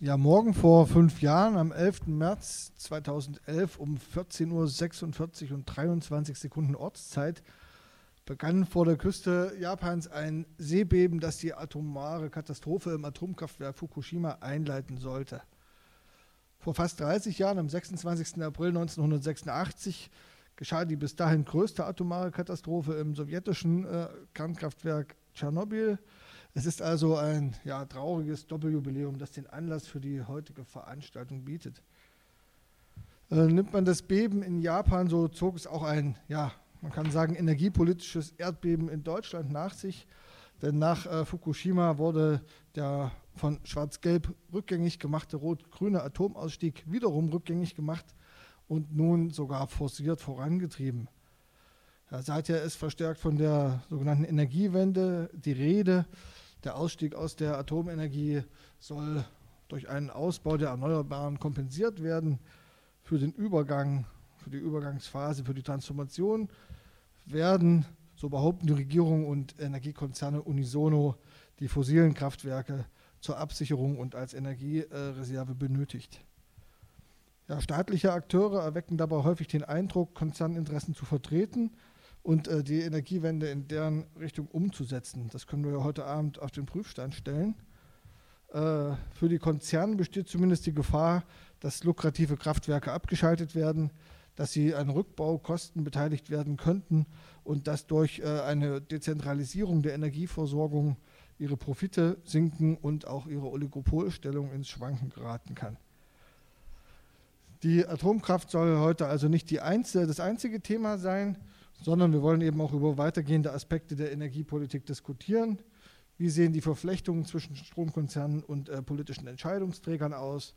Ja, morgen vor fünf Jahren, am 11. März 2011 um 14.46 Uhr und 23 Sekunden Ortszeit, begann vor der Küste Japans ein Seebeben, das die atomare Katastrophe im Atomkraftwerk Fukushima einleiten sollte. Vor fast 30 Jahren, am 26. April 1986, geschah die bis dahin größte atomare Katastrophe im sowjetischen äh, Kernkraftwerk Tschernobyl. Es ist also ein ja, trauriges Doppeljubiläum, das den Anlass für die heutige Veranstaltung bietet. Äh, nimmt man das Beben in Japan, so zog es auch ein, ja, man kann sagen, energiepolitisches Erdbeben in Deutschland nach sich. Denn nach äh, Fukushima wurde der von Schwarz-Gelb rückgängig gemachte rot-grüne Atomausstieg wiederum rückgängig gemacht und nun sogar forciert vorangetrieben. Ja, seither ist verstärkt von der sogenannten Energiewende die Rede. Der Ausstieg aus der Atomenergie soll durch einen Ausbau der Erneuerbaren kompensiert werden. Für den Übergang, für die Übergangsphase, für die Transformation werden, so behaupten die Regierung und Energiekonzerne unisono, die fossilen Kraftwerke zur Absicherung und als Energiereserve benötigt. Ja, staatliche Akteure erwecken dabei häufig den Eindruck, Konzerninteressen zu vertreten und äh, die Energiewende in deren Richtung umzusetzen. Das können wir heute Abend auf den Prüfstand stellen. Äh, für die Konzerne besteht zumindest die Gefahr, dass lukrative Kraftwerke abgeschaltet werden, dass sie an Rückbaukosten beteiligt werden könnten und dass durch äh, eine Dezentralisierung der Energieversorgung ihre Profite sinken und auch ihre Oligopolstellung ins Schwanken geraten kann. Die Atomkraft soll heute also nicht einzige, das einzige Thema sein, sondern wir wollen eben auch über weitergehende Aspekte der Energiepolitik diskutieren. Wie sehen die Verflechtungen zwischen Stromkonzernen und äh, politischen Entscheidungsträgern aus?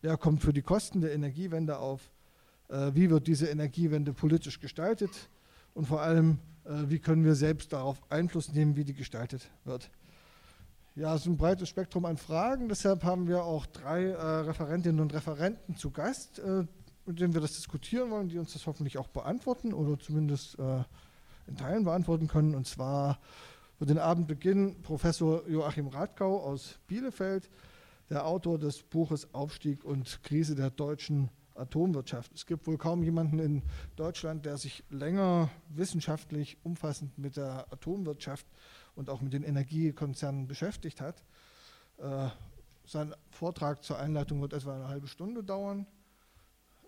Wer kommt für die Kosten der Energiewende auf? Äh, wie wird diese Energiewende politisch gestaltet? Und vor allem, äh, wie können wir selbst darauf Einfluss nehmen, wie die gestaltet wird? Ja, es ist ein breites Spektrum an Fragen. Deshalb haben wir auch drei äh, Referentinnen und Referenten zu Gast, äh, mit denen wir das diskutieren wollen, die uns das hoffentlich auch beantworten oder zumindest äh, in Teilen beantworten können. Und zwar wird den Abend beginnen Professor Joachim Radkau aus Bielefeld, der Autor des Buches Aufstieg und Krise der deutschen Atomwirtschaft. Es gibt wohl kaum jemanden in Deutschland, der sich länger wissenschaftlich umfassend mit der Atomwirtschaft und auch mit den Energiekonzernen beschäftigt hat. Äh, sein Vortrag zur Einleitung wird etwa eine halbe Stunde dauern.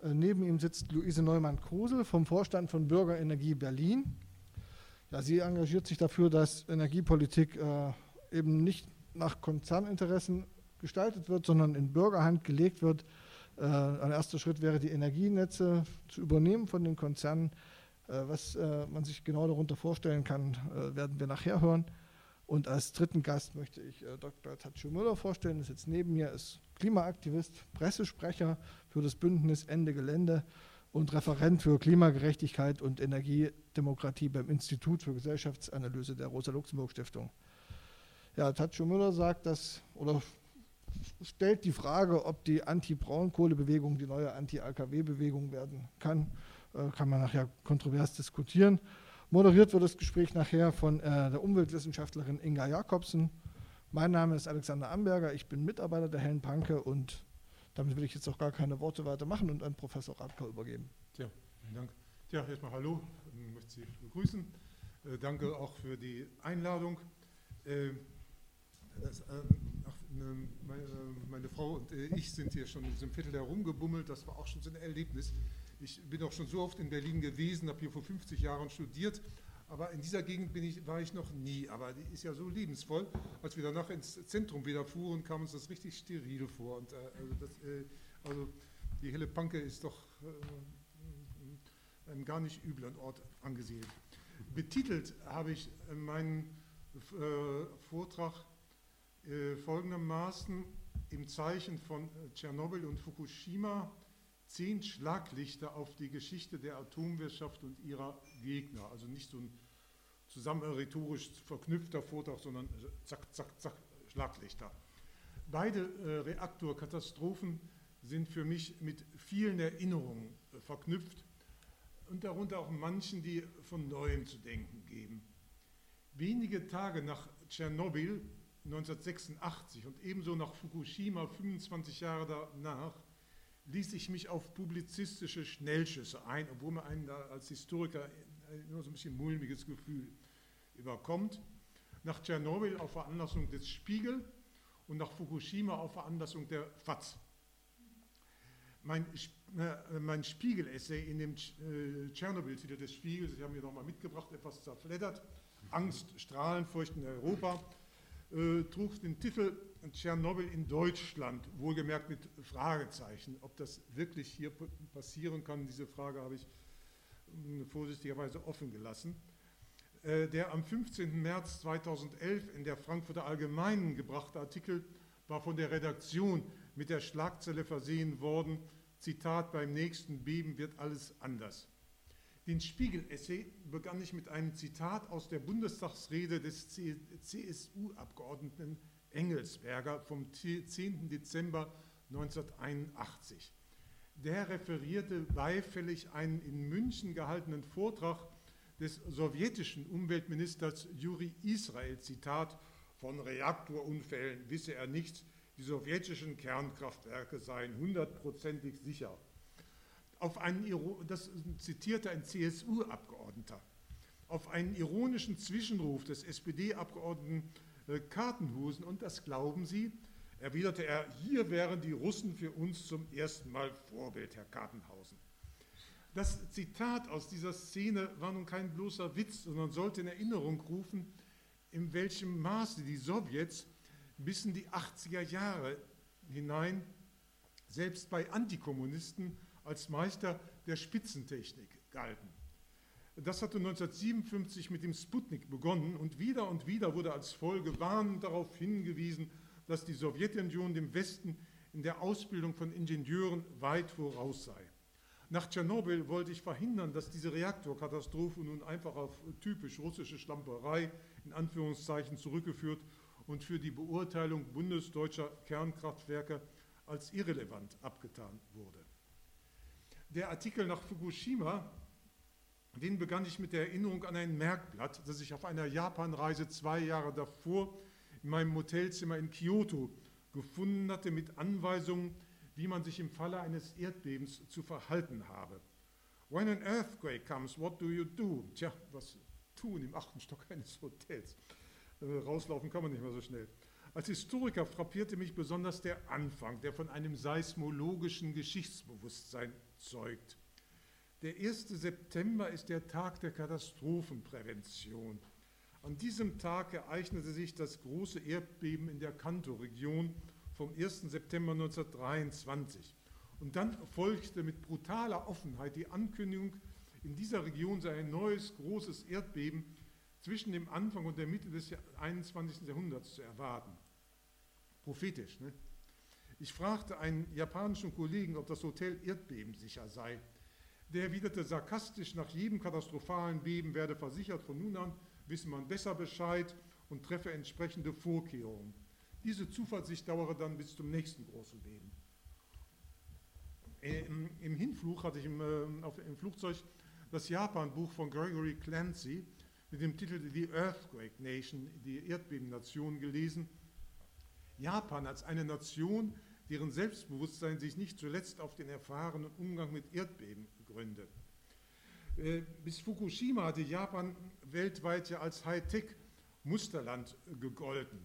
Äh, neben ihm sitzt Luise Neumann-Kruse vom Vorstand von Bürgerenergie Berlin. Ja, sie engagiert sich dafür, dass Energiepolitik äh, eben nicht nach Konzerninteressen gestaltet wird, sondern in Bürgerhand gelegt wird. Äh, ein erster Schritt wäre, die Energienetze zu übernehmen von den Konzernen. Äh, was äh, man sich genau darunter vorstellen kann, äh, werden wir nachher hören. Und als dritten Gast möchte ich Dr. Tatscho Müller vorstellen, ist jetzt neben mir, ist Klimaaktivist, Pressesprecher für das Bündnis Ende Gelände und Referent für Klimagerechtigkeit und Energiedemokratie beim Institut für Gesellschaftsanalyse der Rosa-Luxemburg-Stiftung. Ja, Tatscho Müller sagt das oder stellt die Frage, ob die Anti-Braunkohle-Bewegung die neue Anti-AKW-Bewegung werden kann. Äh, kann man nachher kontrovers diskutieren. Moderiert wird das Gespräch nachher von äh, der Umweltwissenschaftlerin Inga Jakobsen. Mein Name ist Alexander Amberger, ich bin Mitarbeiter der Hellen Panke und damit will ich jetzt auch gar keine Worte weiter machen und an Professor Radka übergeben. Tja, vielen Dank. Ja, erstmal Hallo, ich möchte Sie begrüßen. Äh, danke auch für die Einladung. Äh, das, äh, ach, ne, meine, meine, Frau und ich sind hier schon in diesem Viertel herumgebummelt, das war auch schon so ein Erlebnis. Ich bin auch schon so oft in Berlin gewesen, habe hier vor 50 Jahren studiert, aber in dieser Gegend ich, war ich noch nie. Aber die ist ja so lebensvoll. Als wir danach ins Zentrum wieder fuhren, kam uns das richtig steril vor. Und, äh, also, das, äh, also, die Helle Panke ist doch äh, ein gar nicht übler Ort angesehen. Betitelt habe ich meinen äh, Vortrag äh, folgendermaßen im Zeichen von Tschernobyl und Fukushima zehn Schlaglichter auf die Geschichte der Atomwirtschaft und ihrer Gegner. Also nicht so ein zusammen rhetorisch verknüpfter Vortrag, sondern zack, zack, zack, Schlaglichter. Beide äh, Reaktorkatastrophen sind für mich mit vielen Erinnerungen äh, verknüpft und darunter auch manchen, die von neuem zu denken geben. Wenige Tage nach Tschernobyl 1986 und ebenso nach Fukushima 25 Jahre danach ließ ich mich auf publizistische Schnellschüsse ein, obwohl man einen da als Historiker immer so ein bisschen mulmiges Gefühl überkommt. Nach Tschernobyl auf Veranlassung des Spiegel und nach Fukushima auf Veranlassung der FAZ. Mein, äh, mein Spiegel-Essay in dem äh, Tschernobyl-Titel des Spiegels, ich habe mir nochmal mitgebracht, etwas zerfleddert, Angst, Strahlenfurcht in Europa, äh, trug den Titel Tschernobyl in Deutschland, wohlgemerkt mit Fragezeichen. Ob das wirklich hier passieren kann, diese Frage habe ich vorsichtigerweise offen gelassen. Äh, der am 15. März 2011 in der Frankfurter Allgemeinen gebrachte Artikel war von der Redaktion mit der Schlagzeile versehen worden, Zitat, beim nächsten Beben wird alles anders. Den Spiegel-Essay begann ich mit einem Zitat aus der Bundestagsrede des CSU-Abgeordneten Engelsberger vom 10. Dezember 1981. Der referierte beifällig einen in München gehaltenen Vortrag des sowjetischen Umweltministers Juri Israel, Zitat, von Reaktorunfällen wisse er nichts, die sowjetischen Kernkraftwerke seien hundertprozentig sicher. Auf einen, das zitierte ein CSU-Abgeordneter. Auf einen ironischen Zwischenruf des SPD-Abgeordneten äh, Kartenhusen. Und das glauben Sie? Erwiderte er, hier wären die Russen für uns zum ersten Mal Vorbild, Herr Kartenhausen. Das Zitat aus dieser Szene war nun kein bloßer Witz, sondern sollte in Erinnerung rufen, in welchem Maße die Sowjets bis in die 80er Jahre hinein selbst bei Antikommunisten als Meister der Spitzentechnik galten. Das hatte 1957 mit dem Sputnik begonnen und wieder und wieder wurde als Folge warnend darauf hingewiesen, dass die Sowjetunion dem Westen in der Ausbildung von Ingenieuren weit voraus sei. Nach Tschernobyl wollte ich verhindern, dass diese Reaktorkatastrophe nun einfach auf typisch russische Schlamperei in Anführungszeichen zurückgeführt und für die Beurteilung bundesdeutscher Kernkraftwerke als irrelevant abgetan wurde. Der Artikel nach Fukushima den begann ich mit der Erinnerung an ein Merkblatt, das ich auf einer Japanreise zwei Jahre davor in meinem Hotelzimmer in Kyoto gefunden hatte mit Anweisungen, wie man sich im Falle eines Erdbebens zu verhalten habe. When an earthquake comes, what do you do? Tja, was tun im achten Stock eines Hotels? Äh, rauslaufen kann man nicht mehr so schnell. Als Historiker frappierte mich besonders der Anfang, der von einem seismologischen Geschichtsbewusstsein zeugt. Der 1. September ist der Tag der Katastrophenprävention. An diesem Tag ereignete sich das große Erdbeben in der Kanto-Region vom 1. September 1923. Und dann folgte mit brutaler Offenheit die Ankündigung, in dieser Region sei ein neues großes Erdbeben zwischen dem Anfang und der Mitte des 21. Jahrhunderts zu erwarten. Prophetisch. Ne? Ich fragte einen japanischen Kollegen, ob das Hotel erdbebensicher sei. Der erwiderte sarkastisch, nach jedem katastrophalen Beben werde versichert, von nun an wisse man besser Bescheid und treffe entsprechende Vorkehrungen. Diese Zuversicht dauere dann bis zum nächsten großen Beben. Äh, Im, Im, Hinflug hatte ich im, äh, auf, im Flugzeug das Japan-Buch von Gregory Clancy mit dem Titel The Earthquake Nation, die Erdbebennation, gelesen. Japan als eine Nation, deren Selbstbewusstsein sich nicht zuletzt auf den erfahrenen Umgang mit Erdbeben gründet. Äh, bis Fukushima hatte Japan weltweit ja als Hightech-Musterland gegolten.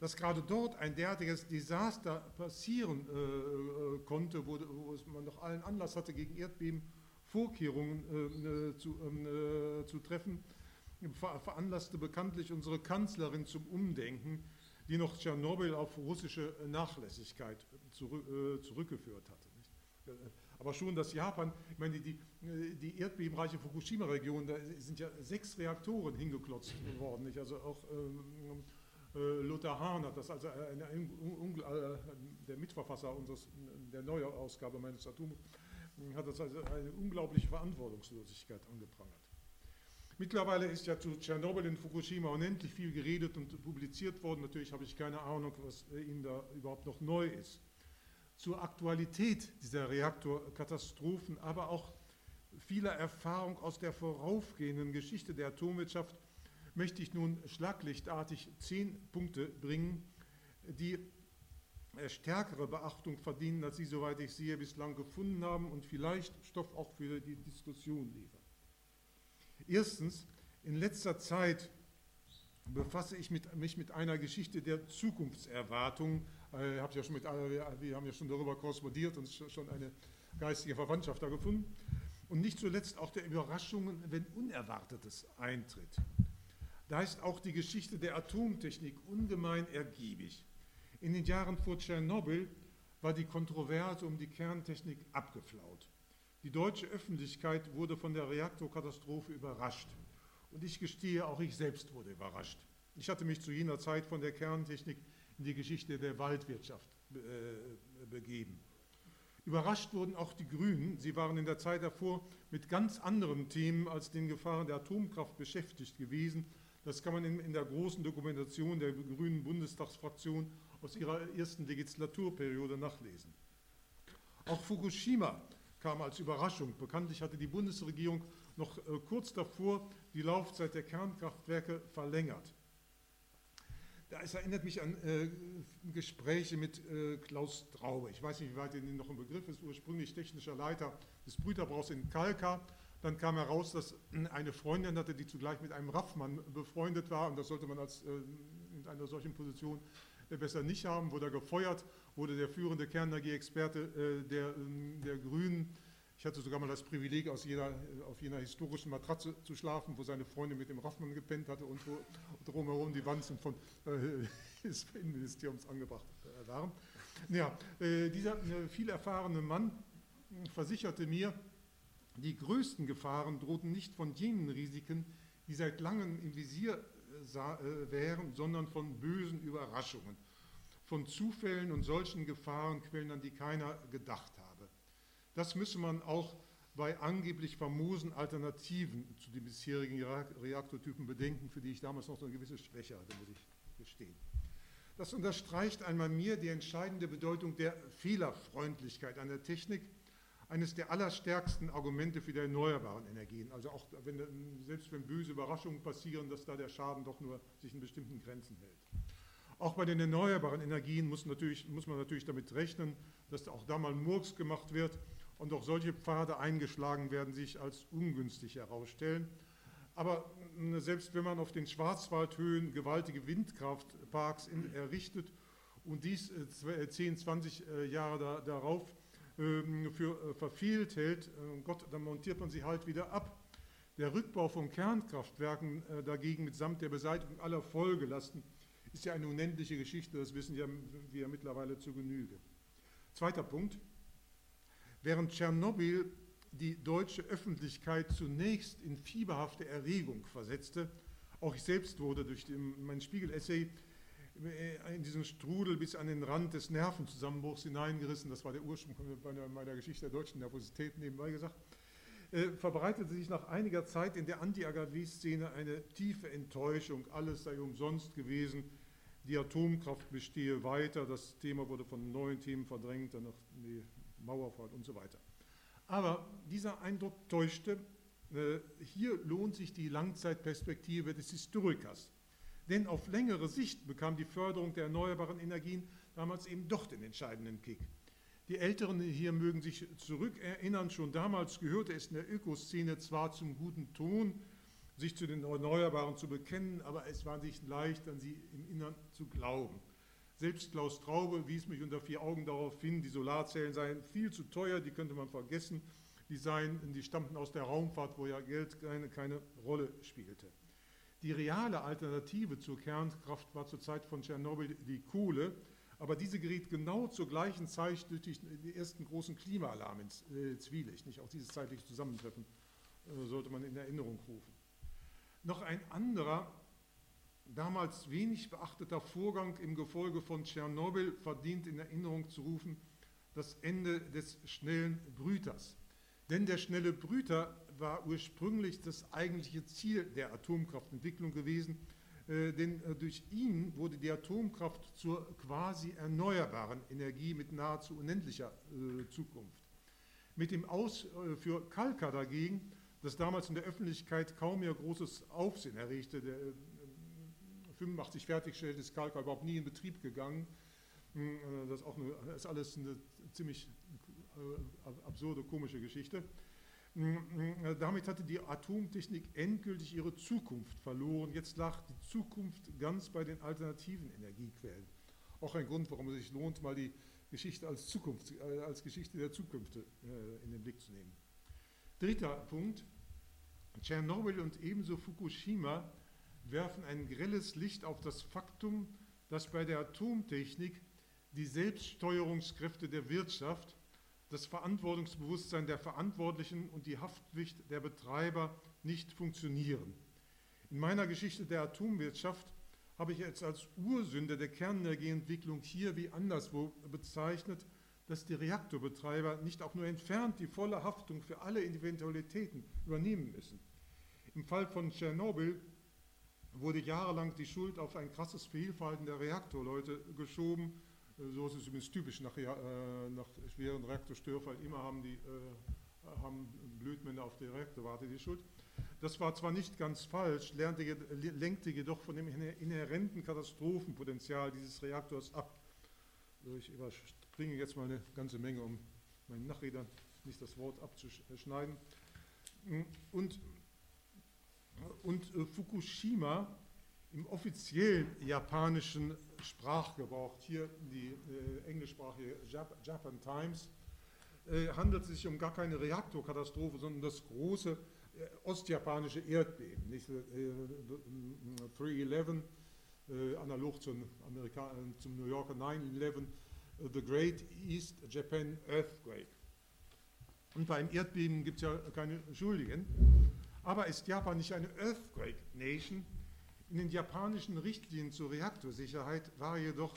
Dass gerade dort ein derartiges Desaster passieren äh, äh konnte, wo, wo, man doch allen Anlass hatte, gegen Erdbeben Vorkehrungen äh, zu, ähm, äh, zu, treffen, veranlasste bekanntlich unsere Kanzlerin zum Umdenken, die noch Tschernobyl auf russische Nachlässigkeit zurück, äh, zurückgeführt hatte. Nicht? Aber schon das Japan, ich meine, die, die erdbebenreiche Fukushima-Region, da sind ja sechs Reaktoren hingeklotzt worden. Nicht? Also auch ähm, äh, Lothar Hahn hat das, also eine, eine, äh, der Mitverfasser unseres, der Neuausgabe meines Atom, hat das also eine unglaubliche Verantwortungslosigkeit angeprangert. Mittlerweile ist ja zu Tschernobyl und Fukushima unendlich viel geredet und publiziert worden. Natürlich habe ich keine Ahnung, was Ihnen da überhaupt noch neu ist zur Aktualität dieser Reaktorkatastrophen, aber auch vieler Erfahrung aus der voraufgehenden Geschichte der Atomwirtschaft möchte ich nun schlaglichtartig zehn Punkte bringen, die stärkere Beachtung verdienen, als Sie, soweit ich sehe, bislang gefunden haben und vielleicht Stoff auch für die Diskussion liefern. Erstens, in letzter Zeit befasse ich mich mit einer Geschichte der Zukunftserwartung. Äh, ja schon mit, äh, wir haben ja schon darüber korrespondiert und schon eine geistige Verwandtschaft da gefunden. Und nicht zuletzt auch der Überraschungen, wenn Unerwartetes eintritt. Da ist auch die Geschichte der Atomtechnik ungemein ergiebig. In den Jahren vor Tschernobyl war die Kontroverse um die Kerntechnik abgeflaut. Die deutsche Öffentlichkeit wurde von der Reaktorkatastrophe überrascht. Und ich gestehe, auch ich selbst wurde überrascht. Ich hatte mich zu jener Zeit von der Kerntechnik in die Geschichte der Waldwirtschaft äh, begeben. Überrascht wurden auch die Grünen. Sie waren in der Zeit davor mit ganz anderen Themen als den Gefahren der Atomkraft beschäftigt gewesen. Das kann man in, der großen Dokumentation der Grünen Bundestagsfraktion aus ihrer ersten Legislaturperiode nachlesen. Auch Fukushima kam als Überraschung. Bekanntlich hatte die Bundesregierung noch äh, kurz davor die Laufzeit der Kernkraftwerke verlängert. Das erinnert mich an äh, Gespräche mit äh, Klaus Traube. Ich weiß nicht, wie weit Ihnen noch ein Begriff ist. Ursprünglich technischer Leiter des Brüterbraus in Kalka. Dann kam heraus, dass eine Freundin hatte, die zugleich mit einem Raffmann befreundet war. Und das sollte man als, äh, in einer solchen Position äh, besser nicht haben. Wurde er gefeuert, wurde der führende Kernenergie-Experte äh, der, ähm, der Grünen ich hatte sogar mal das Privileg, aus jeder, auf jener historischen Matratze zu schlafen, wo seine Freundin mit dem Raffmann gepennt hatte und wo drumherum die Wanzen von, äh, des Innenministeriums angebracht äh, waren. Ja, äh, dieser äh, viel erfahrene Mann versicherte mir, die größten Gefahren drohten nicht von jenen Risiken, die seit langem im Visier äh, wären, sondern von bösen Überraschungen, von Zufällen und solchen Gefahrenquellen, an die keiner gedacht hat. Das müsse man auch bei angeblich famosen Alternativen zu den bisherigen Reaktortypen bedenken, für die ich damals noch eine gewisse Schwäche hatte, muss ich gestehen. Das unterstreicht einmal mir die entscheidende Bedeutung der Fehlerfreundlichkeit an der Technik, eines der allerstärksten Argumente für die erneuerbaren Energien. Also auch wenn, selbst wenn böse Überraschungen passieren, dass da der Schaden doch nur sich in bestimmten Grenzen hält. Auch bei den erneuerbaren Energien muss, natürlich, muss man natürlich damit rechnen, dass auch da mal Murks gemacht wird und auch solche Pfade eingeschlagen werden sich als ungünstig herausstellen. Aber selbst wenn man auf den Schwarzwaldhöhen gewaltige Windkraftparks in, errichtet und dies 10, äh, 20 äh, äh, Jahre da, darauf ähm, für verfehlt hält, Gott, dann montiert man sie halt wieder ab. Der Rückbau von Kernkraftwerken dagegen mitsamt der Beseitigung aller Folgelasten ist ja eine unendliche Geschichte, das wissen ja wir mittlerweile zu Genüge. Zweiter Punkt. Während Tschernobyl die deutsche Öffentlichkeit zunächst in fieberhafte Erregung versetzte, auch ich selbst wurde durch den, mein Spiegel-Essay äh, in diesen Strudel bis an den Rand des Nervenzusammenbruchs hineingerissen, das war der Ursprung meiner, meiner Geschichte der deutschen Nervosität nebenbei gesagt, äh, verbreitete sich nach einiger Zeit in der Anti-AKW-Szene eine tiefe Enttäuschung, alles sei umsonst gewesen, die Atomkraft bestehe weiter, das Thema wurde von neuen Themen verdrängt, dann noch die Mauerfall und so weiter. Aber dieser Eindruck täuschte. Äh, hier lohnt sich die Langzeitperspektive des Historikers. Denn auf längere Sicht bekam die Förderung der erneuerbaren Energien damals eben doch den entscheidenden Kick. Die Älteren hier mögen sich zurückerinnern, schon damals gehörte es in der Ökoszene zwar zum guten Ton, sich zu den Erneuerbaren zu bekennen, aber es war nicht leicht, an sie im Innern zu glauben. Selbst Klaus Traube wies mich unter vier Augen darauf hin, die Solarzellen seien viel zu teuer, die könnte man vergessen, die, seien, die stammten aus der Raumfahrt, wo ja Geld keine, keine Rolle spielte. Die reale Alternative zur Kernkraft war zur Zeit von Tschernobyl die Kohle, aber diese geriet genau zur gleichen Zeit durch die ersten großen Klimaalarm ins äh, Zwielicht. Nicht? Auch dieses zeitliche Zusammentreffen äh, sollte man in Erinnerung rufen. Noch ein anderer damals wenig beachteter Vorgang im Gefolge von Tschernobyl verdient in Erinnerung zu rufen, das Ende des schnellen Brüters. Denn der schnelle Brüter war ursprünglich das eigentliche Ziel der Atomkraftentwicklung gewesen, äh, denn äh, durch ihn wurde die Atomkraft zur quasi erneuerbaren Energie mit nahezu unendlicher äh, Zukunft. Mit dem Aus äh, für Kalka dagegen das damals in der Öffentlichkeit kaum mehr großes Aufsehen erregte. Der äh, 85 fertiggestellte ist Kalka überhaupt nie in Betrieb gegangen. Hm, äh, das ist, auch eine, das ist alles eine ziemlich äh, absurde, komische Geschichte. Hm, hm, damit hatte die Atomtechnik endgültig ihre Zukunft verloren. Jetzt lag die Zukunft ganz bei den alternativen Energiequellen. Auch ein Grund, warum es sich lohnt, mal die Geschichte als, Zukunft, äh, als Geschichte der Zukunft in den Blick zu nehmen. Dritter Punkt. Tschernobyl und ebenso Fukushima werfen ein grelles Licht auf das Faktum, dass bei der Atomtechnik die Selbststeuerungskräfte der Wirtschaft, das Verantwortungsbewusstsein der Verantwortlichen und die Haftpflicht der Betreiber nicht funktionieren. In meiner Geschichte der Atomwirtschaft habe ich jetzt als Ursünde der Kernenergieentwicklung hier wie anderswo bezeichnet, dass die Reaktorbetreiber nicht auch nur entfernt die volle Haftung für alle Eventualitäten übernehmen müssen. Im Fall von Tschernobyl wurde jahrelang die Schuld auf ein krasses Fehlverhalten der Reaktorleute geschoben. Äh, so ist es übrigens typisch nach, äh, nach schweren Reaktorstörfall. Immer haben die äh, haben Blödmänner auf die Reaktorwarte die Schuld. Das war zwar nicht ganz falsch, lernte, lenkte jedoch von dem inhärenten Katastrophenpotenzial dieses Reaktors ab. Ich überspringe jetzt mal eine ganze Menge, um meinen Nachredern nicht das Wort abzuschneiden. Und und äh, Fukushima im offiziellen japanischen Sprachgebrauch, hier die äh, englischsprachige Jap Japan Times, äh, handelt es sich um gar keine Reaktorkatastrophe, sondern das große äh, ostjapanische Erdbeben, nicht, 3-11, äh, äh, analog zum, Amerika zum New Yorker 9-11, The Great East Japan Earthquake. Und beim Erdbeben gibt es ja keine Schuldigen. Aber ist Japan nicht eine Earthquake Nation? In den japanischen Richtlinien zur Reaktorsicherheit war jedoch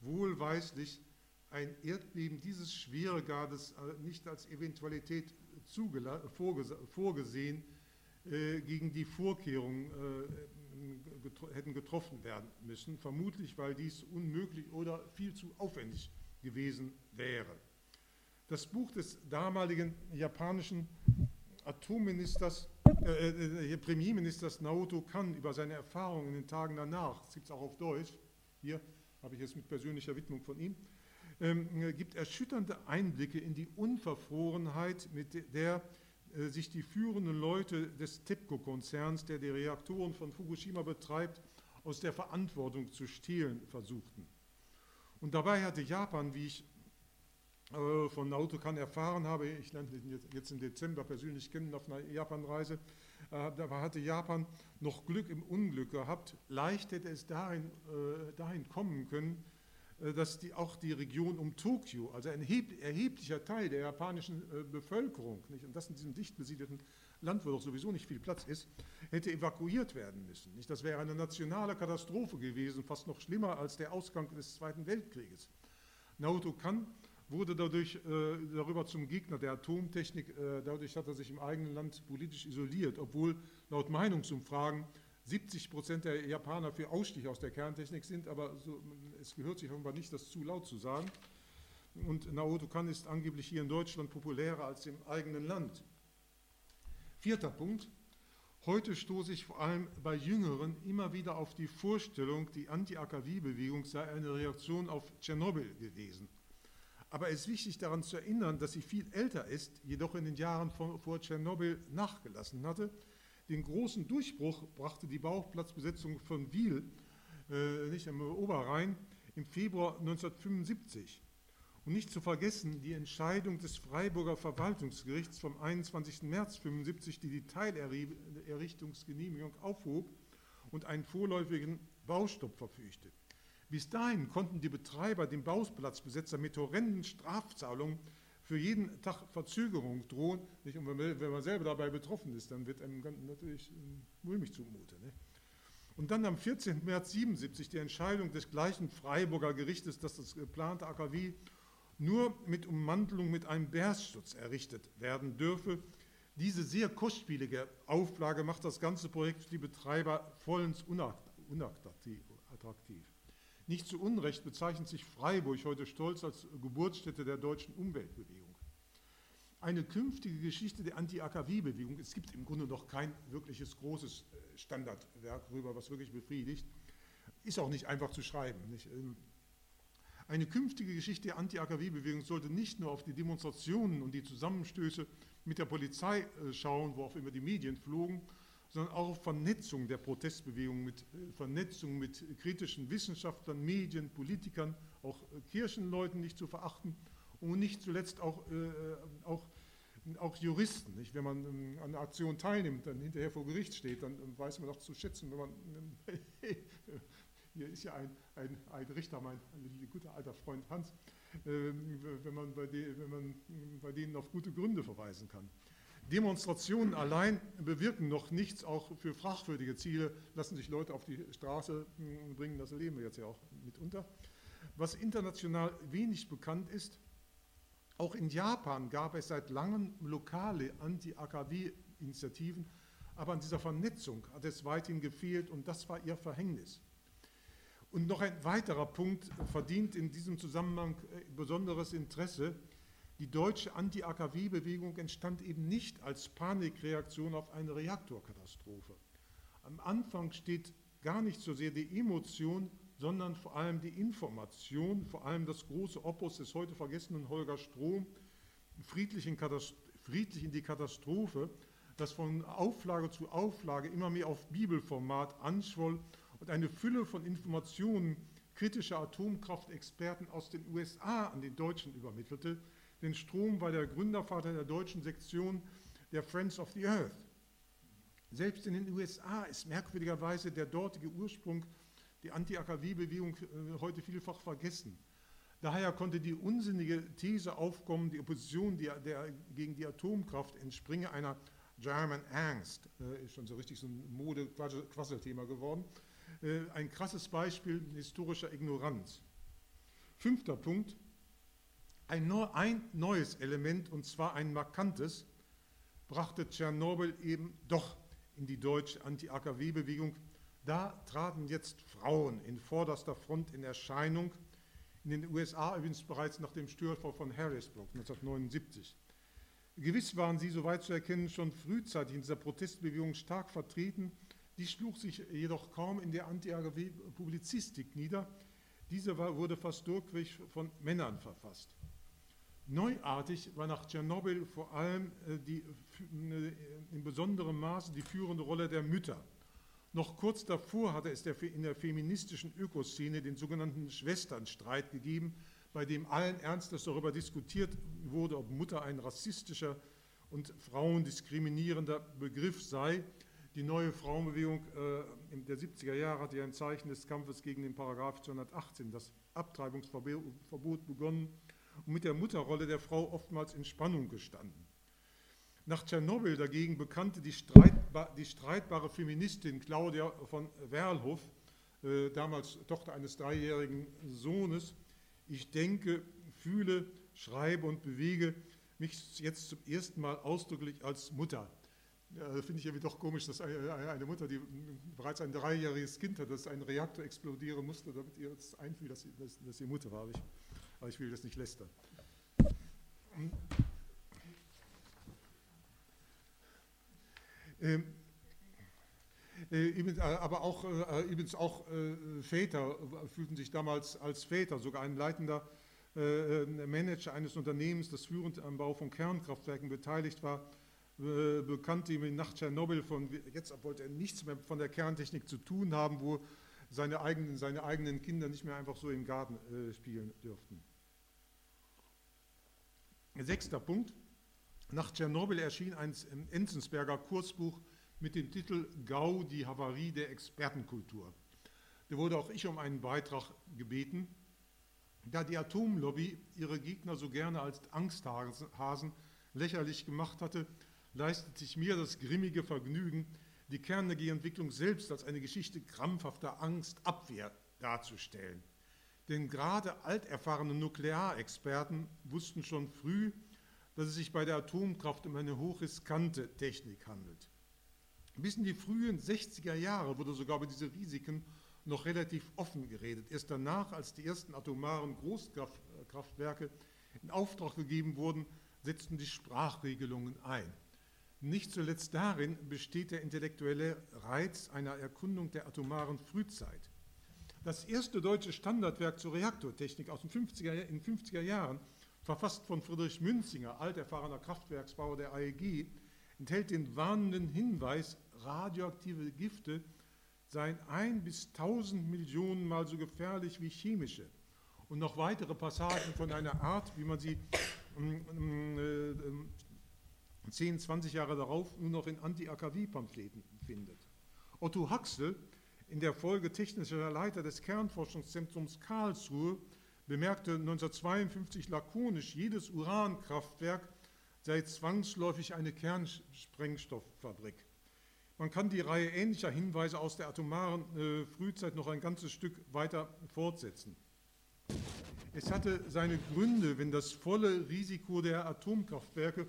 wohlweislich ein Erdbeben dieses Schweregrades äh, nicht als Eventualität vorgesehen, äh, gegen die Vorkehrungen äh, getro hätten getroffen werden müssen, vermutlich weil dies unmöglich oder viel zu aufwendig gewesen wäre. Das Buch des damaligen japanischen Atomministers äh, äh, Premierministers Naoto Kan über seine Erfahrungen in den Tagen danach, das gibt es auch auf Deutsch, hier habe ich es mit persönlicher Widmung von ihm, ähm, gibt erschütternde Einblicke in die Unverfrorenheit, mit der äh, sich die führenden Leute des TEPCO-Konzerns, der die Reaktoren von Fukushima betreibt, aus der Verantwortung zu stehlen versuchten. Und dabei hatte Japan, wie ich äh, von Naoto Kan erfahren habe, ich lernte ihn jetzt im Dezember persönlich kennen auf einer Japanreise, äh, da hatte Japan noch Glück im Unglück gehabt. Leicht hätte es dahin, äh, dahin kommen können, dass die, auch die Region um Tokio, also ein erheblicher Teil der japanischen Bevölkerung, nicht, und das in diesem dicht besiedelten Land, wo doch sowieso nicht viel Platz ist, hätte evakuiert werden müssen. Nicht? Das wäre eine nationale Katastrophe gewesen, fast noch schlimmer als der Ausgang des Zweiten Weltkrieges. Naoto Kan wurde dadurch äh, darüber zum Gegner der Atomtechnik. Äh, dadurch hat er sich im eigenen Land politisch isoliert, obwohl laut Meinungsumfragen 70 Prozent der Japaner für Ausstieg aus der Kerntechnik sind, aber so, es gehört sich offenbar nicht, das zu laut zu sagen. Und Naoto Kan ist angeblich hier in Deutschland populärer als im eigenen Land. Vierter Punkt. Heute stoße ich vor allem bei Jüngeren immer wieder auf die Vorstellung, die Anti-AKW-Bewegung sei eine Reaktion auf Tschernobyl gewesen. Aber es ist wichtig daran zu erinnern, dass sie viel älter ist, jedoch in den Jahren vor, Tschernobyl nachgelassen hatte. Den großen Durchbruch brachte die Bauplatzbesetzung von Wiel, äh, nicht am Oberrhein, im Februar 1975. Und nicht zu vergessen die Entscheidung des Freiburger Verwaltungsgerichts vom 21. März 1975, die die Teilerrichtungsgenehmigung aufhob und einen vorläufigen Baustopp verfügte. Bis dahin konnten die Betreiber dem Bauplatzbesetzer mit horrenden Strafzahlungen für jeden Tag Verzögerung drohen. Nicht? Und wenn man selber dabei betroffen ist, dann wird einem natürlich ähm, mulmig zumute. Ne? Und dann am 14. März 77 die Entscheidung des gleichen Freiburger Gerichtes, dass das geplante AKW nur mit Ummantelung mit einem Bergschutz errichtet werden dürfe. Diese sehr kostspielige Auflage macht das ganze Projekt für die Betreiber vollends unattraktiv. Nicht zu Unrecht bezeichnet sich Freiburg heute stolz als Geburtsstätte der deutschen Umweltbewegung. eine künftige Geschichte der Anti-AKW-Bewegung. Es gibt im Grunde noch kein wirkliches großes äh, Standardwerk darüber, was wirklich befriedigt. Ist auch nicht einfach zu schreiben. Nicht? Ähm, eine künftige Geschichte der Anti-AKW-Bewegung sollte nicht nur auf die Demonstrationen und die Zusammenstöße mit der Polizei äh, schauen, wo auch immer die Medien flogen, sondern auch auf Vernetzung der Protestbewegung, mit äh, Vernetzung mit kritischen Wissenschaftlern, Medien, Politikern, auch äh, Kirchenleuten nicht zu verachten und nicht zuletzt auch, auch, auch Juristen. Nicht? Wenn man ähm, an einer Aktion teilnimmt, dann hinterher vor Gericht steht, dann weiß man auch zu schätzen, wenn man hier ist ja ein, ein, ein Richter, mein ein guter alter Freund Hans, äh, wenn, man bei de, wenn man bei denen auf gute Gründe verweisen kann. Demonstrationen allein bewirken noch nichts, auch für fragwürdige Ziele lassen sich Leute auf die Straße hm, bringen, das erleben wir jetzt ja auch mitunter. Was international wenig bekannt ist, auch in Japan gab es seit langem lokale Anti-AKW-Initiativen, aber an dieser Vernetzung hat es weithin gefehlt und das war ihr Verhängnis. Und noch ein weiterer Punkt verdient in diesem Zusammenhang äh, besonderes Interesse. Die deutsche Anti-AKW-Bewegung entstand eben nicht als Panikreaktion auf eine Reaktorkatastrophe. Am Anfang steht gar nicht so sehr die Emotion, sondern vor allem die Information, vor allem das große Opus des heute vergessenen Holger Strom, friedlich in, friedlich in die Katastrophe, das von Auflage zu Auflage immer mehr auf Bibelformat anschwoll und eine Fülle von Informationen kritischer Atomkraftexperten aus den USA an den Deutschen übermittelte. Denn Strom war der Gründervater der deutschen Sektion der Friends of the Earth. Selbst in den USA ist merkwürdigerweise der dortige Ursprung, die Anti-AKW-Bewegung, äh, heute vielfach vergessen. Daher konnte die unsinnige These aufkommen, die Opposition die, der, gegen die Atomkraft entspringe einer German Angst, äh, ist schon so richtig so ein Mode-Quasselthema geworden, äh, ein krasses Beispiel historischer Ignoranz. Fünfter Punkt, ein, neues Element, und zwar ein markantes, brachte Tschernobyl eben doch in die deutsche Anti-AKW-Bewegung. Da traten jetzt Frauen in vorderster Front in Erscheinung, in den USA übrigens bereits nach dem Störfall von Harrisburg 1979. Gewiss waren sie, soweit zu erkennen, schon frühzeitig in dieser Protestbewegung stark vertreten die schlug sich jedoch kaum in der Anti-AGW-Publizistik nieder. Diese war, wurde fast durchweg von Männern verfasst. Neuartig war nach Tschernobyl vor allem äh, die, äh, in besonderem Maße die führende Rolle der Mütter. Noch kurz davor hatte es in der feministischen Ökoszene den sogenannten Schwesternstreit gegeben, bei dem allen Ernstes darüber diskutiert wurde, ob Mutter ein rassistischer und frauendiskriminierender Begriff sei. Die neue Frauenbewegung äh, der 70er Jahre hat ja im Zeichen des Kampfes gegen den Paragraph 218, das Abtreibungsverbot, begonnen und mit der Mutterrolle der Frau oftmals in Spannung gestanden. Nach Tschernobyl dagegen bekannte die, streitba die streitbare Feministin Claudia von Werlhoff, äh, damals Tochter eines dreijährigen Sohnes, ich denke, fühle, schreibe und bewege mich jetzt zum ersten Mal ausdrücklich als Mutter. Ja, finde ich irgendwie doch komisch, dass eine Mutter, die bereits ein dreijähriges Kind hat, dass ein Reaktor explodieren musste, damit ihr das einfiel, dass sie, dass, dass sie Mutter war. Ich, aber ich will das nicht lästern. Ähm, äh, aber auch, äh, übrigens auch äh, Väter fühlten sich damals als Väter, sogar ein leitender äh, äh, Manager eines Unternehmens, das führend am Bau von Kernkraftwerken beteiligt war, äh, bekannte ihm nach Tschernobyl von, jetzt wollte er nichts mehr von der Kerntechnik zu tun haben, wo seine eigenen, seine eigenen Kinder nicht mehr einfach so im Garten äh, spielen dürften. Sechster Punkt. Nach Tschernobyl erschien ein Enzensberger Kursbuch mit dem Titel Gau, die Havarie der Expertenkultur. Da wurde auch ich um einen Beitrag gebeten. Da die Atomlobby ihre Gegner so gerne als Angsthasen lächerlich gemacht hatte, leistet sich mir das grimmige Vergnügen, die Kernenergieentwicklung selbst als eine Geschichte krampfhafter Angstabwehr darzustellen. Denn gerade alterfahrene Nuklearexperten wussten schon früh, dass es sich bei der Atomkraft um eine hochriskante Technik handelt. Bis in die frühen 60er Jahre wurde sogar über diese Risiken noch relativ offen geredet. Erst danach, als die ersten atomaren Großkraftwerke in Auftrag gegeben wurden, setzten die Sprachregelungen ein. Nicht zuletzt darin besteht der intellektuelle Reiz einer Erkundung der atomaren Frühzeit. Das erste deutsche Standardwerk zur Reaktortechnik aus den 50er, in den 50er Jahren, verfasst von Friedrich Münzinger, alterfahrener Kraftwerksbauer der AEG, enthält den warnenden Hinweis, radioaktive Gifte seien ein bis tausend Millionen Mal so gefährlich wie chemische. Und noch weitere Passagen von einer Art, wie man sie äh, 10, 20 Jahre darauf nur noch in Anti-AKW-Pamphleten findet. Otto Haxel, in der Folge technischer Leiter des Kernforschungszentrums Karlsruhe, bemerkte 1952 lakonisch, jedes Urankraftwerk sei zwangsläufig eine Kernsprengstofffabrik. Man kann die Reihe ähnlicher Hinweise aus der atomaren äh, Frühzeit noch ein ganzes Stück weiter fortsetzen. Es hatte seine Gründe, wenn das volle Risiko der Atomkraftwerke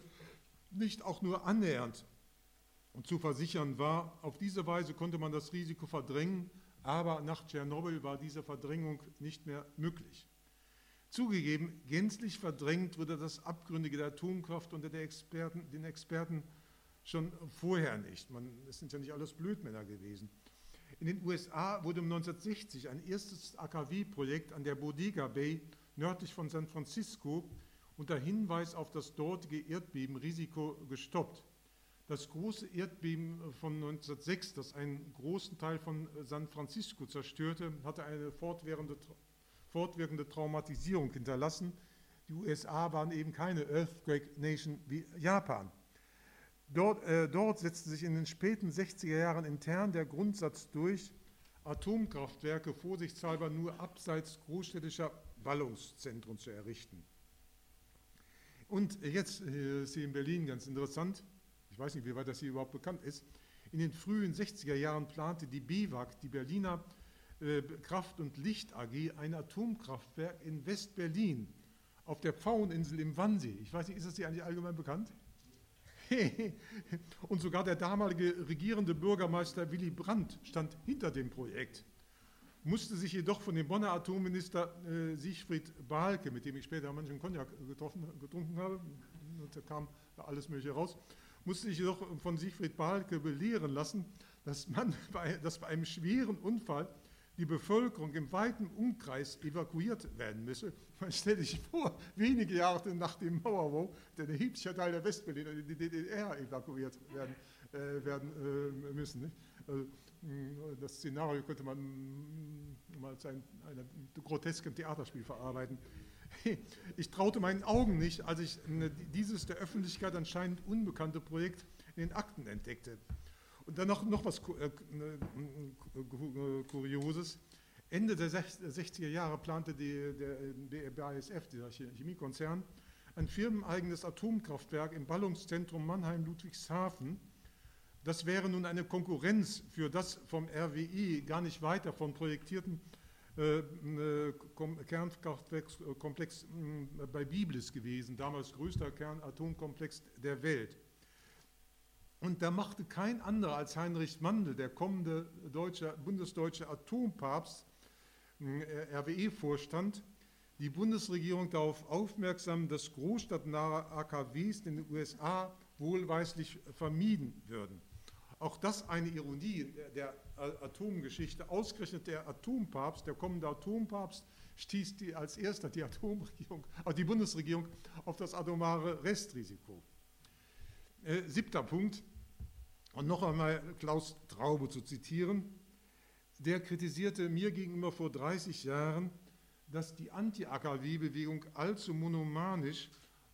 nicht auch nur annähernd zu versichern war. Auf diese Weise konnte man das Risiko verdrängen, aber nach Tschernobyl war diese Verdrängung nicht mehr möglich. Zugegeben, gänzlich verdrängt wurde das Abgründige der Atomkraft unter Experten, den Experten schon vorher nicht. Es sind ja nicht alles Blödmänner gewesen. In den USA wurde 1960 ein erstes AKW-Projekt an der Bodega Bay nördlich von San Francisco unter Hinweis auf das dortige Erdbebenrisiko gestoppt. Das große Erdbeben von 1906, das einen großen Teil von San Francisco zerstörte, hatte eine fortwährende, fortwirkende Traumatisierung hinterlassen. Die USA waren eben keine Earthquake Nation wie Japan. Dort, äh, dort setzte sich in den späten 60er Jahren intern der Grundsatz durch, Atomkraftwerke vorsichtshalber nur abseits großstädtischer Ballungszentren zu errichten. Und jetzt äh, ist hier in Berlin ganz interessant, weiß nicht, wie weit das hier überhaupt bekannt ist, in den frühen 60er Jahren plante die BWAG, die Berliner äh, Kraft- und Licht AG, ein Atomkraftwerk in West-Berlin auf der Pfaueninsel im Wannsee. Ich weiß nicht, ist das hier eigentlich allgemein bekannt? und sogar der damalige regierende Bürgermeister Willy Brandt stand hinter dem Projekt musste sich jedoch von dem Bonner Atomminister äh, Siegfried Bahlke, mit dem ich später manchen Cognac getroffen, getrunken habe, und da kam alles Mögliche raus, musste sich jedoch von Siegfried Bahlke belehren lassen, dass, man bei, dass bei einem schweren Unfall die Bevölkerung im weiten Umkreis evakuiert werden müsse. Man stellt sich vor, wenige Jahre nach dem Mauerbau, der erheblicher Teil der Westberliner in die DDR evakuiert werden, äh, werden äh, müssen. Nicht? Also, das Szenario könnte man mal als ein, ein groteskes Theaterspiel verarbeiten. Ich traute meinen Augen nicht, als ich dieses der Öffentlichkeit anscheinend unbekannte Projekt in den Akten entdeckte. Und dann noch, noch was äh, Kurioses. Ende der 60er Jahre plante die, der BASF, dieser Chemiekonzern, ein firmeneigenes Atomkraftwerk im Ballungszentrum Mannheim-Ludwigshafen das wäre nun eine Konkurrenz für das vom RWI gar nicht weit davon projektierten äh, äh Kernkraftwerkskomplex äh, bei Biblis gewesen, damals größter Kernatomkomplex der Welt. Und da machte kein anderer als Heinrich Mandel, der kommende deutsche, bundesdeutsche Atompapst, äh, RWE-Vorstand, die Bundesregierung darauf aufmerksam, dass großstadtnahe AKWs in den USA wohlweislich vermieden würden. Auch das eine Ironie der Atomgeschichte. Ausgerechnet der Atompapst, der kommende Atompapst, stieß die als erster die Atomregierung, äh, die Bundesregierung auf das atomare Restrisiko. Äh, siebter Punkt, und noch einmal Klaus Traube zu zitieren, der kritisierte mir gegenüber vor 30 Jahren, dass die Anti-AKW-Bewegung allzu monomanisch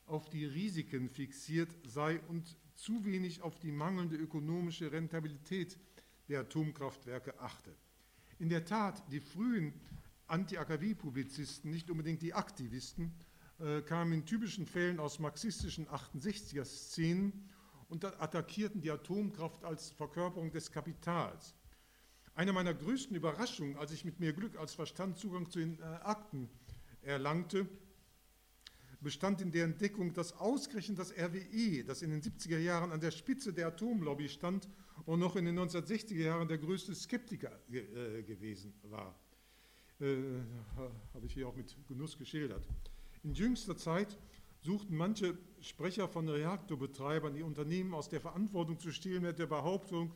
auf die Risiken fixiert sei und zu wenig auf die mangelnde ökonomische Rentabilität der Atomkraftwerke achte. In der Tat, die frühen Anti-AKW-Publizisten, nicht unbedingt die Aktivisten, äh, kamen in typischen Fällen aus marxistischen 68er-Szenen und attackierten die Atomkraft als Verkörperung des Kapitals. Eine meiner größten Überraschungen, als ich mit mehr Glück als Verstand Zugang zu den äh, Akten erlangte, bestand in der Entdeckung, dass ausgerechnet das RWE, das in den 70er Jahren an der Spitze der Atomlobby stand und noch in den 1960er Jahren der größte Skeptiker ge äh, gewesen war. Äh, Habe ich hier auch mit Genuss geschildert. In jüngster Zeit suchten manche Sprecher von Reaktorbetreibern, die Unternehmen aus der Verantwortung zu stehlen mit der Behauptung,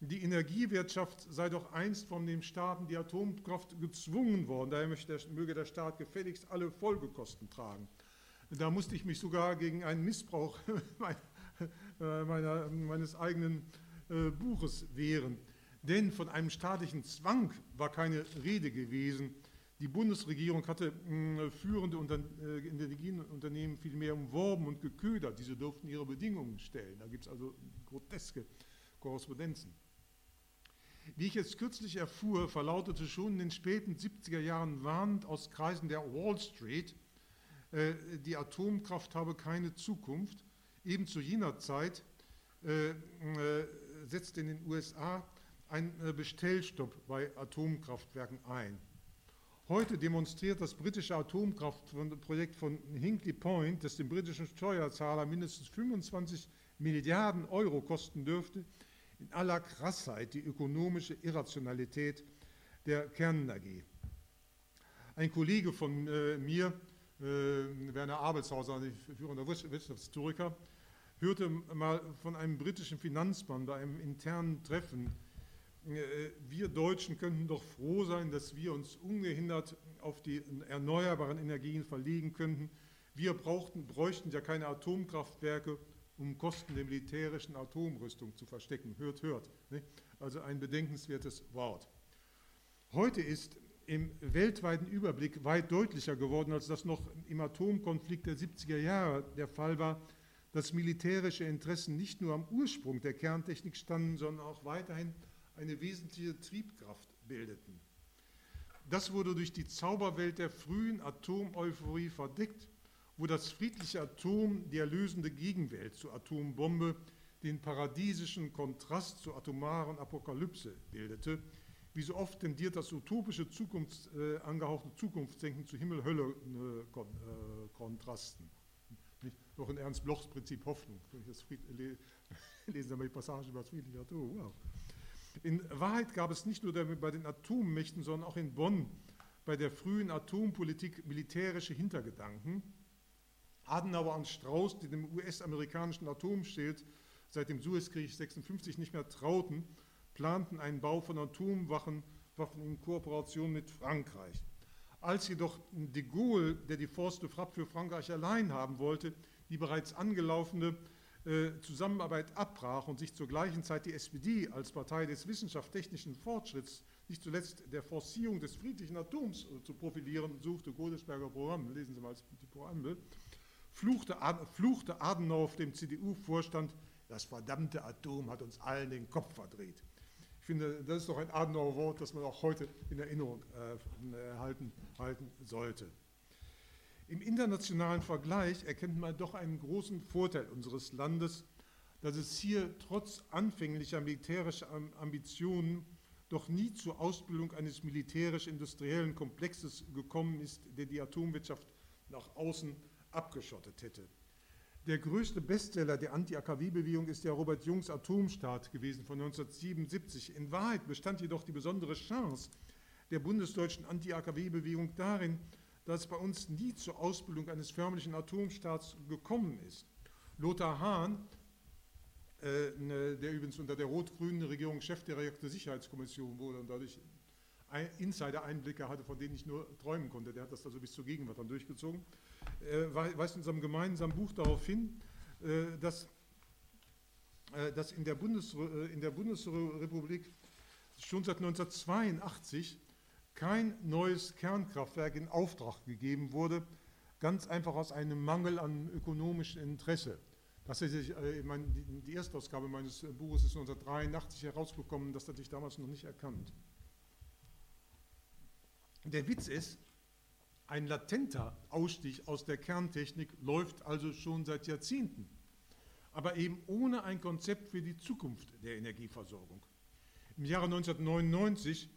die Energiewirtschaft sei doch einst von den Staaten die Atomkraft gezwungen worden, daher möge der Staat gefälligst alle Folgekosten tragen. Da musste ich mich sogar gegen einen Missbrauch meiner, meines eigenen äh, Buches wehren. Denn von einem staatlichen Zwang war keine Rede gewesen. Die Bundesregierung hatte führende äh, Energieunternehmen vielmehr umworben und geködert. Diese durften ihre Bedingungen stellen. Da gibt es also groteske Korrespondenzen. Wie ich jetzt kürzlich erfuhr, verlautete schon in den späten 70er Jahren warnend aus Kreisen der Wall Street, äh, die Atomkraft habe keine Zukunft. Eben zu jener Zeit äh, äh, setzte in den USA ein äh, Bestellstopp bei Atomkraftwerken ein. Heute demonstriert das britische Atomkraftprojekt von Hinkley Point, das dem britischen Steuerzahler mindestens 25 Milliarden Euro kosten dürfte, in aller Krassheit die ökonomische Irrationalität der Kernenergie. Ein Kollege von äh, mir, äh, Werner Abelshauser, ein führender Wirtschaftshistoriker, hörte mal von einem britischen Finanzmann bei einem internen Treffen, äh, wir Deutschen könnten doch froh sein, dass wir uns ungehindert auf die erneuerbaren Energien verlegen könnten. Wir brauchten, bräuchten ja keine Atomkraftwerke um Kosten der militärischen Atomrüstung zu verstecken. Hört, hört. Ne? Also ein bedenkenswertes Wort. Heute ist im weltweiten Überblick weit deutlicher geworden, als das noch im Atomkonflikt der 70er Jahre der Fall war, dass militärische Interessen nicht nur am Ursprung der Kerntechnik standen, sondern auch weiterhin eine wesentliche Triebkraft bildeten. Das wurde durch die Zauberwelt der frühen Atomeuphorie verdeckt wo das friedliche Atom die erlösende Gegenwelt zur Atombombe, den paradiesischen Kontrast zur atomaren Apokalypse bildete. Wie so oft tendiert das utopische Zukunfts, äh, angehauchte Zukunftsdenken zu Himmel-Hölle-Kontrasten. Äh, Doch in Ernst Blochs Prinzip Hoffnung. Lesen Sie mal die Passage über das friedliche Atom. Wow. In Wahrheit gab es nicht nur bei den Atommächten, sondern auch in Bonn bei der frühen Atompolitik militärische Hintergedanken Adenauer und Strauß, die dem US-amerikanischen Atomschild seit dem Suezkrieg 56 nicht mehr trauten, planten einen Bau von Atomwaffen in Kooperation mit Frankreich. Als jedoch de Gaulle, der die Force de Frappe für Frankreich allein haben wollte, die bereits angelaufene äh, Zusammenarbeit abbrach und sich zur gleichen Zeit die SPD als Partei des wissenschaftstechnischen Fortschritts, nicht zuletzt der Forcierung des friedlichen Atoms äh, zu profilieren suchte, Godesberger Programm, lesen Sie mal die Präambel, fluchte, fluchte Adenauer auf dem CDU-Vorstand, das verdammte Atom hat uns allen den Kopf verdreht. Ich finde, das ist doch ein Adenauer-Wort, das man auch heute in Erinnerung äh, halten, halten sollte. Im internationalen Vergleich erkennt man doch einen großen Vorteil unseres Landes, dass es hier trotz anfänglicher militärischer Ambitionen doch nie zur Ausbildung eines militärisch-industriellen Komplexes gekommen ist, der die Atomwirtschaft nach außen abgeschottet hätte. Der größte Bestseller der Anti-AKW-Bewegung ist der Robert Jungs Atomstaat gewesen von 1977. In Wahrheit bestand jedoch die besondere Chance der bundesdeutschen Anti-AKW-Bewegung darin, dass es bei uns nie zur Ausbildung eines förmlichen Atomstaats gekommen ist. Lothar Hahn, äh, ne, der übrigens unter der rot-grünen Regierung Chef der Reaktorsicherheitskommission wurde und dadurch Insider-Einblicke hatte, von denen ich nur träumen konnte, der hat das also bis zur Gegenwart dann durchgezogen, weist in unserem gemeinsamen Buch darauf hin, äh, dass, äh, dass in, der Bundes, in der Bundesrepublik schon seit 1982 kein neues Kernkraftwerk in Auftrag gegeben wurde, ganz einfach aus einem Mangel an ökonomischem Interesse. Das ist, die Erstausgabe meines Buches ist 1983 herausgekommen, das hatte ich damals noch nicht erkannt. Der Witz ist, ein latenter Ausstieg aus der Kerntechnik läuft also schon seit Jahrzehnten, aber eben ohne ein Konzept für die Zukunft der Energieversorgung. Im Jahre 1999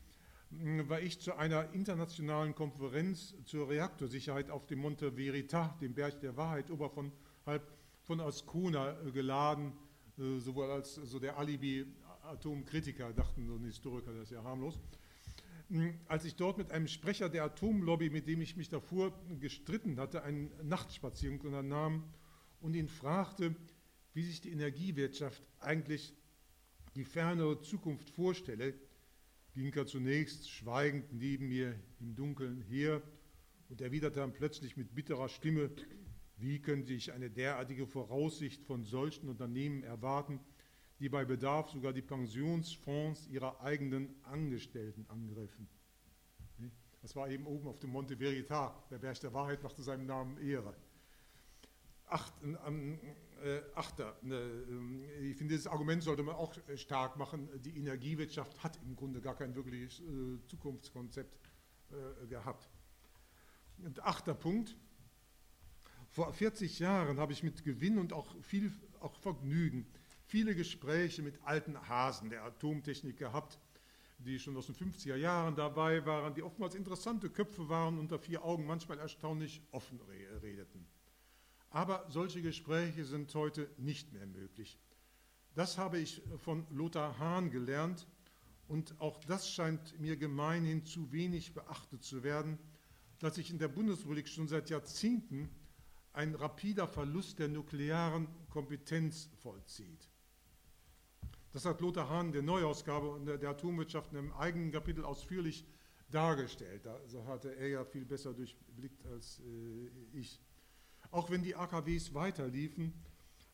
hm, war ich zu einer internationalen Konferenz zur Reaktorsicherheit auf dem Monte Veritas, dem Berg der Wahrheit, oberhalb von Ascona äh, geladen, äh, sowohl als so der Alibi-Atomkritiker, dachten so ein Historiker, das ist ja harmlos, als ich dort mit einem Sprecher der Atomlobby, mit dem ich mich davor gestritten hatte, einen Nachtspaziergang unternahm und ihn fragte, wie sich die Energiewirtschaft eigentlich die fernere Zukunft vorstelle, ging er zunächst schweigend neben mir im Dunkeln her und erwiderte dann plötzlich mit bitterer Stimme, wie könnte ich eine derartige Voraussicht von solchen Unternehmen erwarten, die bei Bedarf sogar die Pensionsfonds ihrer eigenen Angestellten angriffen? Das war eben oben auf dem Monte Veritas, der Berg der Wahrheit machte seinem Namen Ehre. Acht, äh, Achter, ne, ich finde, dieses Argument sollte man auch stark machen. Die Energiewirtschaft hat im Grunde gar kein wirkliches äh, Zukunftskonzept äh, gehabt. Und achter Punkt. Vor 40 Jahren habe ich mit Gewinn und auch viel auch Vergnügen viele Gespräche mit alten Hasen der Atomtechnik gehabt, die schon aus den 50er Jahren dabei waren, die oftmals interessante Köpfe waren, unter vier Augen manchmal erstaunlich offen redeten. Aber solche Gespräche sind heute nicht mehr möglich. Das habe ich von Lothar Hahn gelernt und auch das scheint mir gemeinhin zu wenig beachtet zu werden, dass sich in der Bundesrepublik schon seit Jahrzehnten ein rapider Verlust der nuklearen Kompetenz vollzieht. Das hat Lothar Hahn in der Neuausgabe der Atomwirtschaft in einem eigenen Kapitel ausführlich dargestellt. Da hatte er ja viel besser durchblickt als äh, ich. Auch wenn die AKWs weiterliefen,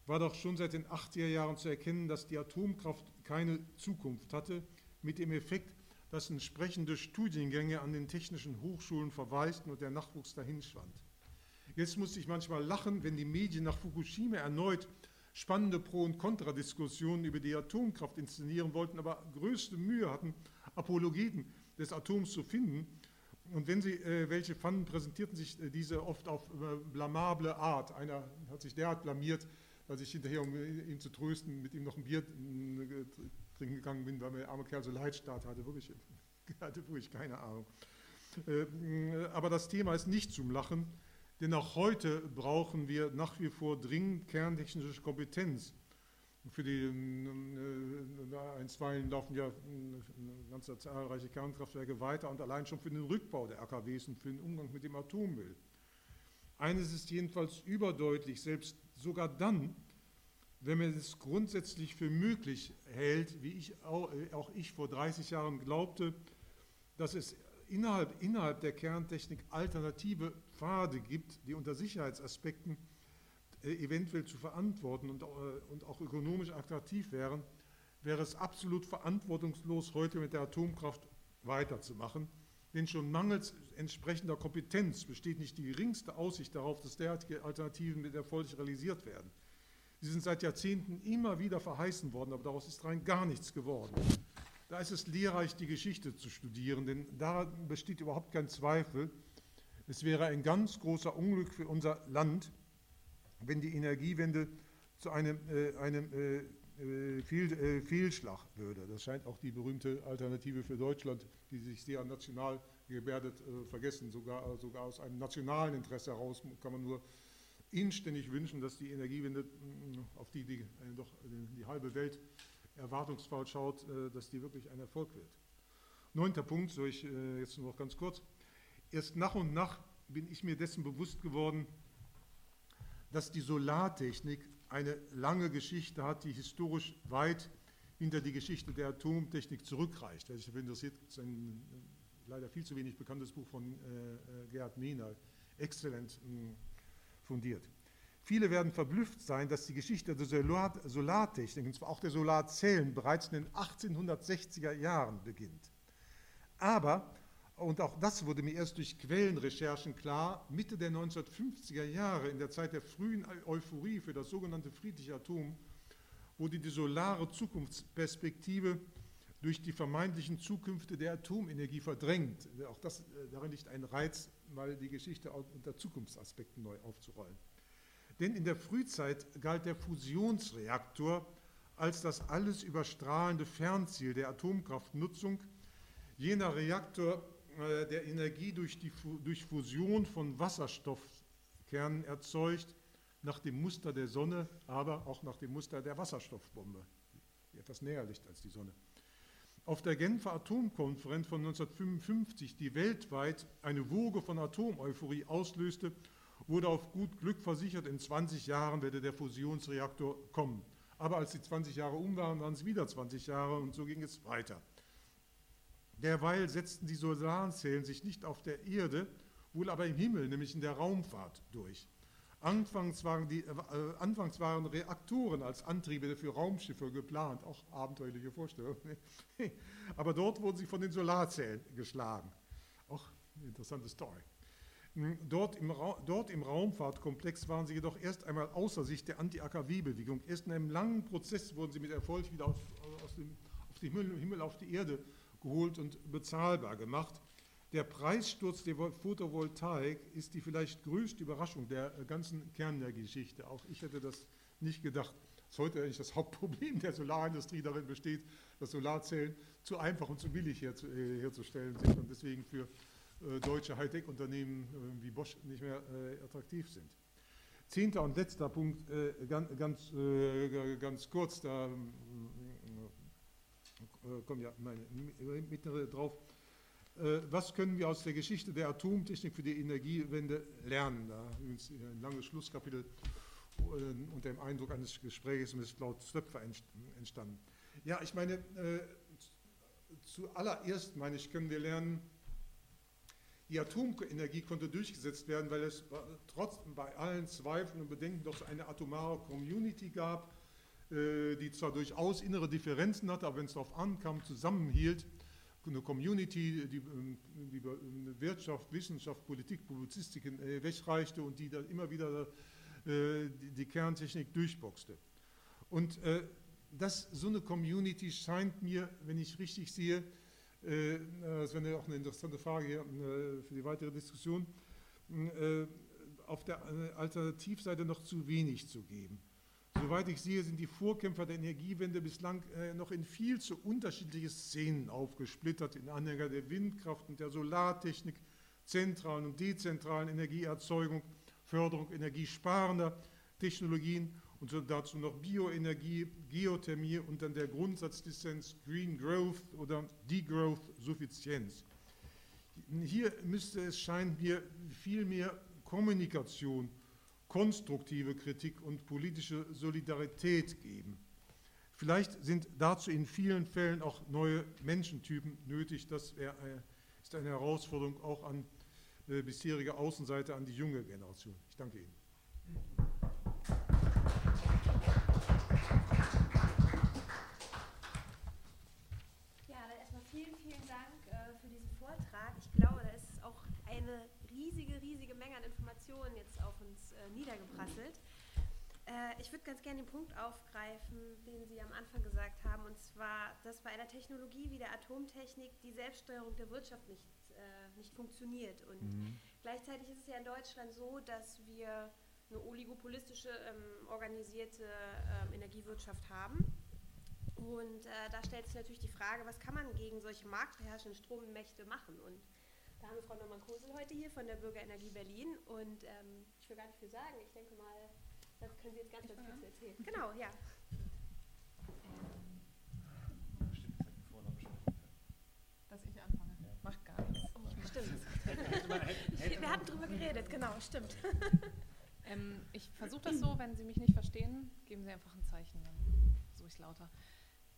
war doch schon seit den 80er Jahren zu erkennen, dass die Atomkraft keine Zukunft hatte, mit dem Effekt, dass entsprechende Studiengänge an den technischen Hochschulen verwaisten und der Nachwuchs dahinschwand. Jetzt muss ich manchmal lachen, wenn die Medien nach Fukushima erneut spannende Pro- und Kontradiskussionen über die Atomkraft inszenieren wollten, aber größte Mühe hatten, Apologeten des Atoms zu finden und wenn sie äh, welche fanden, präsentierten sich äh, diese oft auf äh, blamable Art. Einer hat sich derart blamiert, dass ich hinterher, um ihn zu trösten, mit ihm noch ein Bier äh, trinken gegangen bin, weil mir der arme Kerl so Leidstart hatte. Wirklich, hatte wirklich keine Ahnung. Äh, aber das Thema ist nicht zum Lachen, denn auch heute brauchen wir nach wie vor dringend kerntechnische Kompetenz für die äh, einstweilen laufen ja ganz zahlreiche Kernkraftwerke weiter und allein schon für den Rückbau der AKWs und für den Umgang mit dem Atommüll. Eines ist jedenfalls überdeutlich, selbst sogar dann, wenn man es grundsätzlich für möglich hält, wie ich auch, äh, auch ich vor 30 Jahren glaubte, dass es innerhalb, innerhalb der Kerntechnik alternative Pfade gibt, die unter Sicherheitsaspekten äh, eventuell zu verantworten äh, und auch ökonomisch attraktiv wären, wäre es absolut verantwortungslos, heute mit der Atomkraft weiterzumachen. Denn schon mangels entsprechender Kompetenz besteht nicht die geringste Aussicht darauf, dass derartige Alternativen mit Erfolg realisiert werden. Sie sind seit Jahrzehnten immer wieder verheißen worden, aber daraus ist rein gar nichts geworden. Da ist es lehrreich, die Geschichte zu studieren, denn da besteht überhaupt kein Zweifel. Es wäre ein ganz großer Unglück für unser Land, wenn die Energiewende zu einem, äh, einem äh, äh, Fehl, äh, Fehlschlag würde. Das scheint auch die berühmte Alternative für Deutschland, die sich sehr national gebärdet, äh, vergessen. Sogar, sogar aus einem nationalen Interesse heraus kann man nur inständig wünschen, dass die Energiewende, mm, auf die die, äh, doch die halbe Welt erwartungsvoll schaut, dass die wirklich ein Erfolg wird. Neunter Punkt, soll ich jetzt nur noch ganz kurz. Erst nach und nach bin ich mir dessen bewusst geworden, dass die Solartechnik eine lange Geschichte hat, die historisch weit hinter die Geschichte der Atomtechnik zurückreicht. Wer sich dafür interessiert, ist ein leider viel zu wenig bekanntes Buch von äh, äh Gerhard Mehner, exzellent mh, fundiert. Viele werden verblüfft sein, dass die Geschichte der Solar Solartechnik, und zwar auch der Solarzellen, bereits in den 1860er Jahren beginnt. Aber und auch das wurde mir erst durch Quellenrecherchen klar, Mitte der 1950er Jahre, in der Zeit der frühen Euphorie für das sogenannte friedliche Atom, wurde die solare Zukunftsperspektive durch die vermeintlichen Zukünfte der Atomenergie verdrängt. Auch das, äh, darin liegt ein Reiz, mal die Geschichte unter Zukunftsaspekten neu aufzurollen. Denn in der Frühzeit galt der Fusionsreaktor als das alles überstrahlende Fernziel der Atomkraftnutzung. Jener Reaktor der Energie durch, die, durch Fusion von Wasserstoffkernen erzeugt, nach dem Muster der Sonne, aber auch nach dem Muster der Wasserstoffbombe, die etwas näher liegt als die Sonne. auf der Genfer Atomkonferenz von 1955, die weltweit eine Woge von Atomeuphorie auslöste, wurde auf gut Glück versichert, in 20 Jahren werde der Fusionsreaktor kommen. Aber als die 20 Jahre um waren, waren es wieder 20 Jahre und so ging es weiter. Derweil setzten die Solarzellen sich nicht auf der Erde, wohl aber im Himmel, nämlich in der Raumfahrt durch. Anfangs waren, die, äh, anfangs waren Reaktoren als Antriebe für Raumschiffe geplant, auch abenteuerliche Vorstellung. aber dort wurden sie von den Solarzellen geschlagen. Auch eine interessante Story. Hm, dort im, dort im, Raumfahrtkomplex waren sie jedoch erst einmal außer Sicht der Anti-AKW-Bewegung. Erst in einem langen Prozess wurden sie mit Erfolg wieder aus, aus dem, auf den Himmel, Himmel auf die Erde geholt und bezahlbar gemacht. Der Preissturz der Photovoltaik ist die vielleicht größte Überraschung der äh, ganzen Kernenergiegeschichte. Auch ich hätte das nicht gedacht. Das ist heute eigentlich das Hauptproblem der Solarindustrie darin besteht, dass Solarzellen zu einfach und zu billig äh, herzustellen sind und deswegen für äh, deutsche Hightech-Unternehmen wie Bosch nicht mehr attraktiv sind. Zehnter und letzter Punkt, ganz, ganz, ganz kurz, da kommen ja meine Mittlere drauf äh, was können wir aus der Geschichte der Atomtechnik für die Energiewende lernen? Da ist ein langes Schlusskapitel äh, unter dem Eindruck eines Gesprächs mit Klaus Stöpfer entstanden. Ja, ich meine, äh, zuallererst meine ich, können wir lernen, die Atomenergie konnte durchgesetzt werden, weil es trotzdem bei allen Zweifeln und Bedenken doch eine atomare Community gab, die zwar durchaus innere Differenzen hatte, aber wenn es darauf ankam, zusammenhielt eine Community, die, ähm, die Wirtschaft, Wissenschaft, Politik, Publizistik äh, wegreichte und die dann immer wieder äh, die, Kerntechnik durchboxte. Und äh, das, so eine Community scheint mir, wenn ich richtig sehe, äh, das wäre auch eine interessante Frage hier, äh, für die weitere Diskussion, äh, auf der Alternativseite noch zu wenig zu geben. Soweit ich sehe, sind die Vorkämpfer der Energiewende bislang äh, noch in viel zu unterschiedliche Szenen aufgesplittert, in Anhänger der Windkraft und der Solartechnik, zentralen und dezentralen Energieerzeugung, Förderung energiesparender Technologien und dazu noch Bioenergie, Geothermie und dann der Grundsatzdissens Green Growth oder Degrowth Suffizienz. Hier müsste es scheint mir viel mehr Kommunikation konstruktive Kritik und politische Solidarität geben. Vielleicht sind dazu in vielen Fällen auch neue Menschentypen nötig. Das äh, ist eine Herausforderung auch an äh, bisherige Außenseite, an die junge Generation. Ich danke Ihnen. Ja, dann erstmal vielen, vielen Dank äh, für diesen Vortrag. Ich glaube, da ist auch eine riesige, Menge an Informationen jetzt auf uns äh, niedergeprasselt. Äh, ich würde ganz gerne den Punkt aufgreifen, den Sie am Anfang gesagt haben, und zwar, dass bei einer Technologie wie der Atomtechnik die Selbststeuerung der Wirtschaft nicht, äh, nicht funktioniert. Und mhm. gleichzeitig ist es ja in Deutschland so, dass wir eine oligopolistische, ähm, organisierte ähm, Energiewirtschaft haben. Und äh, da stellt sich natürlich die Frage, was kann man gegen solche marktbeherrschenden Strommächte machen? Und da haben wir Frau Norman-Kosel heute hier von der Bürgerenergie Berlin und ähm, ich will gar nicht viel sagen. Ich denke mal, da können Sie jetzt ganz, ganz viel erzählen. Genau, ja. Dass ich anfange. Ja. Macht gar nichts. Oh, stimmt. wir hatten drüber geredet, genau, stimmt. Ähm, ich versuche das so, wenn Sie mich nicht verstehen, geben Sie einfach ein Zeichen, dann versuche ich es lauter.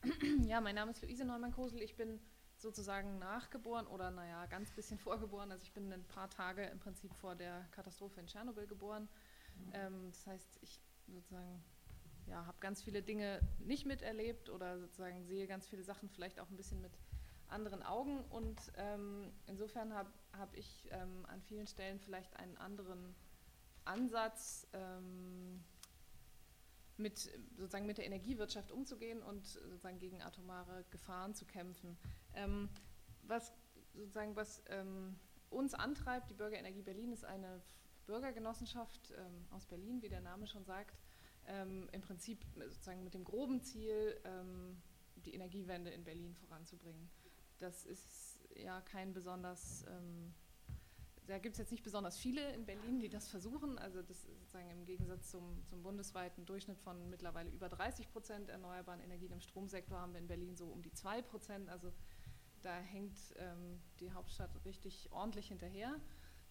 ja, mein Name ist Luise Neumann-Kosel, ich bin sozusagen nachgeboren oder naja, ganz bisschen vorgeboren. Also ich bin ein paar Tage im Prinzip vor der Katastrophe in Tschernobyl geboren. Ähm, das heißt, ich sozusagen ja, habe ganz viele Dinge nicht miterlebt oder sozusagen sehe ganz viele Sachen vielleicht auch ein bisschen mit anderen Augen. Und ähm, insofern habe hab ich ähm, an vielen Stellen vielleicht einen anderen Ansatz. Ähm, mit, sozusagen mit der Energiewirtschaft umzugehen und sozusagen gegen atomare Gefahren zu kämpfen. Ähm, was sozusagen was ähm, uns antreibt, die Bürgerenergie Berlin ist eine Bürgergenossenschaft ähm, aus Berlin, wie der Name schon sagt, ähm, im Prinzip sozusagen mit dem groben Ziel, ähm, die Energiewende in Berlin voranzubringen. Das ist ja kein besonders ähm, da gibt es jetzt nicht besonders viele in Berlin, die das versuchen. Also das ist sozusagen im Gegensatz zum, zum bundesweiten Durchschnitt von mittlerweile über 30 Prozent erneuerbaren Energien im Stromsektor haben wir in Berlin so um die 2 Prozent. Also da hängt ähm, die Hauptstadt richtig ordentlich hinterher.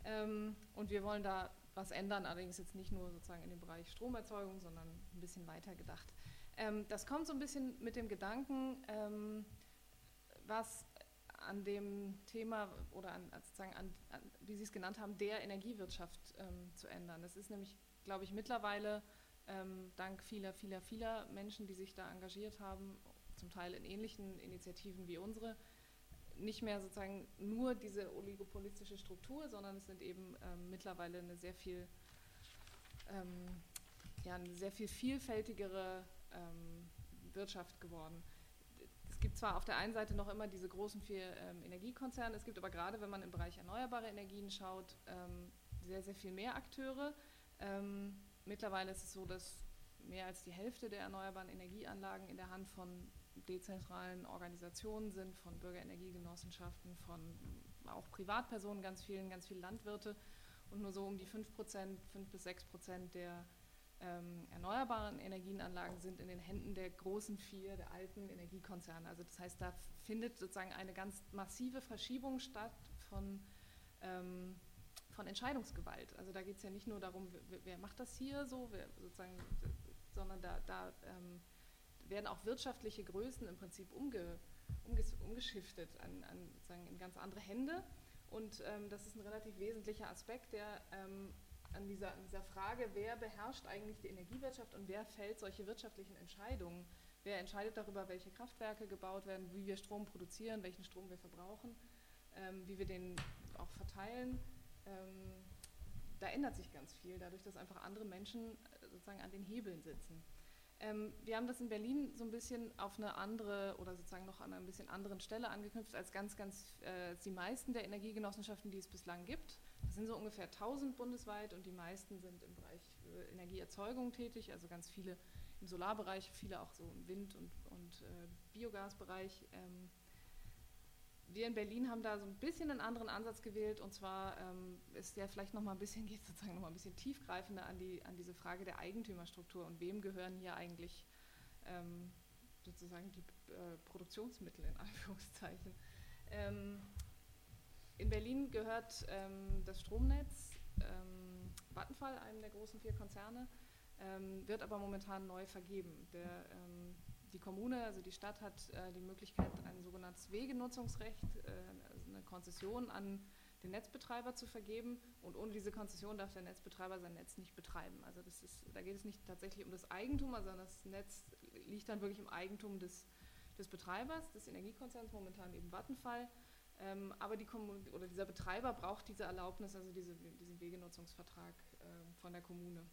Ähm, und wir wollen da was ändern, allerdings jetzt nicht nur sozusagen in dem Bereich Stromerzeugung, sondern ein bisschen weiter gedacht. Ähm, das kommt so ein bisschen mit dem Gedanken, ähm, was an dem Thema oder an, sozusagen an, an, wie Sie es genannt haben, der Energiewirtschaft ähm, zu ändern. Das ist nämlich, glaube ich, mittlerweile ähm, dank vieler, vieler, vieler Menschen, die sich da engagiert haben, zum Teil in ähnlichen Initiativen wie unsere, nicht mehr sozusagen nur diese oligopolistische Struktur, sondern es sind eben ähm, mittlerweile eine sehr viel, ähm, ja, eine sehr viel vielfältigere ähm, Wirtschaft geworden gibt zwar auf der einen Seite noch immer diese großen vier ähm, Energiekonzerne, es gibt aber gerade, wenn man im Bereich erneuerbare Energien schaut, ähm, sehr, sehr viel mehr Akteure. Ähm, mittlerweile ist es so, dass mehr als die Hälfte der erneuerbaren Energieanlagen in der Hand von dezentralen Organisationen sind, von Bürgerenergiegenossenschaften, von auch Privatpersonen, ganz vielen, ganz viele Landwirte und nur so um die 5 Prozent, 5 bis 6 Prozent der ähm, erneuerbaren Energienanlagen sind in den Händen der großen vier, der alten Energiekonzerne. Also das heißt, da findet sozusagen eine ganz massive Verschiebung statt von, ähm, von Entscheidungsgewalt. Also da geht es ja nicht nur darum, wer, wer, macht das hier so, wer, sozusagen, sondern da, da ähm, werden auch wirtschaftliche Größen im Prinzip umge, umges, umgeschiftet an, an sozusagen in ganz andere Hände. Und ähm, das ist ein relativ wesentlicher Aspekt, der ähm, an dieser, an dieser Frage, wer beherrscht eigentlich die Energiewirtschaft und wer fällt solche wirtschaftlichen Entscheidungen? Wer entscheidet darüber, welche Kraftwerke gebaut werden, wie wir Strom produzieren, welchen Strom wir verbrauchen, ähm, wie wir den auch verteilen? Ähm, da ändert sich ganz viel, dadurch, dass einfach andere Menschen äh, sozusagen an den Hebeln sitzen. Ähm, wir haben das in Berlin so ein bisschen auf eine andere oder sozusagen noch an einer ein bisschen anderen Stelle angeknüpft als ganz, ganz äh, die meisten der Energiegenossenschaften, die es bislang gibt. Das sind so ungefähr 1000 bundesweit und die meisten sind im Bereich äh, Energieerzeugung tätig, also ganz viele im Solarbereich, viele auch so im Wind- und, und äh, Biogasbereich. Ähm, wir in Berlin haben da so ein bisschen einen anderen Ansatz gewählt und zwar ähm, ist der vielleicht noch mal ein bisschen, geht sozusagen noch mal ein bisschen tiefgreifender an, die, an diese Frage der Eigentümerstruktur und wem gehören hier eigentlich ähm, sozusagen die äh, Produktionsmittel in Anführungszeichen. Ähm, in Berlin gehört ähm, das Stromnetz ähm, Vattenfall, einem der großen vier Konzerne, ähm, wird aber momentan neu vergeben. Der, die Kommune, also die Stadt, hat äh, die Möglichkeit, ein sogenanntes Wegenutzungsrecht, äh, also eine Konzession an den Netzbetreiber zu vergeben. Und ohne diese Konzession darf der Netzbetreiber sein Netz nicht betreiben. Also das ist, da geht es nicht tatsächlich um das Eigentum, sondern das Netz liegt dann wirklich im Eigentum des, des Betreibers, des Energiekonzerns, momentan eben Vattenfall. Ähm, aber die oder dieser Betreiber braucht diese Erlaubnis, also diese, diesen Wegenutzungsvertrag äh, von der Kommune.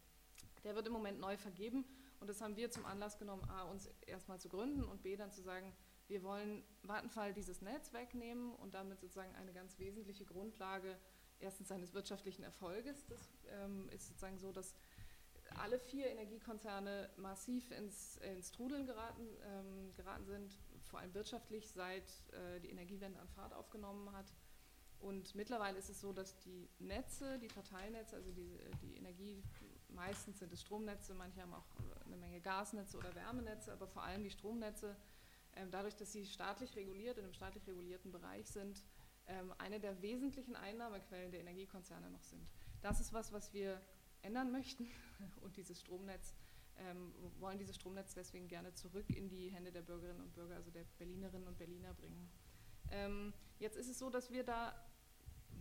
Der wird im Moment neu vergeben und das haben wir zum Anlass genommen, A, uns erstmal zu gründen und B, dann zu sagen, wir wollen Vattenfall dieses Netz wegnehmen und damit sozusagen eine ganz wesentliche Grundlage erstens seines wirtschaftlichen Erfolges. Das ähm, ist sozusagen so, dass alle vier Energiekonzerne massiv ins, ins Trudeln geraten, ähm, geraten sind, vor allem wirtschaftlich, seit äh, die Energiewende an Fahrt aufgenommen hat. Und mittlerweile ist es so, dass die Netze, die Verteilnetze, also die, die Energie, meistens sind es Stromnetze, manche haben auch eine Menge Gasnetze oder Wärmenetze, aber vor allem die Stromnetze, ähm, dadurch, dass sie staatlich reguliert, in einem staatlich regulierten Bereich sind, ähm, eine der wesentlichen Einnahmequellen der Energiekonzerne noch sind. Das ist was, was wir ändern möchten und dieses Stromnetz ähm, wollen dieses Stromnetz deswegen gerne zurück in die Hände der Bürgerinnen und Bürger, also der Berlinerinnen und Berliner bringen. Jetzt ist es so, dass wir da,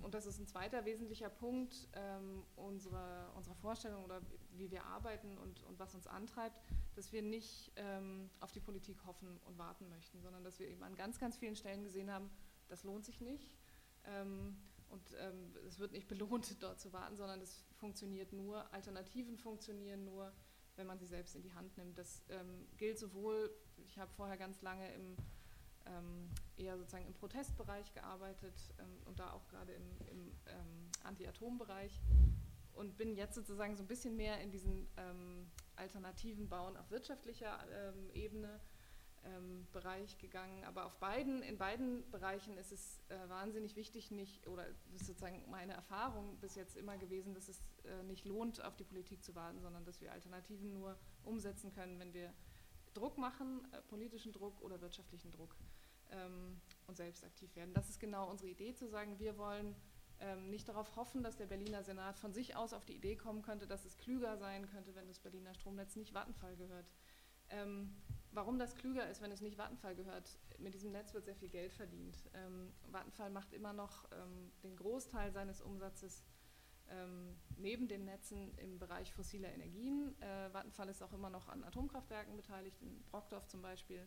und das ist ein zweiter wesentlicher Punkt ähm, unserer, unserer Vorstellung oder wie wir arbeiten und, und was uns antreibt, dass wir nicht ähm, auf die Politik hoffen und warten möchten, sondern dass wir eben an ganz, ganz vielen Stellen gesehen haben, das lohnt sich nicht. Ähm, und ähm, es wird nicht belohnt, dort zu warten, sondern es funktioniert nur, Alternativen funktionieren nur, wenn man sie selbst in die Hand nimmt. Das ähm, gilt sowohl, ich habe vorher ganz lange im eher sozusagen im Protestbereich gearbeitet ähm, und da auch gerade im, im ähm, Anti-Atom-Bereich und bin jetzt sozusagen so ein bisschen mehr in diesen ähm, alternativen Bauen auf wirtschaftlicher ähm, Ebene ähm, Bereich gegangen. Aber auf beiden, in beiden Bereichen ist es äh, wahnsinnig wichtig, nicht, oder ist sozusagen meine Erfahrung bis jetzt immer gewesen, dass es äh, nicht lohnt, auf die Politik zu warten, sondern dass wir Alternativen nur umsetzen können, wenn wir Druck machen, äh, politischen Druck oder wirtschaftlichen Druck ähm, und selbst aktiv werden. Das ist genau unsere Idee, zu sagen, wir wollen ähm, nicht darauf hoffen, dass der Berliner Senat von sich aus auf die Idee kommen könnte, dass es klüger sein könnte, wenn das Berliner Stromnetz nicht Vattenfall gehört. Ähm, warum das klüger ist, wenn es nicht Vattenfall gehört, mit diesem Netz wird sehr viel Geld verdient. Ähm, Vattenfall macht immer noch ähm, den Großteil seines Umsatzes ähm, neben den Netzen im Bereich fossiler Energien. Äh, Vattenfall ist auch immer noch an Atomkraftwerken beteiligt, in Brockdorf zum Beispiel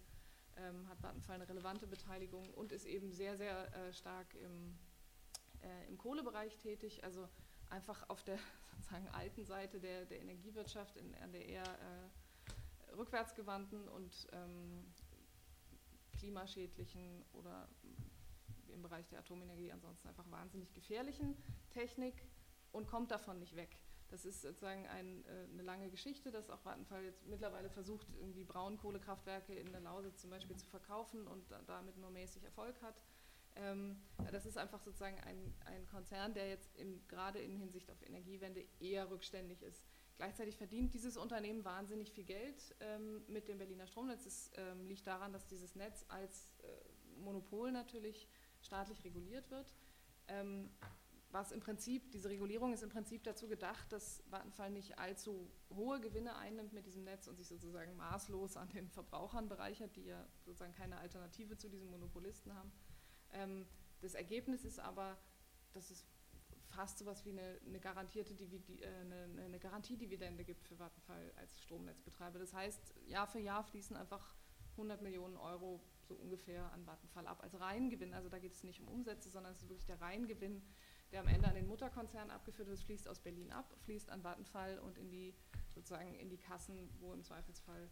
ähm, hat Vattenfall eine relevante Beteiligung und ist eben sehr, sehr äh, stark im, äh, im Kohlebereich tätig, also einfach auf der sozusagen alten Seite der, der Energiewirtschaft, in, an der eher äh, rückwärtsgewandten und ähm, klimaschädlichen oder im Bereich der Atomenergie ansonsten einfach wahnsinnig gefährlichen Technik und kommt davon nicht weg. Das ist sozusagen ein, äh, eine lange Geschichte, dass auch Vattenfall jetzt mittlerweile versucht, irgendwie Braunkohlekraftwerke in der Lausitz zum Beispiel zu verkaufen und da, damit nur mäßig Erfolg hat. Ähm, das ist einfach sozusagen ein, ein Konzern, der jetzt in, gerade in Hinsicht auf Energiewende eher rückständig ist. Gleichzeitig verdient dieses Unternehmen wahnsinnig viel Geld ähm, mit dem Berliner Stromnetz. Es ähm, liegt daran, dass dieses Netz als äh, Monopol natürlich staatlich reguliert wird. Was im Prinzip, diese Regulierung ist im Prinzip dazu gedacht, dass Vattenfall nicht allzu hohe Gewinne einnimmt mit diesem Netz und sich sozusagen maßlos an den Verbrauchern bereichert, die ja sozusagen keine Alternative zu diesem Monopolisten haben. Ähm, das Ergebnis ist aber, dass es fast so etwas wie eine, eine garantierte Dividi äh, eine, eine Garantiedividende gibt für Vattenfall als Stromnetzbetreiber. Das heißt, Jahr für Jahr fließen einfach 100 Millionen Euro so ungefähr an Vattenfall ab als Reingewinn. Also da geht es nicht um Umsätze, sondern es ist wirklich der Reingewinn, der am Ende an den Mutterkonzern abgeführt wird, fließt aus Berlin ab, fließt an Vattenfall und in die sozusagen in die Kassen, wo im Zweifelsfall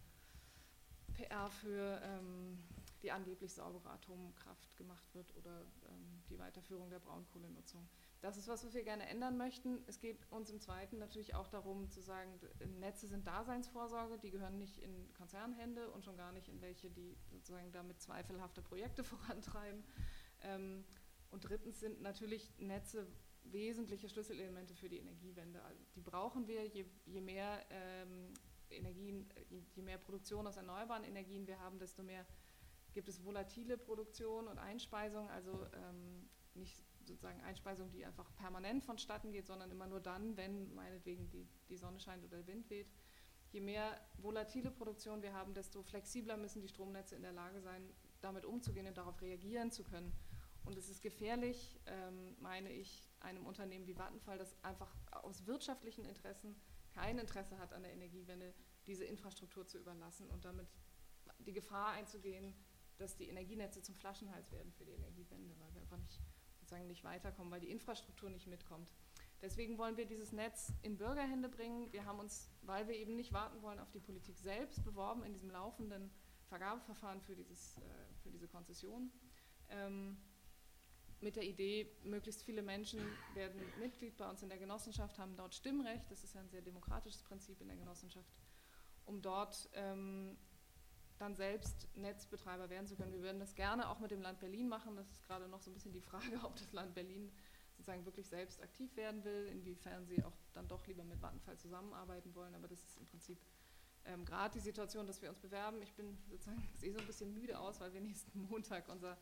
PR für ähm, die angeblich saubere Atomkraft gemacht wird oder ähm, die Weiterführung der Braunkohlenutzung. Das ist was, was wir gerne ändern möchten. Es geht uns im Zweiten natürlich auch darum zu sagen, Netze sind Daseinsvorsorge, die gehören nicht in Konzernhände und schon gar nicht in welche, die sozusagen damit zweifelhafte Projekte vorantreiben. Ähm, und drittens sind natürlich Netze wesentliche Schlüsselelemente für die Energiewende. Also die brauchen wir, je, je mehr ähm, Energien, je, je, mehr Produktion aus erneuerbaren Energien wir haben, desto mehr gibt es volatile Produktion und Einspeisung, also ähm, nicht sozusagen Einspeisung, die einfach permanent vonstatten geht, sondern immer nur dann, wenn meinetwegen die, die Sonne scheint oder der Wind weht. Je mehr volatile Produktion wir haben, desto flexibler müssen die Stromnetze in der Lage sein, damit umzugehen und darauf reagieren zu können. Und es ist gefährlich, ähm, meine ich, einem Unternehmen wie Vattenfall, das einfach aus wirtschaftlichen Interessen kein Interesse hat an der Energiewende, diese Infrastruktur zu überlassen und damit die Gefahr einzugehen, dass die Energienetze zum Flaschenhals werden für die Energiewende, weil wir einfach nicht, sozusagen nicht weiterkommen, weil die Infrastruktur nicht mitkommt. Deswegen wollen wir dieses Netz in Bürgerhände bringen. Wir haben uns, weil wir eben nicht warten wollen auf die Politik selbst, beworben in diesem laufenden Vergabeverfahren für, dieses, äh, für diese Konzession. Ähm, mit der Idee, möglichst viele Menschen werden Mitglied bei uns in der Genossenschaft, haben dort Stimmrecht, das ist ja ein sehr demokratisches Prinzip in der Genossenschaft, um dort ähm, dann selbst Netzbetreiber werden zu können. Wir würden das gerne auch mit dem Land Berlin machen. Das ist gerade noch so ein bisschen die Frage, ob das Land Berlin sozusagen wirklich selbst aktiv werden will, inwiefern sie auch dann doch lieber mit Vattenfall zusammenarbeiten wollen. Aber das ist im Prinzip ähm, gerade die Situation, dass wir uns bewerben. Ich bin sozusagen, sehe so ein bisschen müde aus, weil wir nächsten Montag unser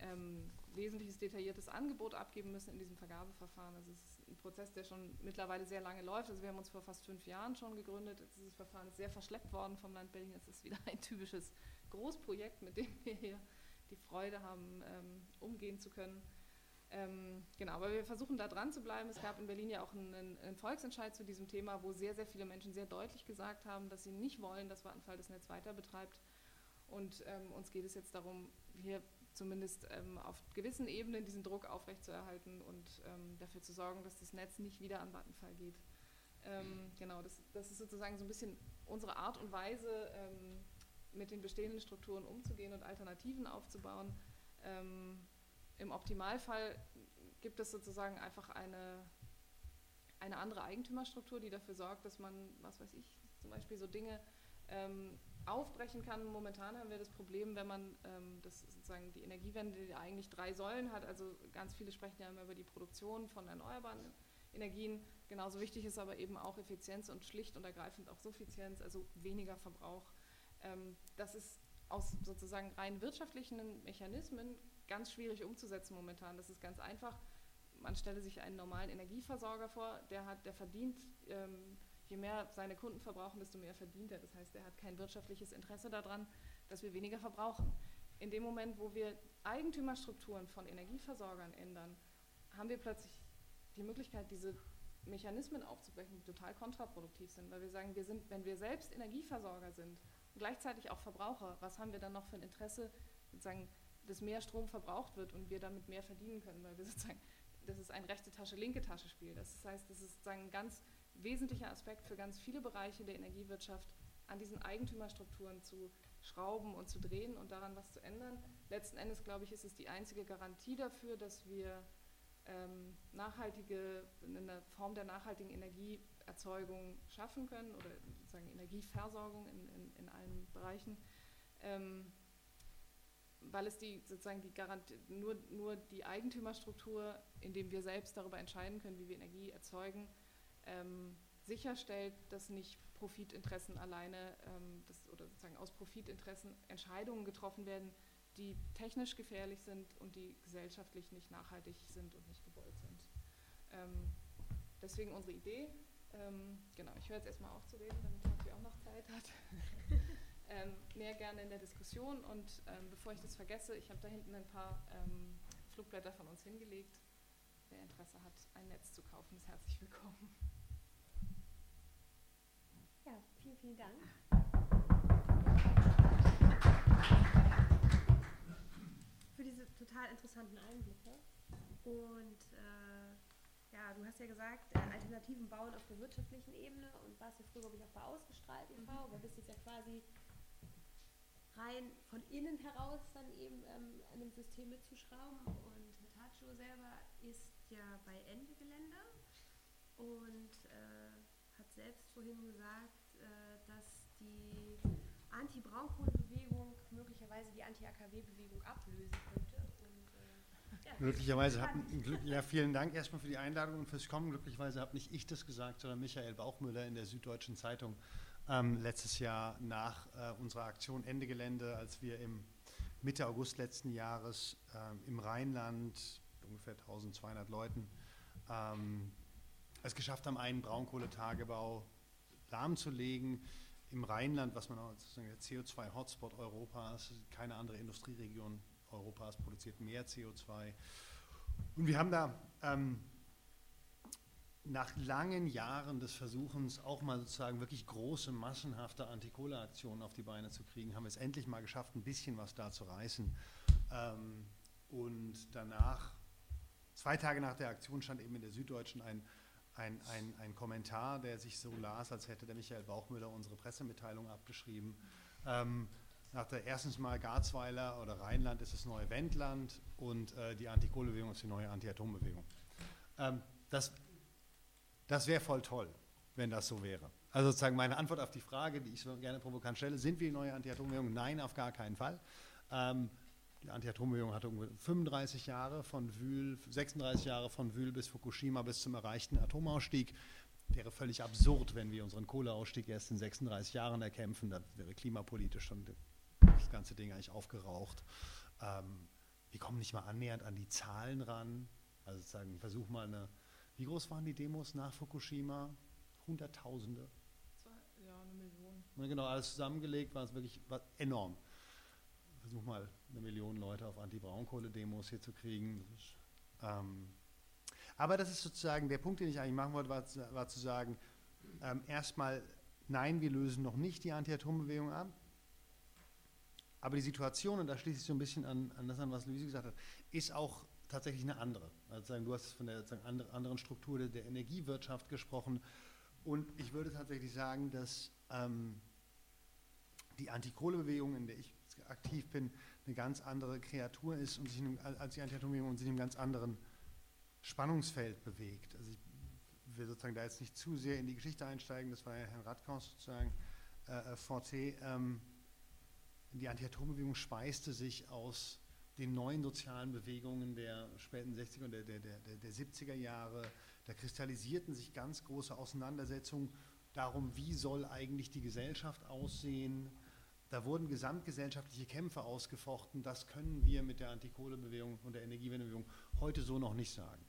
ähm, wesentliches detailliertes Angebot abgeben müssen in diesem Vergabeverfahren. Also es ist ein Prozess, der schon mittlerweile sehr lange läuft. Also wir haben uns vor fast fünf Jahren schon gegründet. Dieses Verfahren ist sehr verschleppt worden vom Land Berlin. Es ist wieder ein typisches Großprojekt, mit dem wir hier die Freude haben, ähm, umgehen zu können. Ähm, genau, aber wir versuchen da dran zu bleiben. Es gab in Berlin ja auch einen, einen, Volksentscheid zu diesem Thema, wo sehr, sehr viele Menschen sehr deutlich gesagt haben, dass sie nicht wollen, dass Vattenfall das Netz weiter betreibt. Und ähm, uns geht es jetzt darum, hier zumindest ähm, auf gewissen Ebenen diesen Druck aufrechtzuerhalten und ähm, dafür zu sorgen, dass das Netz nicht wieder an Vattenfall geht. Ähm, genau, das, das, ist sozusagen so ein bisschen unsere Art und Weise, ähm, mit den bestehenden Strukturen umzugehen und Alternativen aufzubauen. Ähm, Im Optimalfall gibt es sozusagen einfach eine, eine andere Eigentümerstruktur, die dafür sorgt, dass man, was weiß ich, zum Beispiel so Dinge ähm, aufbrechen kann. Momentan haben wir das Problem, wenn man ähm, das sozusagen die Energiewende, die eigentlich drei Säulen hat, also ganz viele sprechen ja immer über die Produktion von erneuerbaren Energien. Genauso wichtig ist aber eben auch Effizienz und schlicht und ergreifend auch Suffizienz, also weniger Verbrauch. Ähm, das ist aus sozusagen rein wirtschaftlichen Mechanismen ganz schwierig umzusetzen momentan. Das ist ganz einfach. Man stelle sich einen normalen Energieversorger vor, der hat, der verdient ähm, je mehr seine Kunden verbrauchen, desto mehr verdient er. Das heißt, er hat kein wirtschaftliches Interesse daran, dass wir weniger verbrauchen. In dem Moment, wo wir Eigentümerstrukturen von Energieversorgern ändern, haben wir plötzlich die Möglichkeit, diese Mechanismen aufzubrechen, die total kontraproduktiv sind, weil wir sagen, wir sind, wenn wir selbst Energieversorger sind und gleichzeitig auch Verbraucher, was haben wir dann noch für ein Interesse, sozusagen, dass mehr Strom verbraucht wird und wir damit mehr verdienen können, weil wir sozusagen, das ist ein rechte Tasche, linke Tasche Spiel. Das heißt, das ist sozusagen ein ganz wesentlicher Aspekt für ganz viele Bereiche der Energiewirtschaft, an diesen Eigentümerstrukturen zu schrauben und zu drehen und daran was zu ändern. Letzten Endes, glaube ich, ist es die einzige Garantie dafür, dass wir ähm, nachhaltige, eine Form der nachhaltigen Energieerzeugung schaffen können oder sozusagen Energieversorgung in, in, in allen Bereichen. Ähm, weil es die sozusagen die Garantie, nur, nur die Eigentümerstruktur, indem wir selbst darüber entscheiden können, wie wir Energie erzeugen, ähm, sicherstellt, dass nicht Profitinteressen alleine ähm, das, oder sozusagen aus Profitinteressen Entscheidungen getroffen werden, die technisch gefährlich sind und die gesellschaftlich nicht nachhaltig sind und nicht gewollt sind. Ähm, deswegen unsere Idee. Ähm, genau, ich höre jetzt erstmal auf zu reden, damit Sophie auch noch Zeit hat. Ähm, mehr gerne in der Diskussion und ähm, bevor ich das vergesse, ich habe da hinten ein paar Flugblätter von uns hingelegt. Wer Interesse hat, ein Netz zu kaufen, ist herzlich willkommen. Vielen, vielen Dank. Für diese total interessanten Einblicke. Und äh, ja, du hast ja gesagt, äh, Alternativen bauen auf der wirtschaftlichen Ebene und warst ja früher, glaube ich, auch bei Ausgestrahlt e.V., mhm. aber bist jetzt ja quasi rein von innen heraus dann eben ähm, an dem System mitzuschrauben. Und Hitacho selber ist ja bei Ende Gelände und äh, hat selbst vorhin gesagt, die Anti-Braunkohle-Bewegung möglicherweise die Anti-AKW-Bewegung ablösen könnte. Und, äh, ja, Glücklicherweise hat, ja, vielen Dank erstmal für die Einladung und fürs Kommen. Glücklicherweise habe nicht ich das gesagt, sondern Michael Bauchmüller in der Süddeutschen Zeitung ähm, letztes Jahr nach äh, unserer Aktion Ende Gelände, als wir im Mitte August letzten Jahres äh, im Rheinland ungefähr 1200 Leuten ähm, es geschafft haben, einen Braunkohletagebau lahmzulegen. Im Rheinland, was man auch sozusagen der CO2-Hotspot Europas, keine andere Industrieregion Europas produziert mehr CO2. Und wir haben da ähm, nach langen Jahren des Versuchens, auch mal sozusagen wirklich große, massenhafte Antikohleaktionen auf die Beine zu kriegen, haben wir es endlich mal geschafft, ein bisschen was da zu reißen. Ähm, und danach, zwei Tage nach der Aktion, stand eben in der Süddeutschen ein ein, ein, ein Kommentar, der sich so las, als hätte der Michael Bauchmüller unsere Pressemitteilung abgeschrieben. Ähm, nach der erstens mal Garzweiler oder Rheinland ist das neue Wendland und äh, die Antikohlebewegung ist die neue Anti-Atom-Bewegung. Ähm, das das wäre voll toll, wenn das so wäre. Also sozusagen meine Antwort auf die Frage, die ich so gerne provokant stelle, sind wir die neue Anti-Atom-Bewegung? Nein, auf gar keinen Fall. Ähm, die Anti-Atom-Bewegung hatte ungefähr 35 Jahre von Wühl, 36 Jahre von Wühl bis Fukushima bis zum erreichten Atomausstieg. Wäre völlig absurd, wenn wir unseren Kohleausstieg erst in 36 Jahren erkämpfen. Da wäre klimapolitisch schon das ganze Ding eigentlich aufgeraucht. Ähm, wir kommen nicht mal annähernd an die Zahlen ran. Also sozusagen, versuch mal eine. Wie groß waren die Demos nach Fukushima? Hunderttausende. Ja, eine Million. Genau, alles zusammengelegt war es wirklich enorm versuch mal eine Million Leute auf Anti-Braunkohle-Demos hier zu kriegen. Ähm, aber das ist sozusagen der Punkt, den ich eigentlich machen wollte, war, war zu sagen, ähm, erstmal, nein, wir lösen noch nicht die Anti-Atom-Bewegung ab. Aber die Situation, und da schließe ich so ein bisschen an, an das an, was Luise gesagt hat, ist auch tatsächlich eine andere. Also du hast von der anderen Struktur der Energiewirtschaft gesprochen. Und ich würde tatsächlich sagen, dass ähm, die Anti-Kohle-Bewegung, in der ich aktiv bin, eine ganz andere Kreatur ist und sich in, als die Antiatombewegung und sich in einem ganz anderen Spannungsfeld bewegt. Also ich will sozusagen da jetzt nicht zu sehr in die Geschichte einsteigen, das war ja Herrn Radkaus sozusagen äh, Forte, ähm, die Anti-Atom-Bewegung speiste sich aus den neuen sozialen Bewegungen der späten 60er und der, der, der, der 70er Jahre. Da kristallisierten sich ganz große Auseinandersetzungen darum, wie soll eigentlich die Gesellschaft aussehen. Da wurden gesamtgesellschaftliche Kämpfe ausgefochten. Das können wir mit der Antikohlebewegung und der Energiewendebewegung heute so noch nicht sagen.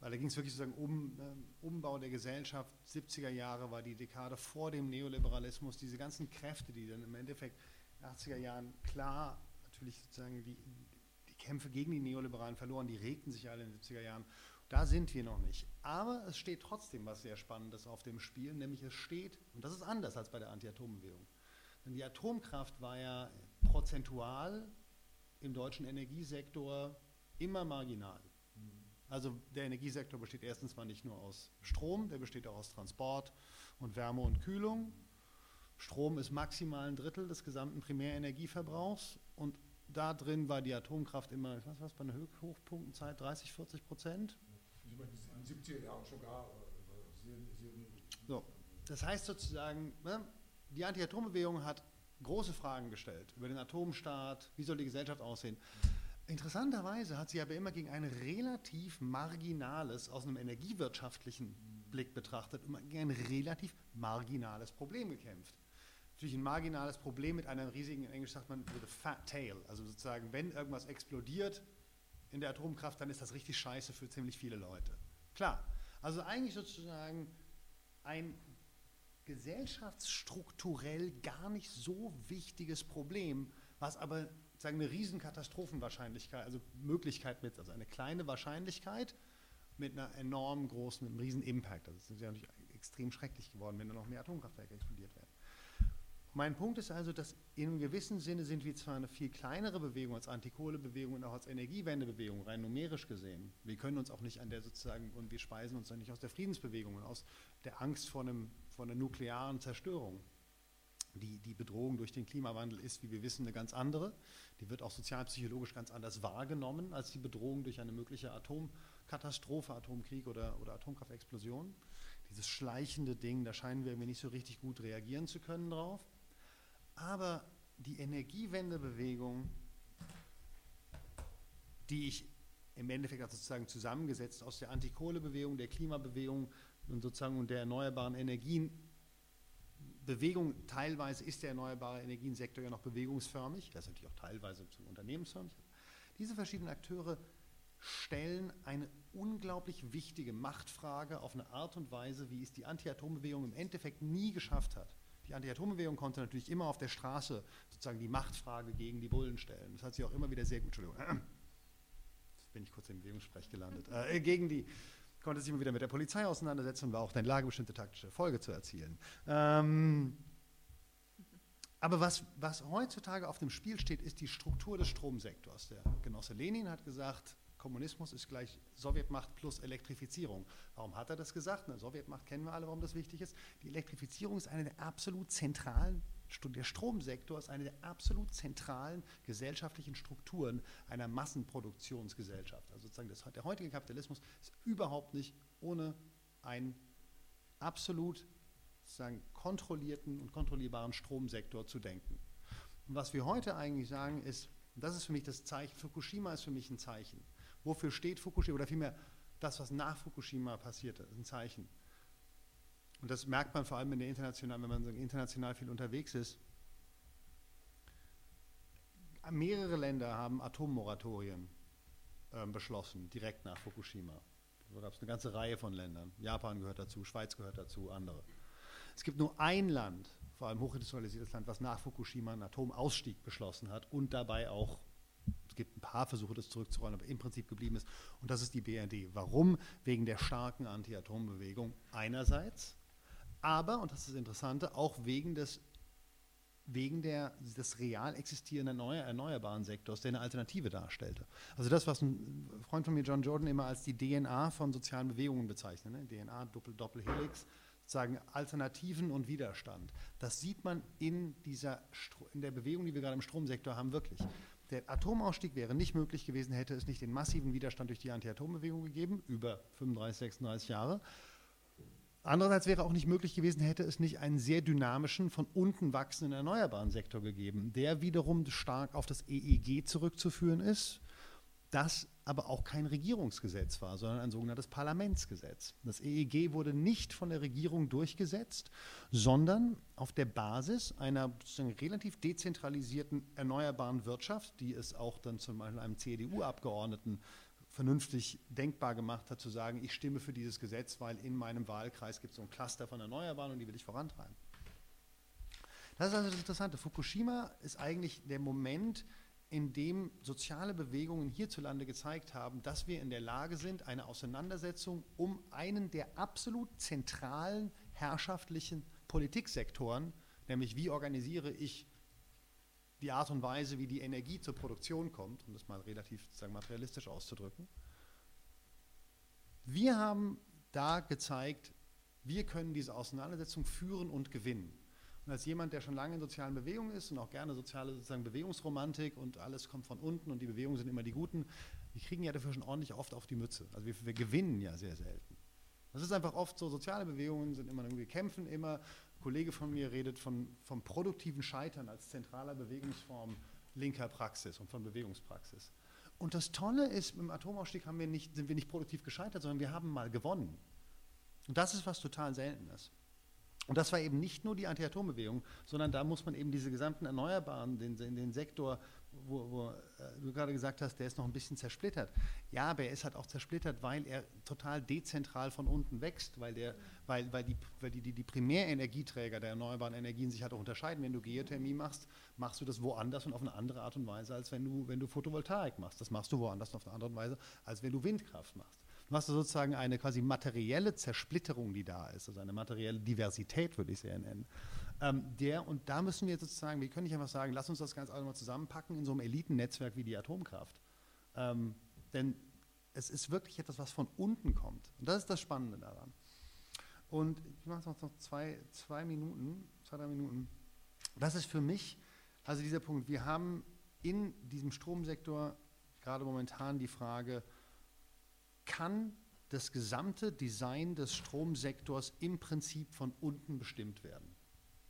Weil da ging es wirklich sozusagen um äh, Umbau der Gesellschaft. 70er Jahre war die Dekade vor dem Neoliberalismus. Diese ganzen Kräfte, die dann im Endeffekt in den 80er Jahren klar natürlich sozusagen die, die Kämpfe gegen die Neoliberalen verloren, die regten sich alle in den 70er Jahren. Da sind wir noch nicht. Aber es steht trotzdem was sehr Spannendes auf dem Spiel, nämlich es steht, und das ist anders als bei der Anti-Atom-Bewegung. Denn die Atomkraft war ja prozentual im deutschen Energiesektor immer marginal. Also der Energiesektor besteht erstens mal nicht nur aus Strom, der besteht auch aus Transport und Wärme und Kühlung. Strom ist maximal ein Drittel des gesamten Primärenergieverbrauchs und da drin war die Atomkraft immer, ich weiß was, bei einer Hochpunktenzeit 30, 40 Prozent. In den 70er Jahren sogar. So, das heißt sozusagen, ne, die Anti-Atom-Bewegung hat große Fragen gestellt über den Atomstaat, wie soll die Gesellschaft aussehen. Interessanterweise hat sie aber immer gegen ein relativ marginales, aus einem energiewirtschaftlichen Blick betrachtet, gegen ein relativ marginales Problem gekämpft. Natürlich ein marginales Problem mit einem riesigen, in Englisch sagt man, with fat tail. Also sozusagen, wenn irgendwas explodiert in der Atomkraft, dann ist das richtig scheiße für ziemlich viele Leute. Klar. Also eigentlich sozusagen ein gesellschaftsstrukturell gar nicht so wichtiges Problem, was aber sagen eine riesen Katastrophenwahrscheinlichkeit, also Möglichkeit mit, also eine kleine Wahrscheinlichkeit mit einer enorm großen, einem riesen Impact. Also es ist ja natürlich extrem schrecklich geworden, wenn da noch mehr Atomkraftwerke explodiert werden. Mein Punkt ist also, dass in einem gewissen Sinne sind wir zwar eine viel kleinere Bewegung als Antikohlebewegung und auch als Energiewendebewegung, rein numerisch gesehen. Wir können uns auch nicht an der sozusagen, und wir speisen uns dann nicht aus der Friedensbewegung und aus der Angst vor, einem, vor einer nuklearen Zerstörung. Die, die Bedrohung durch den Klimawandel ist, wie wir wissen, eine ganz andere. Die wird auch sozialpsychologisch ganz anders wahrgenommen als die Bedrohung durch eine mögliche Atomkatastrophe, Atomkrieg oder, oder Atomkraftexplosion. Dieses schleichende Ding, da scheinen wir nicht so richtig gut reagieren zu können drauf. Aber die Energiewendebewegung, die ich im Endeffekt also sozusagen zusammengesetzt aus der Antikohlebewegung, der Klimabewegung und sozusagen und der erneuerbaren Energien Bewegung, teilweise ist der erneuerbare Energiensektor ja noch bewegungsförmig, das ist natürlich auch teilweise unternehmensförmig. Diese verschiedenen Akteure stellen eine unglaublich wichtige Machtfrage auf eine Art und Weise, wie es die Anti-Atom-Bewegung im Endeffekt nie geschafft hat. Die Anti-Atom-Bewegung konnte natürlich immer auf der Straße sozusagen die Machtfrage gegen die Bullen stellen. Das hat sie auch immer wieder sehr gut, Entschuldigung, jetzt bin ich kurz im Bewegungssprech gelandet, äh, gegen die konnte sich immer wieder mit der Polizei auseinandersetzen und war auch in der Lage, bestimmte taktische Erfolge zu erzielen. Ähm, aber was, was heutzutage auf dem Spiel steht, ist die Struktur des Stromsektors. Der Genosse Lenin hat gesagt, Kommunismus ist gleich Sowjetmacht plus Elektrifizierung. Warum hat er das gesagt? Eine Sowjetmacht kennen wir alle, warum das wichtig ist. Die Elektrifizierung ist eine der absolut zentralen der Stromsektor ist eine der absolut zentralen gesellschaftlichen Strukturen einer Massenproduktionsgesellschaft. Also sozusagen das, der heutige Kapitalismus ist überhaupt nicht ohne einen absolut sozusagen kontrollierten und kontrollierbaren Stromsektor zu denken. Und was wir heute eigentlich sagen ist, und das ist für mich das Zeichen, Fukushima ist für mich ein Zeichen. Wofür steht Fukushima? Oder vielmehr das, was nach Fukushima passierte, ist ein Zeichen. Und das merkt man vor allem in der international, wenn man so international viel unterwegs ist. Mehrere Länder haben Atommoratorien äh, beschlossen, direkt nach Fukushima. Da gab es eine ganze Reihe von Ländern. Japan gehört dazu, Schweiz gehört dazu, andere. Es gibt nur ein Land, vor allem hochindustrialisiertes Land, was nach Fukushima einen Atomausstieg beschlossen hat und dabei auch, gibt ein paar Versuche, das zurückzurollen, aber im Prinzip geblieben ist. Und das ist die BRD. Warum? Wegen der starken Anti-Atom-Bewegung einerseits aber, und das ist das Interessante, auch wegen des, wegen der, des real existierenden erneuerbaren Sektors, der eine Alternative darstellte. Also das, was ein Freund von mir, John Jordan, immer als die DNA von sozialen Bewegungen bezeichnet, ne? DNA, Doppel, Doppelhelix, sozusagen Alternativen und Widerstand. Das sieht man in, dieser, in der Bewegung, die wir gerade im Stromsektor haben, wirklich. Der Atomausstieg wäre nicht möglich gewesen, hätte es nicht den massiven Widerstand durch die Anti-Atom-Bewegung gegeben, über 35, 36 Jahre. Andererseits wäre auch nicht möglich gewesen, hätte es nicht einen sehr dynamischen, von unten wachsenden erneuerbaren Sektor gegeben, der wiederum stark auf das EEG zurückzuführen ist, das aber auch kein Regierungsgesetz war, sondern ein sogenanntes Parlamentsgesetz. Das EEG wurde nicht von der Regierung durchgesetzt, sondern auf der Basis einer relativ dezentralisierten erneuerbaren Wirtschaft, die es auch dann zum Beispiel einem CDU-Abgeordneten vernünftig denkbar gemacht hat, zu sagen, ich stimme für dieses Gesetz, weil in meinem Wahlkreis gibt es so ein Cluster von Erneuerbaren und die will ich vorantreiben. Das ist also das Interessante. Fukushima ist eigentlich der Moment, in dem soziale Bewegungen hierzulande gezeigt haben, dass wir in der Lage sind, eine Auseinandersetzung um einen der absolut zentralen herrschaftlichen Politiksektoren, nämlich wie organisiere ich die Art und Weise, wie die Energie zur Produktion kommt, um das mal relativ sozusagen materialistisch auszudrücken. Wir haben da gezeigt, wir können diese Auseinandersetzung führen und gewinnen. Und als jemand, der schon lange in sozialen Bewegungen ist und auch gerne soziale sozusagen Bewegungsromantik und alles kommt von unten und die Bewegungen sind immer die Guten, wir kriegen ja dafür schon ordentlich oft auf die Mütze. Also wir, wir gewinnen ja sehr selten. Das ist einfach oft so, soziale Bewegungen sind immer irgendwie kämpfen immer Kollege von mir redet von, vom produktiven Scheitern als zentraler Bewegungsform linker Praxis und von Bewegungspraxis. Und das Tolle ist, im Atomausstieg haben wir nicht, sind wir nicht produktiv gescheitert, sondern wir haben mal gewonnen. Und das ist was total Seltenes. Und das war eben nicht nur die Anti-Atom-Bewegung, sondern da muss man eben diese gesamten Erneuerbaren, den, den Sektor, wo, wo äh, du gerade gesagt hast, der ist noch ein bisschen zersplittert. Ja, aber er ist halt auch zersplittert, weil er total dezentral von unten wächst, weil, der, weil, weil, die, weil die, die, die Primärenergieträger der erneuerbaren Energien sich halt auch unterscheiden. Wenn du Geothermie machst, machst du das woanders und auf eine andere Art und Weise, als wenn du, wenn du Photovoltaik machst. Das machst du woanders und auf eine andere Weise, als wenn du Windkraft machst. Du hast sozusagen eine quasi materielle Zersplitterung, die da ist, also eine materielle Diversität, würde ich sie nennen. Ähm, der, und da müssen wir sozusagen, wir können nicht einfach sagen, lass uns das ganz einfach mal zusammenpacken in so einem Elitennetzwerk wie die Atomkraft. Ähm, denn es ist wirklich etwas, was von unten kommt. Und das ist das Spannende daran. Und ich mache noch zwei, zwei Minuten, zwei, drei Minuten. Das ist für mich, also dieser Punkt, wir haben in diesem Stromsektor gerade momentan die Frage, kann das gesamte Design des Stromsektors im Prinzip von unten bestimmt werden.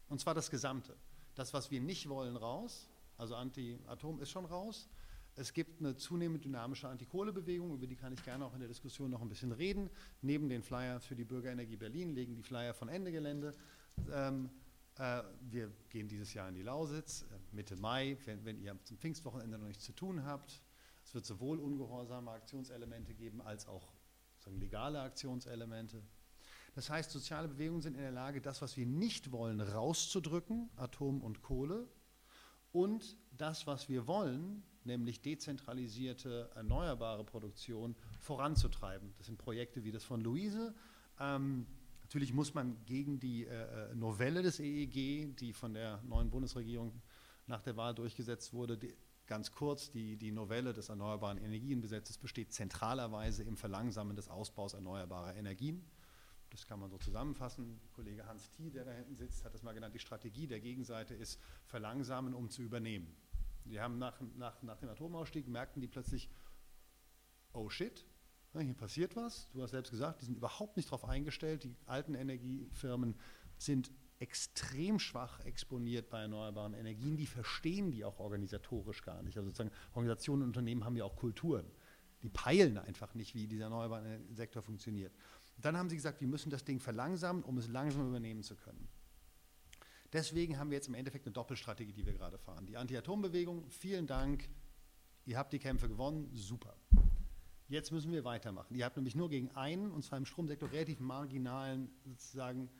Und zwar das gesamte. Das, was wir nicht wollen, raus, also Anti-Atom ist schon raus. Es gibt eine zunehmend dynamische Antikohlebewegung, über die kann ich gerne auch in der Diskussion noch ein bisschen reden. Neben den Flyers für die Bürgerenergie Berlin legen die Flyer von Ende Gelände. Ähm, äh, wir gehen dieses Jahr in die Lausitz, äh, Mitte Mai, wenn, wenn ihr zum Pfingstwochenende noch nichts zu tun habt. Wird sowohl ungehorsame Aktionselemente geben als auch legale Aktionselemente. Das heißt, soziale Bewegungen sind in der Lage, das, was wir nicht wollen, rauszudrücken, Atom und Kohle, und das, was wir wollen, nämlich dezentralisierte, erneuerbare Produktion, voranzutreiben. Das sind Projekte wie das von Luise. Ähm, natürlich muss man gegen die äh, äh Novelle des EEG, die von der neuen Bundesregierung nach der Wahl durchgesetzt wurde, Ganz kurz, die, die Novelle des Erneuerbaren Energiengesetzes besteht zentralerweise im Verlangsamen des Ausbaus erneuerbarer Energien. Das kann man so zusammenfassen. Kollege Hans Thie, der da hinten sitzt, hat das mal genannt. Die Strategie der Gegenseite ist verlangsamen, um zu übernehmen. Die haben nach, nach, nach dem Atomausstieg merkten die plötzlich, oh shit, hier passiert was. Du hast selbst gesagt, die sind überhaupt nicht darauf eingestellt. Die alten Energiefirmen sind extrem schwach exponiert bei erneuerbaren Energien. Die verstehen die auch organisatorisch gar nicht. Also sozusagen Organisationen und Unternehmen haben ja auch Kulturen. Die peilen einfach nicht, wie dieser erneuerbare Sektor funktioniert. dann haben sie gesagt, wir müssen das Ding verlangsamen, um es langsam übernehmen zu können. Deswegen haben wir jetzt im Endeffekt eine Doppelstrategie, die wir gerade fahren. Die Anti-Atom-Bewegung, vielen Dank, ihr habt die Kämpfe gewonnen, super. Jetzt müssen wir weitermachen. Ihr habt nämlich nur gegen einen, und zwar im Stromsektor relativ marginalen, sozusagen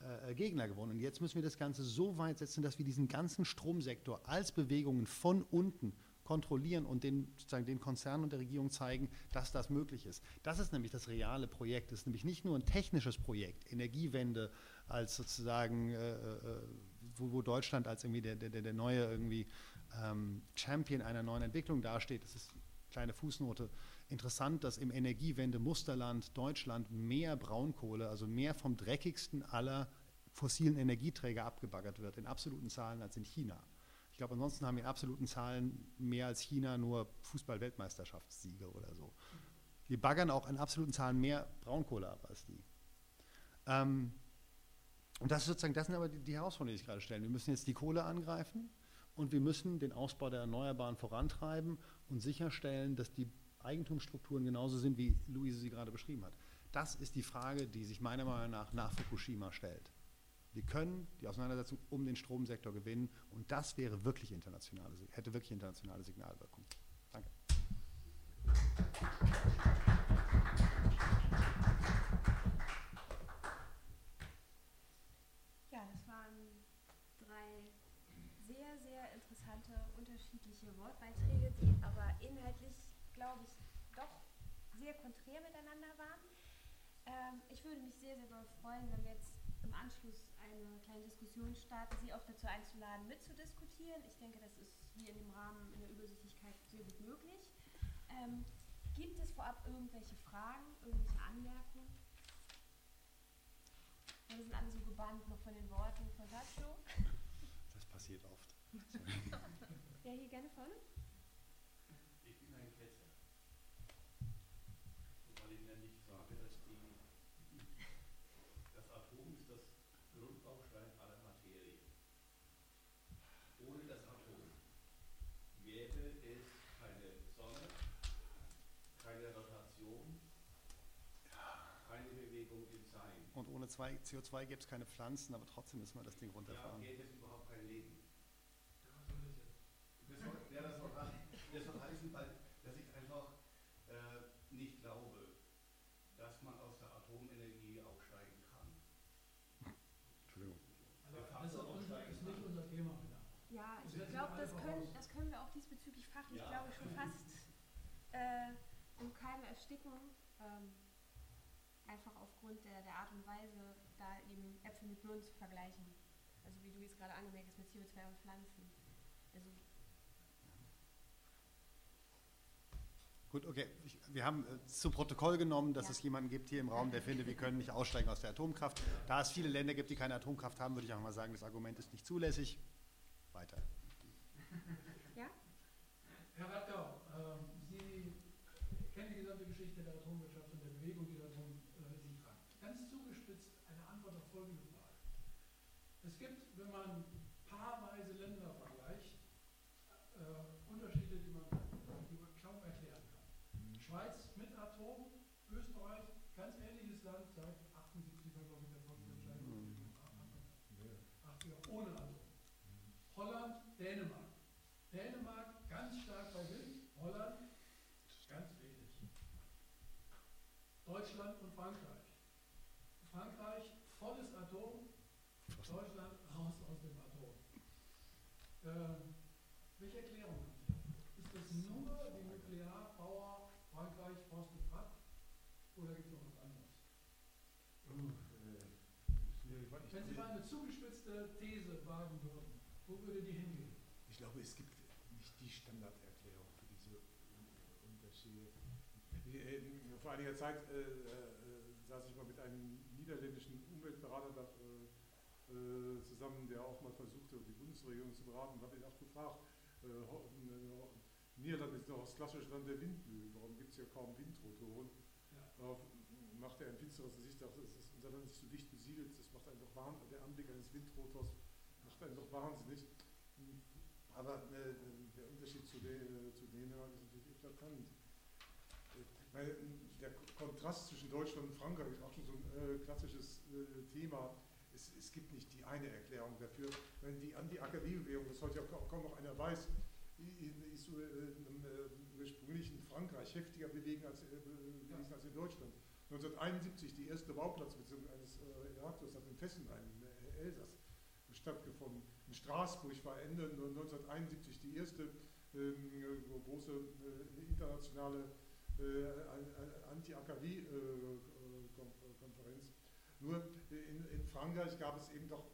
äh, Gegner gewonnen. Und jetzt müssen wir das Ganze so weit setzen, dass wir diesen ganzen Stromsektor als Bewegungen von unten kontrollieren und den, sozusagen den Konzernen und der Regierung zeigen, dass das möglich ist. Das ist nämlich das reale Projekt. Das ist nämlich nicht nur ein technisches Projekt, Energiewende als sozusagen, äh, äh, wo, wo, Deutschland als irgendwie der, der, der neue irgendwie ähm, Champion einer neuen Entwicklung dasteht. Das ist eine kleine Fußnote interessant, dass im Energiewende-Musterland Deutschland mehr Braunkohle, also mehr vom dreckigsten aller fossilen Energieträger abgebaggert wird, in absoluten Zahlen als in China. Ich glaube, ansonsten haben wir in absoluten Zahlen mehr als China nur Fußball-Weltmeisterschaftssiege oder so. Wir baggern auch in absoluten Zahlen mehr Braunkohle ab als die. Ähm, und das, ist sozusagen, das sind aber die, die Herausforderungen, die sich gerade stellen. Wir müssen jetzt die Kohle angreifen und wir müssen den Ausbau der Erneuerbaren vorantreiben und sicherstellen, dass die Eigentumsstrukturen genauso sind, wie Luise sie gerade beschrieben hat. Das ist die Frage, die sich meiner Meinung nach nach Fukushima stellt. Wir können die Auseinandersetzung um den Stromsektor gewinnen und das wäre wirklich internationale, hätte wirklich internationale Signalwirkung. Danke. Ja, das waren drei sehr, sehr interessante, unterschiedliche Wortbeiträge, die aber inhaltlich, glaube ich, doch sehr konträr miteinander waren. Ähm, ich würde mich sehr, sehr doll freuen, wenn wir jetzt im Anschluss eine kleine Diskussion starten, Sie auch dazu einzuladen, mitzudiskutieren. Ich denke, das ist hier in dem Rahmen in der Übersichtlichkeit sehr gut möglich. Ähm, gibt es vorab irgendwelche Fragen, irgendwelche Anmerkungen? Wir sind alle so gebannt noch von den Worten von Sacho. Das passiert oft. Ja, hier gerne vorne. Ich bin ein Ketzer. Weil ich nämlich sage, dass die, das Atom ist das Grundbaustein aller Materie. Ohne das Atom gäbe es keine Sonne, keine Rotation, keine Bewegung im Sein. Und ohne zwei, CO2 gäbe es keine Pflanzen, aber trotzdem müssen wir das Ding Ja, runterfahren. gäbe es überhaupt kein Leben. Das soll, ja, das soll, das soll heißen, weil, dass ich einfach äh, nicht glaube, dass man aus der Atomenergie aussteigen kann. Entschuldigung. Der Das Faktor ist, nicht unser Thema. Genau. Ja, ich glaube, das können, das können wir auch diesbezüglich fachlich, Ja. glaube ich, schon fast äh, im Keim ersticken. Ähm, einfach aufgrund der, der Art und Weise, da eben Äpfel mit Birnen zu vergleichen. Also wie du jetzt gerade angemerkt hast mit CO2 und Pflanzen. Also Gut, okay. Ich, wir haben äh, zu Protokoll genommen, dass Ja. es jemanden gibt hier im Raum, der findet, wir können nicht aussteigen aus der Atomkraft. Da es viele Länder gibt, die keine Atomkraft haben, würde ich auch mal sagen, das Argument ist nicht zulässig. Weiter. ja, Herr Radgau, ähm, Sie kennen die gesamte Geschichte der Atomwirtschaft und der Bewegung, die darum äh, sie treibt. Ganz zugespitzt eine Antwort auf folgende Frage. Es gibt, wenn man paarweise Länder vergleicht, äh, Unterschiede, die man, die man kaum erklären kann. Schweiz mit Atom, Österreich, ganz ähnliches Land, seit 78 war, glaube ich, der Volksentscheidung. 80er, ohne Atom. Holland, Dänemark. Dänemark ganz stark bei Wind, Holland ganz wenig. Deutschland und Frankreich. Frankreich volles Atom, Deutschland raus aus dem Atom. Ähm, welche Erklärung haben Sie dafür? Ist das nur die Nuklearpower Frankreich, Frost und Pratt oder gibt es noch was anderes? Wenn Sie mal eine zugespitzte These wagen würden, wo würde die hingehen? Ich glaube, es gibt nicht die Standarderklärung für diese äh, Unterschiede. Äh, Vor einiger Zeit äh, äh, saß ich mal mit einem niederländischen Umweltberater da, äh, äh, zusammen, der auch mal versuchte, die Bundesregierung zu beraten und habe ihn auch gefragt, äh, äh, Niederland ist doch das klassische Land der Windmühlen, warum gibt es ja kaum Windrotoren? Ja. Darauf macht er ein finsteres Gesicht, dachte, es ist unser Land ist zu dicht besiedelt, das macht einen doch wahnsinnig, der Anblick eines Windrotors macht einen doch wahnsinnig. Aber äh, der Unterschied zu, De zu Dänemark ist natürlich eklatant. Äh, weil, der Ko- Kontrast zwischen Deutschland und Frankreich ist auch schon so ein äh, klassisches äh, Thema. Es, es gibt nicht die eine Erklärung dafür. Wenn die Anti-AKW-Bewegung, das heute ja kaum noch einer weiß, ist so, äh, äh, ursprünglich in Frankreich heftiger bewegen als, äh, gewesen als in Deutschland. 1971 die erste Bauplatzbeziehung eines äh, Reaktors hat in Fessenheim, im äh, Elsass, stattgefunden. In Straßburg war Ende 1971 die erste ähm, äh, große äh, internationale äh, Anti-AKW-Konferenz. Nur äh, in, in Frankreich gab es eben doch,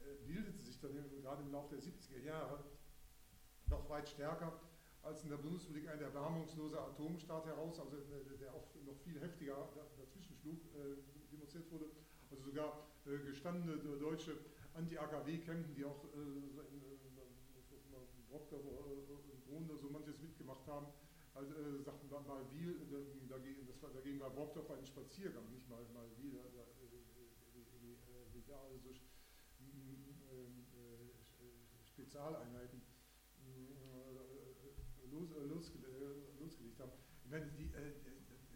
äh, bildete sich dann gerade im Laufe der 70er Jahre noch weit stärker als in der Bundesrepublik ein erbarmungsloser Atomstaat heraus, also äh, der auch noch viel heftiger da- dazwischen schlug, äh, demonstriert wurde. Also sogar äh, gestandene deutsche Anti-AKW-Kämpfen, die auch äh, in, äh, äh, und Gronde so manches mitgemacht haben, also, äh, sagten mal, mal Wiel, äh, dagegen, das war, dagegen war Brockdorf ein Spaziergang, nicht mal, mal Wiel, da, da, äh, äh, Brigade, so Spezialeinheiten los, losge losgelegt haben. Ich meine, die,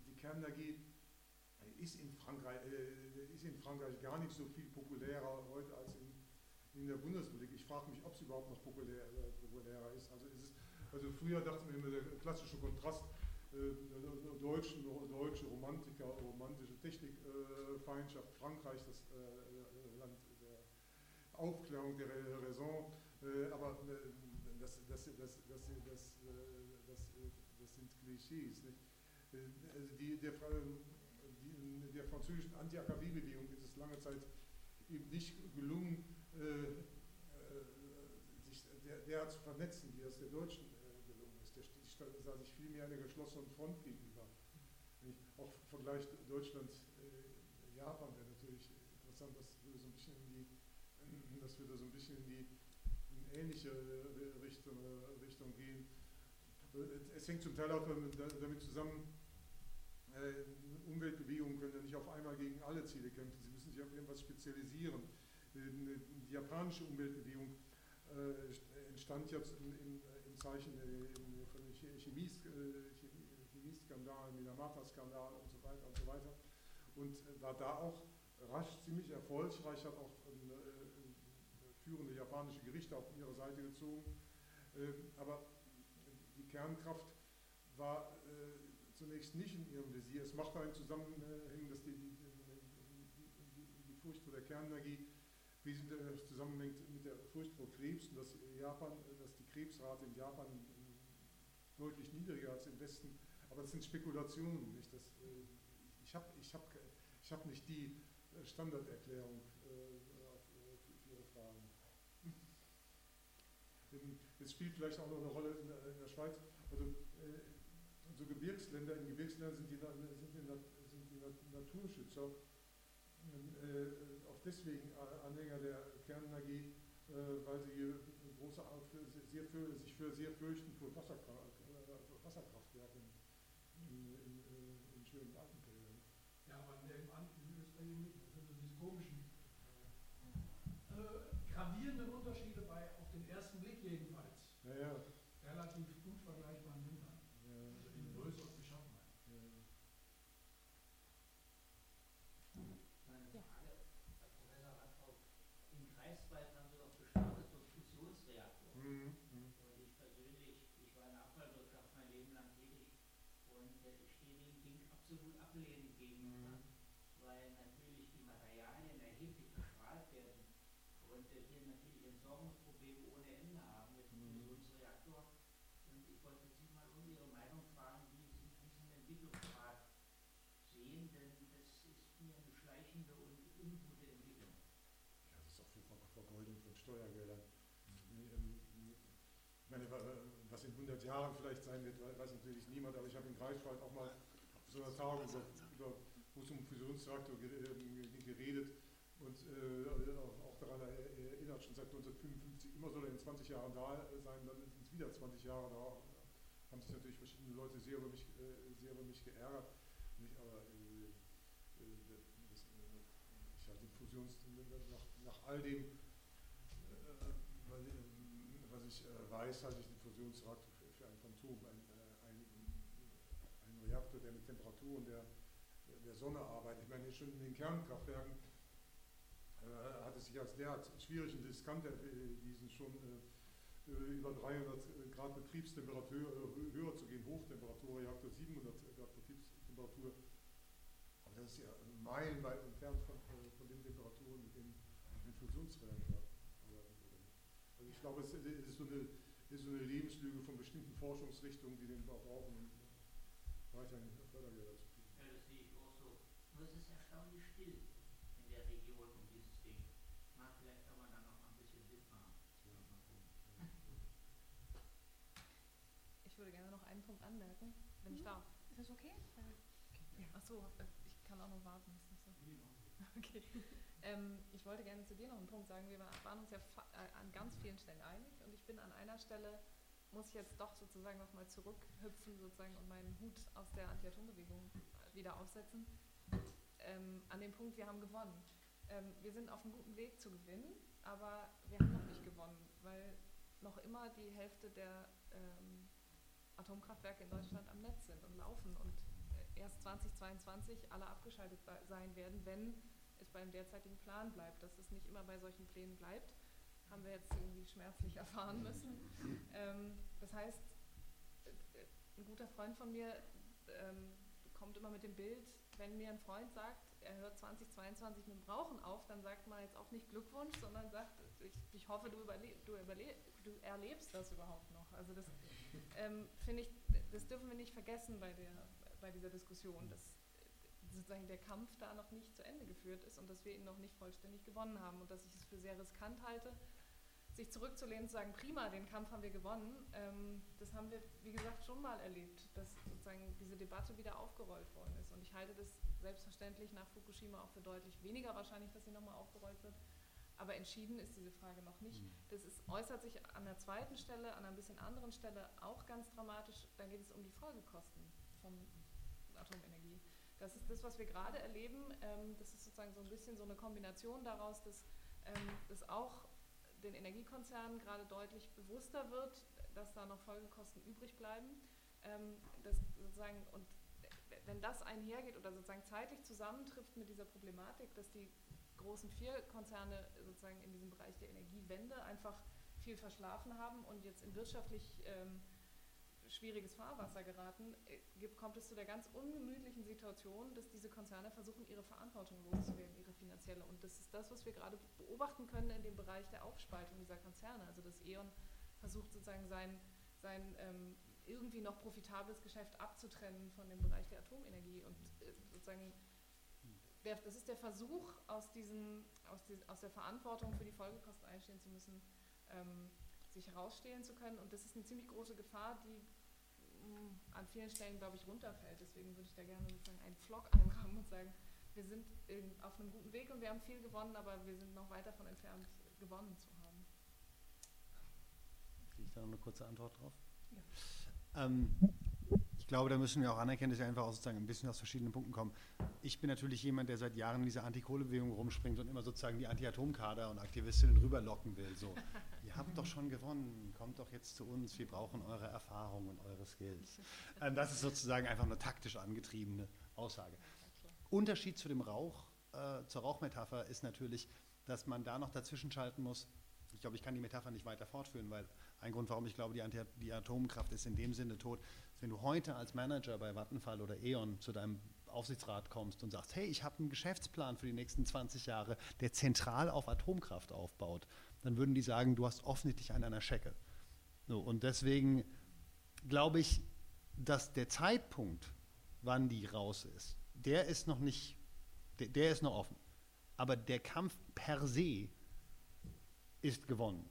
die Kernenergie ist in, Frankreich, ist in Frankreich gar nicht so viel populärer heute als in, in der Bundesrepublik. Ich frage mich, ob es überhaupt noch populär, populärer ist. Also, ist es, also früher dachte man immer, der klassische Kontrast äh, deutschen, deutsche Romantiker, romantische Technikfeindschaft, Frankreich, das äh, Land der Aufklärung, der Raison, äh, aber das, das, das, das, das, das, das sind Klischees. Nicht? Also die, der, die, der französischen Anti-AKW-Bewegung ist es lange Zeit eben nicht gelungen, sich derart zu vernetzen, wie es der Deutschen gelungen ist. Der sah sich vielmehr einer geschlossenen Front gegenüber. Auch Vergleich Deutschland-Japan wäre natürlich interessant, das würde so ein bisschen in die, das würde so ein bisschen in die ähnliche Richtung, Richtung gehen. Es hängt zum Teil auch damit zusammen, Umweltbewegungen können ja nicht auf einmal gegen alle Ziele kämpfen, sie müssen sich auf irgendwas spezialisieren. Die japanische Umweltbewegung entstand jetzt im, Zeichen von den Chemieskandalen, Minamata-Skandal und so weiter und so weiter. Und war da auch rasch ziemlich erfolgreich, hat auch führende japanische Gerichte auf ihre Seite gezogen. aber die Kernkraft war zunächst nicht in ihrem Visier. Es macht einen Zusammenhang, dass die, die, die, die Furcht vor der Kernenergie wesentlich zusammenhängt mit der Furcht vor Krebs und dass, Japan, dass die Krebsrate in Japan deutlich niedriger als im Westen. Aber das sind Spekulationen. Nicht? Das, ich habe ich hab, ich hab nicht die Standarderklärung für Ihre Fragen. Es spielt vielleicht auch noch eine Rolle in der, in der Schweiz. Also, so Gebirgsländer, in Gebirgsländern sind die, sind die, sind die Naturschützer auch deswegen Anhänger der Kernenergie, weil sie große, sehr für, sich für sehr fürchten vor Wasserkraft, Wasserkraftwerken in, in, in schönen Alpenfeldern. Ja, aber in, dem, in Österreich nicht. Das sind so diese komischen, äh, gravierenden Unterschiede bei, auf den ersten Blick jedenfalls. Ja, ja. Relativ gut vergleichbaren Ländern. ja. Also in Größe und Beschaffenheit. Meine Frage, Herr Professor Radkauf, in Greifswald haben Sie doch gestartet durch Fusionsreaktor. Mhm. Und ich persönlich, ich war in der Abfallwirtschaft mein Leben lang tätig und äh, ich stehe dem Ding absolut ablehnend gegenüber, weil natürlich die Materialien erheblich verstrahlt werden und äh, wir natürlich Entsorgungsprobleme ohne Ende haben mit dem Fusionsreaktor. Und ich wollte Sie mal um Ihre Meinung fragen, wie Sie diesen Entwicklungsgrad sehen, denn das ist mir eine schleichende und ungute Entwicklung. Ja, das ist auch für Ver- Vergeudung von Steuergeldern. Ähm, Ich meine, wa- was in 100 Jahren vielleicht sein wird, wei- weiß natürlich niemand, aber ich habe in Greifswald auch mal so einer Tagung über, über es um Fusionsreaktor ge- ähm, geredet und äh, auch daran erinnert, schon seit 1955, immer soll er in 20 Jahren da sein, dann sind es wieder 20 Jahre da. Haben sich natürlich verschiedene Leute sehr über mich, äh, sehr über mich geärgert. Nicht? Aber äh, äh, äh, ich halte den Fusions nach, nach all dem, äh, was, ich- äh, weiß, halte ich den Fusionsreaktor für, ein Phantom, äh, ein, Reaktor, der mit Temperaturen der, der Sonne arbeitet. Ich meine, schon in den Kernkraftwerken äh, hat es sich als derart schwierig und riskant erwiesen, schon äh, äh, über 300 Grad Betriebstemperatur äh, höher zu gehen, Hochtemperaturreaktor 700 Grad Betriebstemperatur. Aber das ist ja meilenweit entfernt von, äh, von den Temperaturen mit dem, mit dem Fusionsreaktor. Äh, Also ich glaube, es ist so eine, ist so eine Lebenslüge von bestimmten Forschungsrichtungen, die den brauchen, äh, weiterhin Fördergelder zu kriegen. Ja, das sehe ich auch so. Nur es ist erstaunlich still in der Region um dieses Ding. Na, vielleicht kann man da noch mal ein bisschen Wind machen. Mal gucken. Ich würde gerne noch einen Punkt anmerken, wenn ich darf. Ist das okay? Achso, ich kann auch noch warten. Ist das so? Okay. Ähm, ich wollte gerne zu dir noch einen Punkt sagen. Wir wa- waren uns ja fa- äh, an ganz vielen Stellen einig und ich bin an einer Stelle, muss ich jetzt doch sozusagen nochmal zurückhüpfen sozusagen und meinen Hut aus der Anti-Atom-Bewegung äh, wieder aufsetzen. Ähm, an dem Punkt, wir haben gewonnen. ähm, wir sind auf einem guten Weg zu gewinnen, aber wir haben noch nicht gewonnen, weil noch immer die Hälfte der ähm, Atomkraftwerke in Deutschland am Netz sind und laufen und äh, erst 2022 alle abgeschaltet sein werden, wenn es beim derzeitigen Plan bleibt. Dass es nicht immer bei solchen Plänen bleibt, haben wir jetzt irgendwie schmerzlich erfahren müssen. Ähm, das heißt, ein guter Freund von mir ähm, kommt immer mit dem Bild, wenn mir ein Freund sagt, er hört 2022 mit dem Rauchen auf, dann sagt man jetzt auch nicht Glückwunsch, sondern sagt, ich, ich hoffe, du, überle du, überle du erlebst das überhaupt noch. Also das ähm, finde ich, das dürfen wir nicht vergessen bei, der, bei dieser Diskussion, dass sozusagen der Kampf da noch nicht zu Ende geführt ist und dass wir ihn noch nicht vollständig gewonnen haben und dass ich es für sehr riskant halte, sich zurückzulehnen und zu sagen, prima, den Kampf haben wir gewonnen, ähm, das haben wir, wie gesagt, schon mal erlebt, dass sozusagen diese Debatte wieder aufgerollt worden ist. Und ich halte das selbstverständlich nach Fukushima auch für deutlich weniger wahrscheinlich, dass sie nochmal aufgerollt wird. Aber entschieden ist diese Frage noch nicht. Mhm. Das ist, äußert sich an der zweiten Stelle, an einer bisschen anderen Stelle auch ganz dramatisch. Da geht es um die Folgekosten von Atomenergie. Das ist das, was wir gerade erleben. Ähm, das ist sozusagen so ein bisschen so eine Kombination daraus, dass ähm, das auch den Energiekonzernen gerade deutlich bewusster wird, dass da noch Folgekosten übrig bleiben. Ähm, das sozusagen, und wenn das einhergeht oder sozusagen zeitlich zusammentrifft mit dieser Problematik, dass die großen vier Konzerne sozusagen in diesem Bereich der Energiewende einfach viel verschlafen haben und jetzt in wirtschaftlich ähm, schwieriges Fahrwasser geraten, äh, kommt es zu der ganz ungemütlichen Situation, dass diese Konzerne versuchen, ihre Verantwortung loszuwerden, ihre finanzielle. Und das ist das, was wir gerade beobachten können in dem Bereich der Aufspaltung dieser Konzerne. Also dass E.ON versucht sozusagen sein, sein ähm, irgendwie noch profitables Geschäft abzutrennen von dem Bereich der Atomenergie. Und äh, sozusagen der, das ist der Versuch, aus, diesem, aus, die, aus der Verantwortung für die Folgekosten einstehen zu müssen, ähm, sich herausstehlen zu können. Und das ist eine ziemlich große Gefahr, die an vielen Stellen, glaube ich, runterfällt. Deswegen würde ich da gerne sozusagen einen Vlog einrahmen und sagen, wir sind in, auf einem guten Weg und wir haben viel gewonnen, aber wir sind noch weit davon entfernt, gewonnen zu haben. Kriege ich da noch eine kurze Antwort drauf? Ja. Ähm, ich glaube, da müssen wir auch anerkennen, dass wir einfach auch sozusagen ein bisschen aus verschiedenen Punkten kommen. Ich bin natürlich jemand, der seit Jahren in dieser Antikohlebewegung rumspringt und immer sozusagen die Anti-Atom-Kader und Aktivistinnen rüberlocken will. So, ihr habt doch schon gewonnen, kommt doch jetzt zu uns, wir brauchen eure Erfahrung und eure Skills. Ähm, das ist sozusagen einfach eine taktisch angetriebene Aussage. Unterschied zu dem Rauch, äh, zur Rauchmetapher ist natürlich, dass man da noch dazwischen schalten muss. Ich glaube, ich kann die Metapher nicht weiter fortführen, weil ein Grund, warum ich glaube, die, Anti die Atomkraft ist in dem Sinne tot, ist, wenn du heute als Manager bei Vattenfall oder E.ON zu deinem Aufsichtsrat kommst und sagst, hey, ich habe einen Geschäftsplan für die nächsten 20 Jahre, der zentral auf Atomkraft aufbaut, dann würden die sagen, du hast offensichtlich einen an der Schecke. So, und deswegen glaube ich, dass der Zeitpunkt, wann die raus ist, der ist noch nicht, der, der ist noch offen. Aber der Kampf per se ist gewonnen.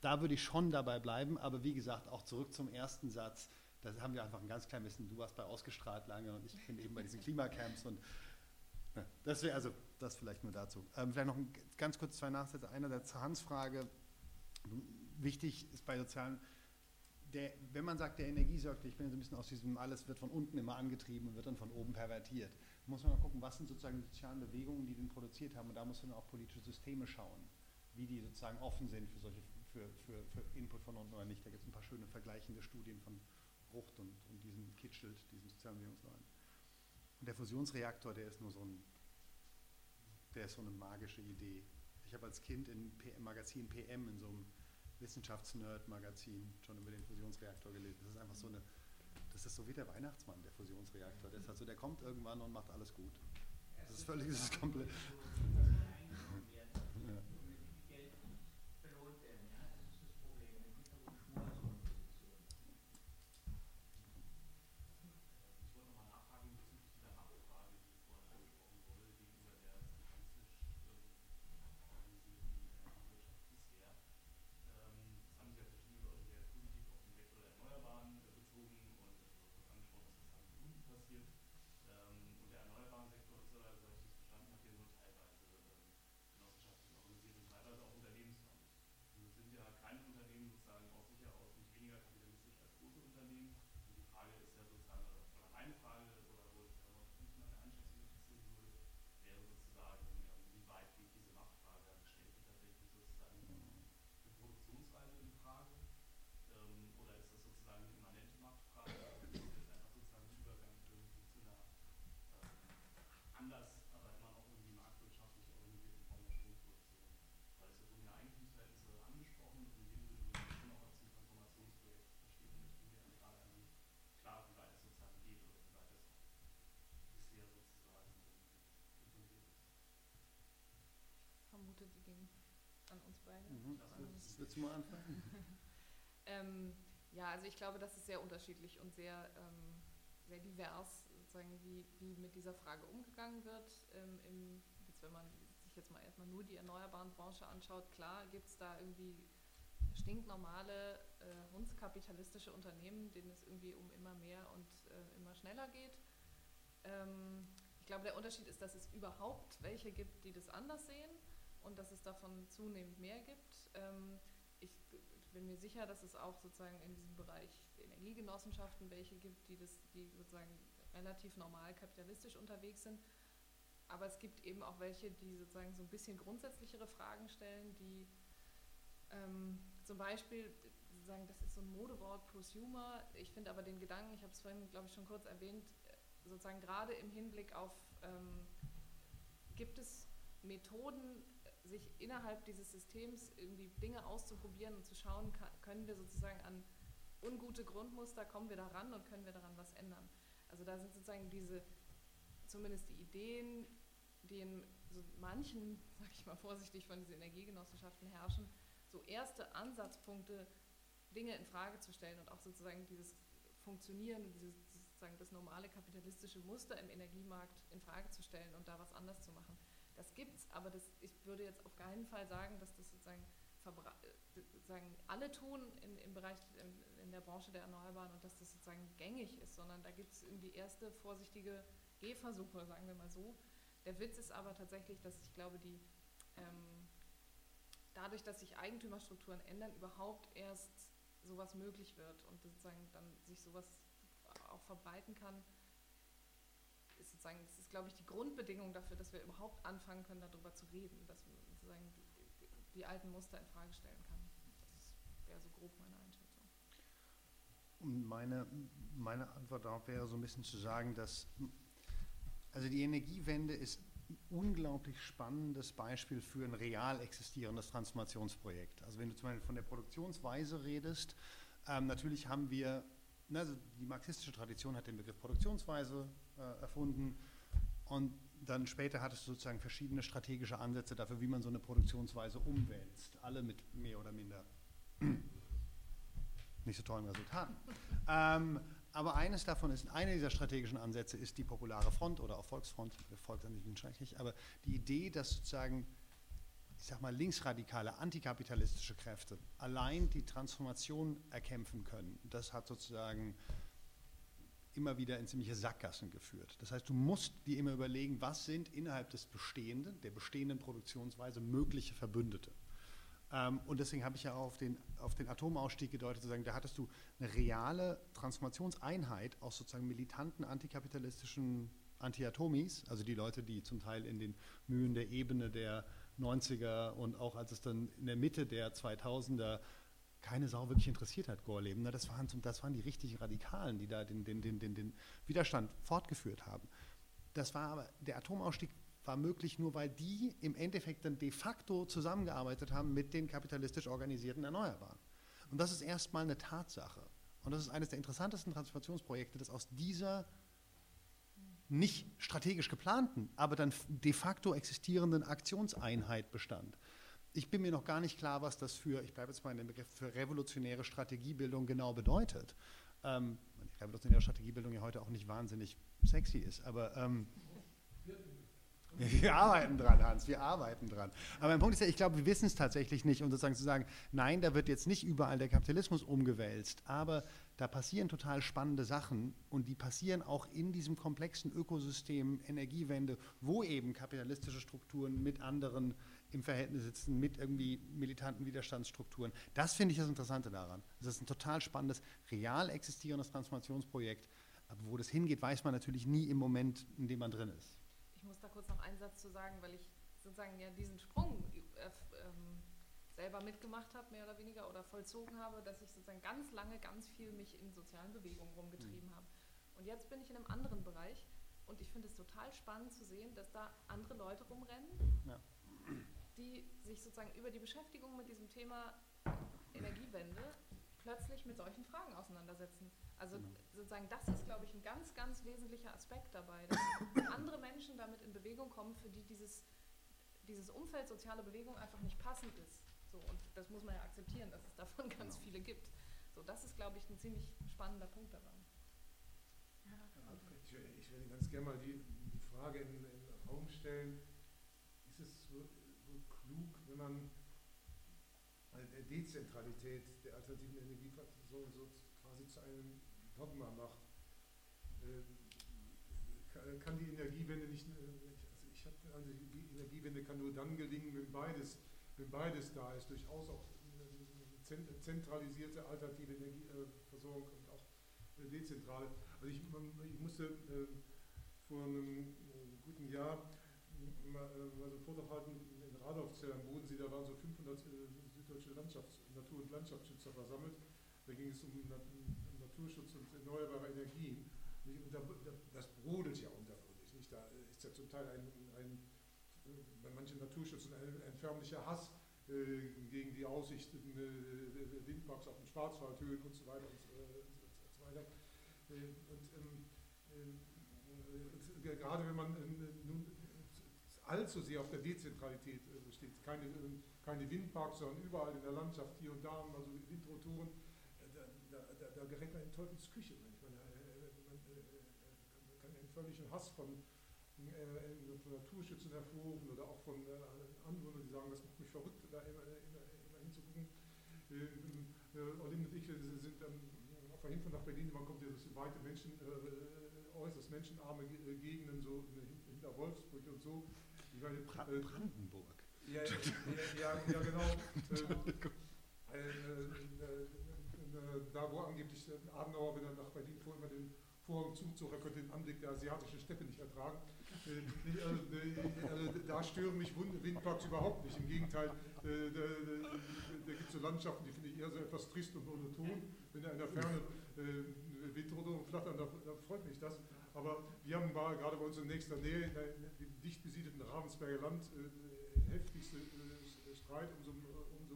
Da würde ich schon dabei bleiben, aber wie gesagt, auch zurück zum ersten Satz. Da haben wir einfach ein ganz klein bisschen, du warst bei ausgestrahlt lange und ich bin eben bei diesen Klimacamps und das wäre also das vielleicht nur dazu. Ähm, vielleicht noch ganz kurz zwei Nachsätze. Einerseits zur Hans-Frage. Wichtig ist bei sozialen, der, wenn man sagt, der Energiesäugler, ich bin so ein bisschen aus diesem, alles wird von unten immer angetrieben und wird dann von oben pervertiert, muss man mal gucken, was sind sozusagen die sozialen Bewegungen, die den produziert haben. Und da muss man auch politische Systeme schauen, wie die sozusagen offen sind für solche für, für, für Input von unten oder nicht. Da gibt es ein paar schöne vergleichende Studien von Brucht und, und diesem Kitschelt, diesem sozialen Bewegungsleuten. Und der Fusionsreaktor, der ist nur so ein, der ist so eine magische Idee. Ich habe als Kind im Magazin PM, in so einem Wissenschaftsnerd-Magazin, schon über den Fusionsreaktor gelesen. Das ist einfach so eine, das ist so wie der Weihnachtsmann, der Fusionsreaktor. Der ist halt der kommt irgendwann und macht alles gut. Das ist völlig, das ist komplett. Willst du mal anfangen? Ähm, ja, also ich glaube, das ist sehr unterschiedlich und sehr, ähm, sehr divers, sozusagen, wie, wie mit dieser Frage umgegangen wird. Ähm, im, jetzt, wenn man sich jetzt mal erstmal nur die erneuerbaren Branche anschaut, klar gibt es da irgendwie stinknormale, äh, hundskapitalistische Unternehmen, denen es irgendwie um immer mehr und äh, immer schneller geht. Ähm, ich glaube, der Unterschied ist, dass es überhaupt welche gibt, die das anders sehen und dass es davon zunehmend mehr gibt. Ähm, ich bin mir sicher, dass es auch sozusagen in diesem Bereich Energiegenossenschaften welche gibt, die, das, die sozusagen relativ normal kapitalistisch unterwegs sind. Aber es gibt eben auch welche, die sozusagen so ein bisschen grundsätzlichere Fragen stellen, die ähm, zum Beispiel sagen, das ist so ein Modewort, Prosumer. Ich finde aber den Gedanken, ich habe es vorhin, glaube ich, schon kurz erwähnt, sozusagen gerade im Hinblick auf, ähm, gibt es Methoden, sich innerhalb dieses Systems irgendwie Dinge auszuprobieren und zu schauen, können wir sozusagen an ungute Grundmuster, kommen wir daran und können wir daran was ändern. Also da sind sozusagen diese, zumindest die Ideen, die in so manchen, sag ich mal vorsichtig, von diesen Energiegenossenschaften herrschen, so erste Ansatzpunkte, Dinge in Frage zu stellen und auch sozusagen dieses Funktionieren dieses sozusagen das normale kapitalistische Muster im Energiemarkt in Frage zu stellen und da was anders zu machen. Das gibt's, aber das, ich würde jetzt auf keinen Fall sagen, dass das sozusagen, äh, sozusagen alle tun in, im Bereich, in, in, der Branche der Erneuerbaren und dass das sozusagen gängig ist, sondern da gibt es irgendwie erste vorsichtige Gehversuche, sagen wir mal so. Der Witz ist aber tatsächlich, dass ich glaube, die ähm, dadurch, dass sich Eigentümerstrukturen ändern, überhaupt erst sowas möglich wird und sozusagen dann sich sowas auch verbreiten kann, sozusagen, das ist, glaube ich, die Grundbedingung dafür, dass wir überhaupt anfangen können, darüber zu reden, dass man sozusagen die, die alten Muster in Frage stellen kann. Das wäre so grob meine Einschätzung. Und meine, meine Antwort darauf wäre so ein bisschen zu sagen, dass also die Energiewende ist ein unglaublich spannendes Beispiel für ein real existierendes Transformationsprojekt. Also wenn du zum Beispiel von der Produktionsweise redest, ähm, natürlich haben wir Ne, also die marxistische Tradition hat den Begriff Produktionsweise äh, erfunden. Und dann später hat es sozusagen verschiedene strategische Ansätze dafür, wie man so eine Produktionsweise umwälzt, alle mit mehr oder minder nicht so tollen Resultaten. ähm, aber eines davon ist, einer dieser strategischen Ansätze ist die populare Front oder auch Volksfront, Volk an sich schrecklich, aber die Idee, dass sozusagen ich sag mal, linksradikale, antikapitalistische Kräfte allein die Transformation erkämpfen können, das hat sozusagen immer wieder in ziemliche Sackgassen geführt. Das heißt, du musst dir immer überlegen, was sind innerhalb des Bestehenden, der bestehenden Produktionsweise mögliche Verbündete. Ähm, und deswegen habe ich ja auf den, auf den Atomausstieg gedeutet, zu sagen, da hattest du eine reale Transformationseinheit aus sozusagen militanten antikapitalistischen Anti-Atomis, also die Leute, die zum Teil in den Mühen der Ebene der 90er und auch als es dann in der Mitte der 2000er keine Sau wirklich interessiert hat, Gorleben, ne, das, waren, das waren die richtigen Radikalen, die da den, den, den, den, den Widerstand fortgeführt haben. Das war aber, der Atomausstieg war möglich nur, weil die im Endeffekt dann de facto zusammengearbeitet haben mit den kapitalistisch organisierten Erneuerbaren. Und das ist erstmal eine Tatsache. Und das ist eines der interessantesten Transformationsprojekte, das aus dieser nicht strategisch geplanten, aber dann de facto existierenden Aktionseinheit bestand. Ich bin mir noch gar nicht klar, was das für, ich bleibe jetzt mal in dem Begriff, für revolutionäre Strategiebildung genau bedeutet. Ähm, revolutionäre Strategiebildung ja heute auch nicht wahnsinnig sexy ist, aber ähm, wir arbeiten dran, Hans, wir arbeiten dran. Aber mein Punkt ist ja, ich glaube, wir wissen es tatsächlich nicht, um sozusagen zu sagen, nein, da wird jetzt nicht überall der Kapitalismus umgewälzt, aber da passieren total spannende Sachen und die passieren auch in diesem komplexen Ökosystem Energiewende, wo eben kapitalistische Strukturen mit anderen im Verhältnis sitzen, mit irgendwie militanten Widerstandsstrukturen. Das finde ich das Interessante daran. Das ist ein total spannendes, real existierendes Transformationsprojekt. Aber wo das hingeht, weiß man natürlich nie im Moment, in dem man drin ist. Ich muss da kurz noch einen Satz zu sagen, weil ich sozusagen ja diesen Sprung äh, ähm, selber mitgemacht habe, mehr oder weniger, oder vollzogen habe, dass ich sozusagen ganz lange ganz viel mich in sozialen Bewegungen rumgetrieben mhm. habe. Und jetzt bin ich in einem anderen Bereich und ich finde es total spannend zu sehen, dass da andere Leute rumrennen, ja. Die sich sozusagen über die Beschäftigung mit diesem Thema Energiewende plötzlich mit solchen Fragen auseinandersetzen. Also genau. sozusagen das ist, glaube ich, ein ganz, ganz wesentlicher Aspekt dabei, dass andere Menschen damit in Bewegung kommen, für die dieses, dieses Umfeld soziale Bewegung einfach nicht passend ist. So, und das muss man ja akzeptieren, dass es davon ganz Genau. viele gibt. So, das ist, glaube ich, ein ziemlich spannender Punkt daran. Ich, ich würde ganz gerne mal die, die Frage in, in den Raum stellen, ist es klug, wenn man eine Dezentralität der alternativen Energieversorgung so quasi zu einem Dogma macht? Äh, kann- die Energiewende nicht, äh, also ich habe also die Energiewende kann nur dann gelingen, wenn beides, wenn beides da ist, durchaus auch zentralisierte alternative Energieversorgung und auch dezentrale. Also ich, ich musste äh, vor einem guten Jahr mal so einen Vortrag halten in Radolfzell am Bodensee, da waren so 500 äh, süddeutsche Landschafts-, Natur- und Landschaftsschützer versammelt. Da ging es um, Nat Naturschutz und erneuerbare Energien. Und da, da, das brodelt ja. Nicht? Da ist ja zum Teil ein, ein äh, bei manchen Naturschützern ein, ein förmlicher Hass äh, gegen die Aussichten äh, Windparks auf den Schwarzwaldhöhen und so weiter und, so- äh, und so weiter. Äh, und ähm, äh, äh, gerade wenn man ähm, allzu sehr auf der Dezentralität äh, besteht, keine, ähm, keine Windparks, sondern überall in der Landschaft hier und da also Windrotoren, äh, da, da, da, da gerät man in Teufels Küche. Äh, man äh, äh, kann, einen völligen Hass von, äh, von Naturschützern hervorrufen oder auch von äh, Anwohnern, die sagen, das macht mich verrückt, da immer, immer, immer hinzugucken. Ähm, äh, Olin und ich äh, sind ähm, auf der Hinfahrt nach Berlin, man kommt ja durch weite Menschen, äh, äußerst menschenarme Ge- äh, Gegenden, so hin- hinter Wolfsburg und so. Ich meine, Bra äh, Brandenburg. ja, ja, ja, ja, genau. Äh, äh, äh, da, wo angeblich Adenauer, wenn er nach Berlin fuhr, immer den Vorhang zuzog, er könnte den Anblick der asiatischen Steppe nicht ertragen. Äh, äh, da stören mich Windparks überhaupt nicht. Im Gegenteil, da, da, gibt es so Landschaften, die finde ich eher so etwas trist und monoton. Wenn da in der Ferne Windrotoren flattern, da, da freut mich das. Aber wir haben gerade bei uns in nächster Nähe, in der, in dem dicht besiedelten Ravensberger Land, äh, heftigste äh, Streit um so, um, so,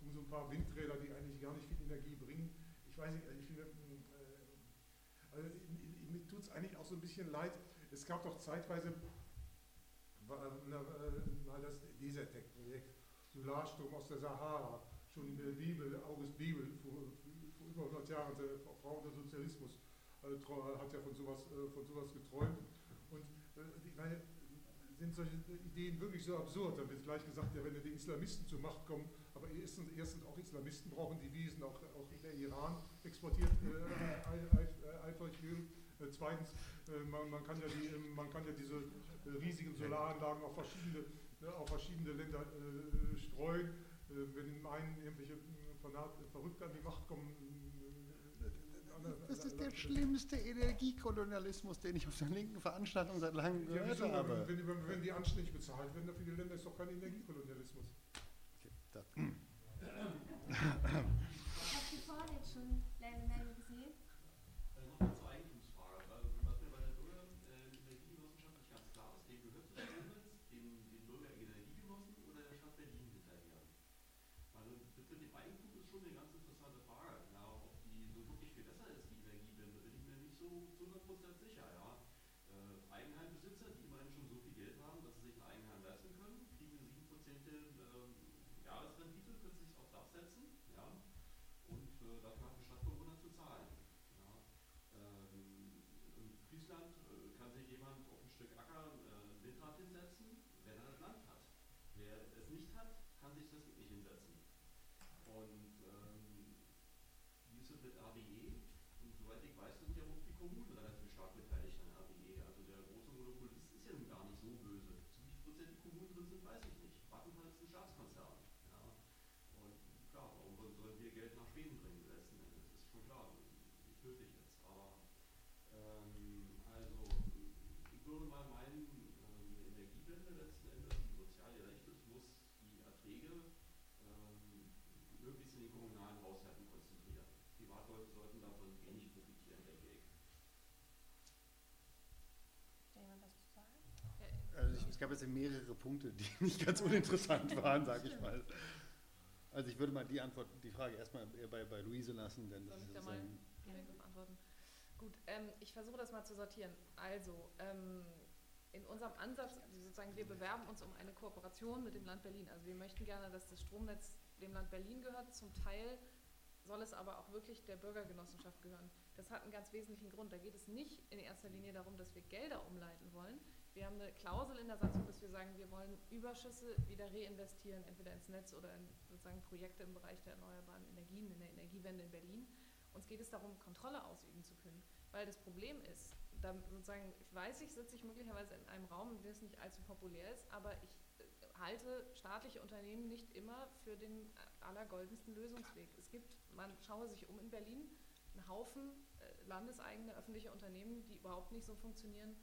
um so ein paar Windräder, die eigentlich gar nicht viel Energie bringen. Ich weiß nicht, ich finde, äh, also, in- in- mir tut es eigentlich auch so ein bisschen leid. Es gab doch zeitweise äh, mal das Desertec-Projekt, Solarstrom aus der Sahara, schon äh, Bebel, August Bebel, vor, vor über 100 Jahren, der Frau der Sozialismus, äh, hat ja von sowas, äh, von sowas geträumt. Und äh, ich meine, sind solche Ideen wirklich so absurd? Da wird gleich gesagt, ja, wenn die Islamisten zur Macht kommen, aber erstens, erstens auch Islamisten brauchen die Wiesen, auch, auch der Iran exportiert äh, ei- ei- eifrig Öl. Äh, zweitens, man, man, kann ja die, man kann ja diese riesigen Solaranlagen auf verschiedene, äh, auf verschiedene Länder äh, streuen. Wenn in einen irgendwelche Verrückte an die Macht kommen, Das ist der schlimmste Energiekolonialismus, den ich auf der linken Veranstaltung seit langem Ja, gehört habe. Wenn, wenn, wenn die anständig bezahlt werden, dafür die Länder ist doch kein Energiekolonialismus. Okay, da. Ich habe hier vorne jetzt schon eine Meldung gesehen. Äh, Nochmal zur Eigentumsfrage. Also, was mir bei der Bürgerenergiewissenschaft nicht ganz klar ist, wem gehört das Koblenz? Dem, den Bürgerenergiegenossen oder der Stadt Berlin hinterher? Also das mit dem Eigentum ist schon eine ganz interessante Frage. Ja, ob die so wirklich viel besser ist, die Energiewende, bin ich mir nicht so zu 100% sicher. Ja. Äh, Eigenheimbesitzer, die immerhin schon so viel Geld haben, dass sie sich ein Eigenheim leisten können, kriegen eine 7% ähm, Jahresrendite, können sich aufs Dach setzen. Ja. Und äh, dafür hat die Stadtbewohner zu zahlen. Ja. Ähm, in Friesland äh, kann sich jemand auf ein Stück Acker äh, ein Windrad hinsetzen, wenn er das Land hat. Wer es nicht hat, kann sich das nicht hinsetzen. Und ähm, wie ist es mit RWE? Und soweit ich weiß, sind Kommunen relativ stark beteiligt an RWE. Also der große Monopolist ist ja nun gar nicht so böse. Zu wie viel Prozent die Kommunen drin sind, weiß ich nicht. Vattenfall ist ein Staatskonzern. Ja. Und klar, warum sollen wir Geld nach Schweden bringen letzten Endes? Ist schon klar, nicht nötig jetzt. Aber ähm, also ich würde mal meinen, ähm, eine Energiewende letzten Endes, die sozial gerecht ist, muss die Erträge ähm, möglichst in den kommunalen Haushalten konzentrieren. Privatleute sollten davon wenig profitieren, denke ich. Hat jemand was zu sagen? Also ich, es gab jetzt mehrere Punkte, die nicht ganz uninteressant waren, sage ich mal. Also ich würde mal die Antwort, die Frage erstmal eher bei, bei Luise lassen, denn das Soll ist ich da mal beantworten? Gut, ähm, ich versuche das mal zu sortieren. Also, ähm, in unserem Ansatz, sozusagen, wir bewerben uns um eine Kooperation mit dem Land Berlin. Also wir möchten gerne, dass das Stromnetz dem Land Berlin gehört. Zum Teil soll es aber auch wirklich der Bürgergenossenschaft gehören. Das hat einen ganz wesentlichen Grund. Da geht es nicht in erster Linie darum, dass wir Gelder umleiten wollen. Wir haben eine Klausel in der Satzung, dass wir sagen, wir wollen Überschüsse wieder reinvestieren, entweder ins Netz oder in sozusagen Projekte im Bereich der erneuerbaren Energien, in der Energiewende in Berlin. Uns geht es darum, Kontrolle ausüben zu können. Weil das Problem ist, da sozusagen, ich weiß, ich sitze ich möglicherweise in einem Raum, in dem es nicht allzu populär ist, aber ich äh, halte staatliche Unternehmen nicht immer für den allergoldensten Lösungsweg. Es gibt, man schaue sich um in Berlin, einen Haufen äh, landeseigene öffentliche Unternehmen, die überhaupt nicht so funktionieren,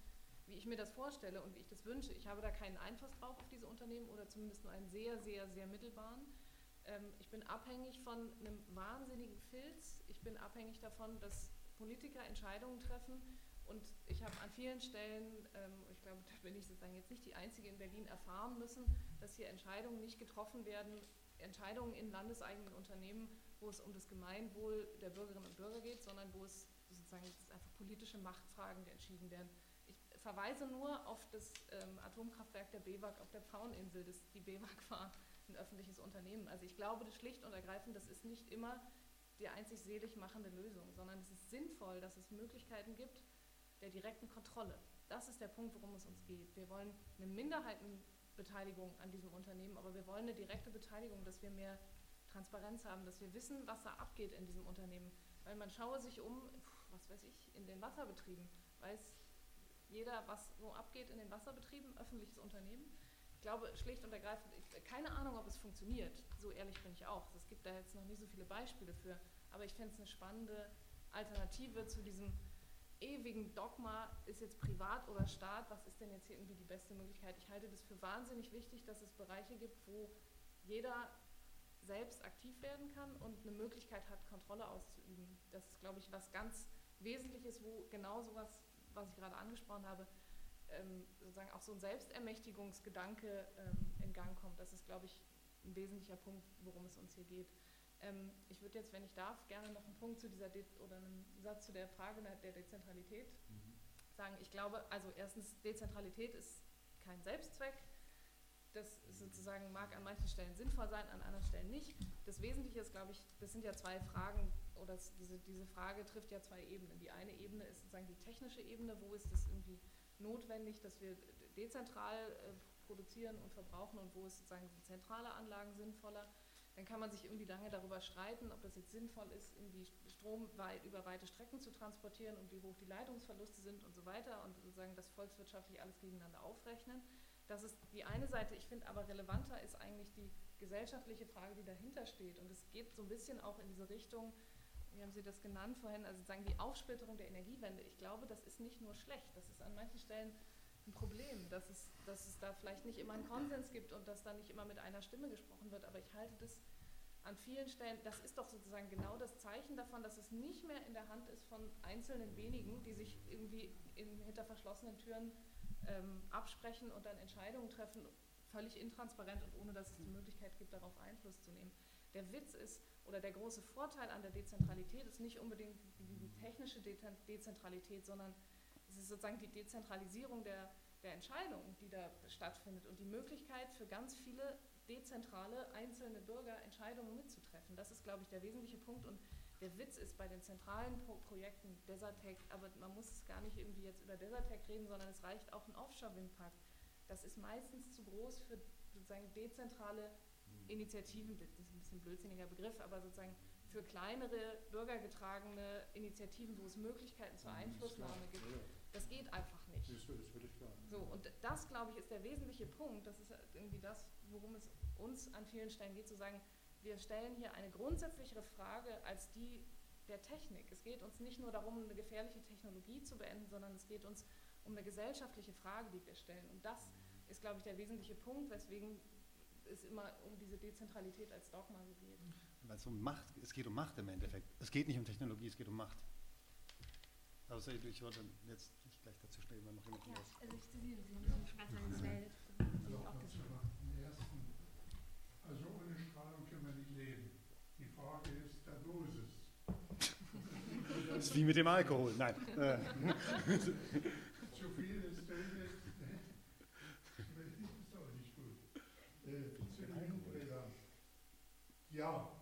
wie ich mir das vorstelle und wie ich das wünsche. Ich habe da keinen Einfluss drauf auf diese Unternehmen oder zumindest nur einen sehr, sehr, sehr mittelbaren. Ähm, ich bin abhängig von einem wahnsinnigen Filz. Ich bin abhängig davon, dass Politiker Entscheidungen treffen. Und ich habe an vielen Stellen, ähm, ich glaube, da bin ich sozusagen jetzt nicht die Einzige in Berlin, erfahren müssen, dass hier Entscheidungen nicht getroffen werden, Entscheidungen in landeseigenen Unternehmen, wo es um das Gemeinwohl der Bürgerinnen und Bürger geht, sondern wo es sozusagen einfach politische Machtfragen entschieden werden. Verweise nur auf das ähm, Atomkraftwerk der BEWAG auf der Pfaueninsel. Die BEWAG war ein öffentliches Unternehmen. Also ich glaube, das schlicht und ergreifend, das ist nicht immer die einzig selig machende Lösung, sondern es ist sinnvoll, dass es Möglichkeiten gibt der direkten Kontrolle. Das ist der Punkt, worum es uns geht. Wir wollen eine Minderheitenbeteiligung an diesem Unternehmen, aber wir wollen eine direkte Beteiligung, dass wir mehr Transparenz haben, dass wir wissen, was da abgeht in diesem Unternehmen. Weil man schaue sich um, was weiß ich, in den Wasserbetrieben, weiß jeder, was so abgeht in den Wasserbetrieben, öffentliches Unternehmen. Ich glaube schlicht und ergreifend, ich, keine Ahnung, ob es funktioniert. So ehrlich bin ich auch. Es gibt da jetzt noch nie so viele Beispiele für. Aber ich fände es eine spannende Alternative zu diesem ewigen Dogma, ist jetzt privat oder Staat, was ist denn jetzt hier irgendwie die beste Möglichkeit? Ich halte das für wahnsinnig wichtig, dass es Bereiche gibt, wo jeder selbst aktiv werden kann und eine Möglichkeit hat, Kontrolle auszuüben. Das ist, glaube ich, was ganz Wesentliches, wo genau sowas, was ich gerade angesprochen habe, ähm, sozusagen auch so ein Selbstermächtigungsgedanke ähm, in Gang kommt. Das ist, glaube ich, ein wesentlicher Punkt, worum es uns hier geht. Ähm, ich würde jetzt, wenn ich darf, gerne noch einen Punkt zu dieser De oder einen Satz zu der Frage der Dezentralität mhm. sagen. Ich glaube, also erstens, Dezentralität ist kein Selbstzweck. Das sozusagen mag an manchen Stellen sinnvoll sein, an anderen Stellen nicht. Das Wesentliche ist, glaube ich, das sind ja zwei Fragen, oder diese, diese Frage trifft ja zwei Ebenen. Die eine Ebene ist sozusagen die technische Ebene, wo ist es irgendwie notwendig, dass wir dezentral äh, produzieren und verbrauchen und wo ist sozusagen zentrale Anlagen sinnvoller. Dann kann man sich irgendwie lange darüber streiten, ob das jetzt sinnvoll ist, irgendwie Strom weit, über weite Strecken zu transportieren und wie hoch die Leitungsverluste sind und so weiter und sozusagen das volkswirtschaftlich alles gegeneinander aufrechnen. Das ist die eine Seite. Ich finde aber relevanter ist eigentlich die gesellschaftliche Frage, die dahinter steht. Und es geht so ein bisschen auch in diese Richtung, wie haben Sie das genannt vorhin, also sozusagen die Aufsplitterung der Energiewende. Ich glaube, das ist nicht nur schlecht, das ist an manchen Stellen ein Problem, dass es, dass es da vielleicht nicht immer einen Konsens gibt und dass da nicht immer mit einer Stimme gesprochen wird. Aber ich halte das an vielen Stellen, das ist doch sozusagen genau das Zeichen davon, dass es nicht mehr in der Hand ist von einzelnen wenigen, die sich irgendwie in, hinter verschlossenen Türen ähm, absprechen und dann Entscheidungen treffen, völlig intransparent und ohne dass es die Möglichkeit gibt, darauf Einfluss zu nehmen. Der Witz ist, oder der große Vorteil an der Dezentralität ist nicht unbedingt die, technische De Dezentralität, sondern es ist sozusagen die Dezentralisierung der, der Entscheidungen, die da stattfindet und die Möglichkeit für ganz viele dezentrale einzelne Bürger Entscheidungen mitzutreffen. Das ist, glaube ich, der wesentliche Punkt. Und der Witz ist bei den zentralen Pro Projekten Desertec, aber man muss es gar nicht irgendwie jetzt über Desertec reden, sondern es reicht auch ein Offshore-Windpark. Das ist meistens zu groß für sozusagen dezentrale Initiativen, das bisschen ein blödsinniger Begriff, aber sozusagen für kleinere, bürgergetragene Initiativen, wo es Möglichkeiten zur Einflussnahme gibt. Das geht einfach nicht. So, und das, glaube ich, ist der wesentliche Punkt. Das ist irgendwie das, worum es uns an vielen Stellen geht, zu sagen, wir stellen hier eine grundsätzlichere Frage als die der Technik. Es geht uns nicht nur darum, eine gefährliche Technologie zu beenden, sondern es geht uns um eine gesellschaftliche Frage, die wir stellen. Und das ist, glaube ich, der wesentliche Punkt, weswegen es immer um diese Dezentralität als Dogma geht. Weil es um Macht, es geht um Macht im Endeffekt. Es geht nicht um Technologie, es geht um Macht. Also ich wollte jetzt nicht gleich dazu stellen, wenn noch jemand ja, was. Also ich Sie, Sie ganz lange gemeldet. Also ohne Strahlung können wir nicht leben. Die Frage ist der Dosis. Das ist wie mit dem Alkohol, nein. Yeah.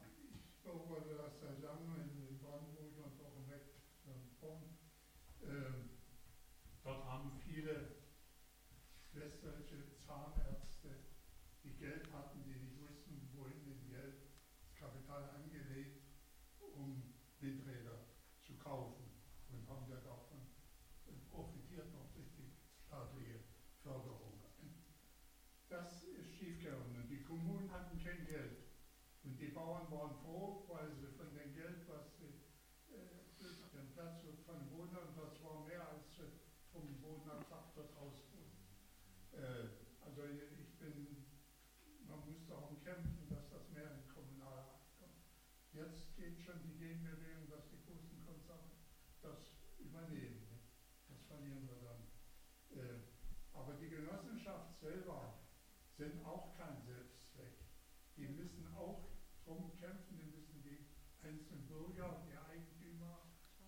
selber sind auch kein Selbstzweck. Die müssen auch drum kämpfen, die müssen die einzelnen Bürger, die Eigentümer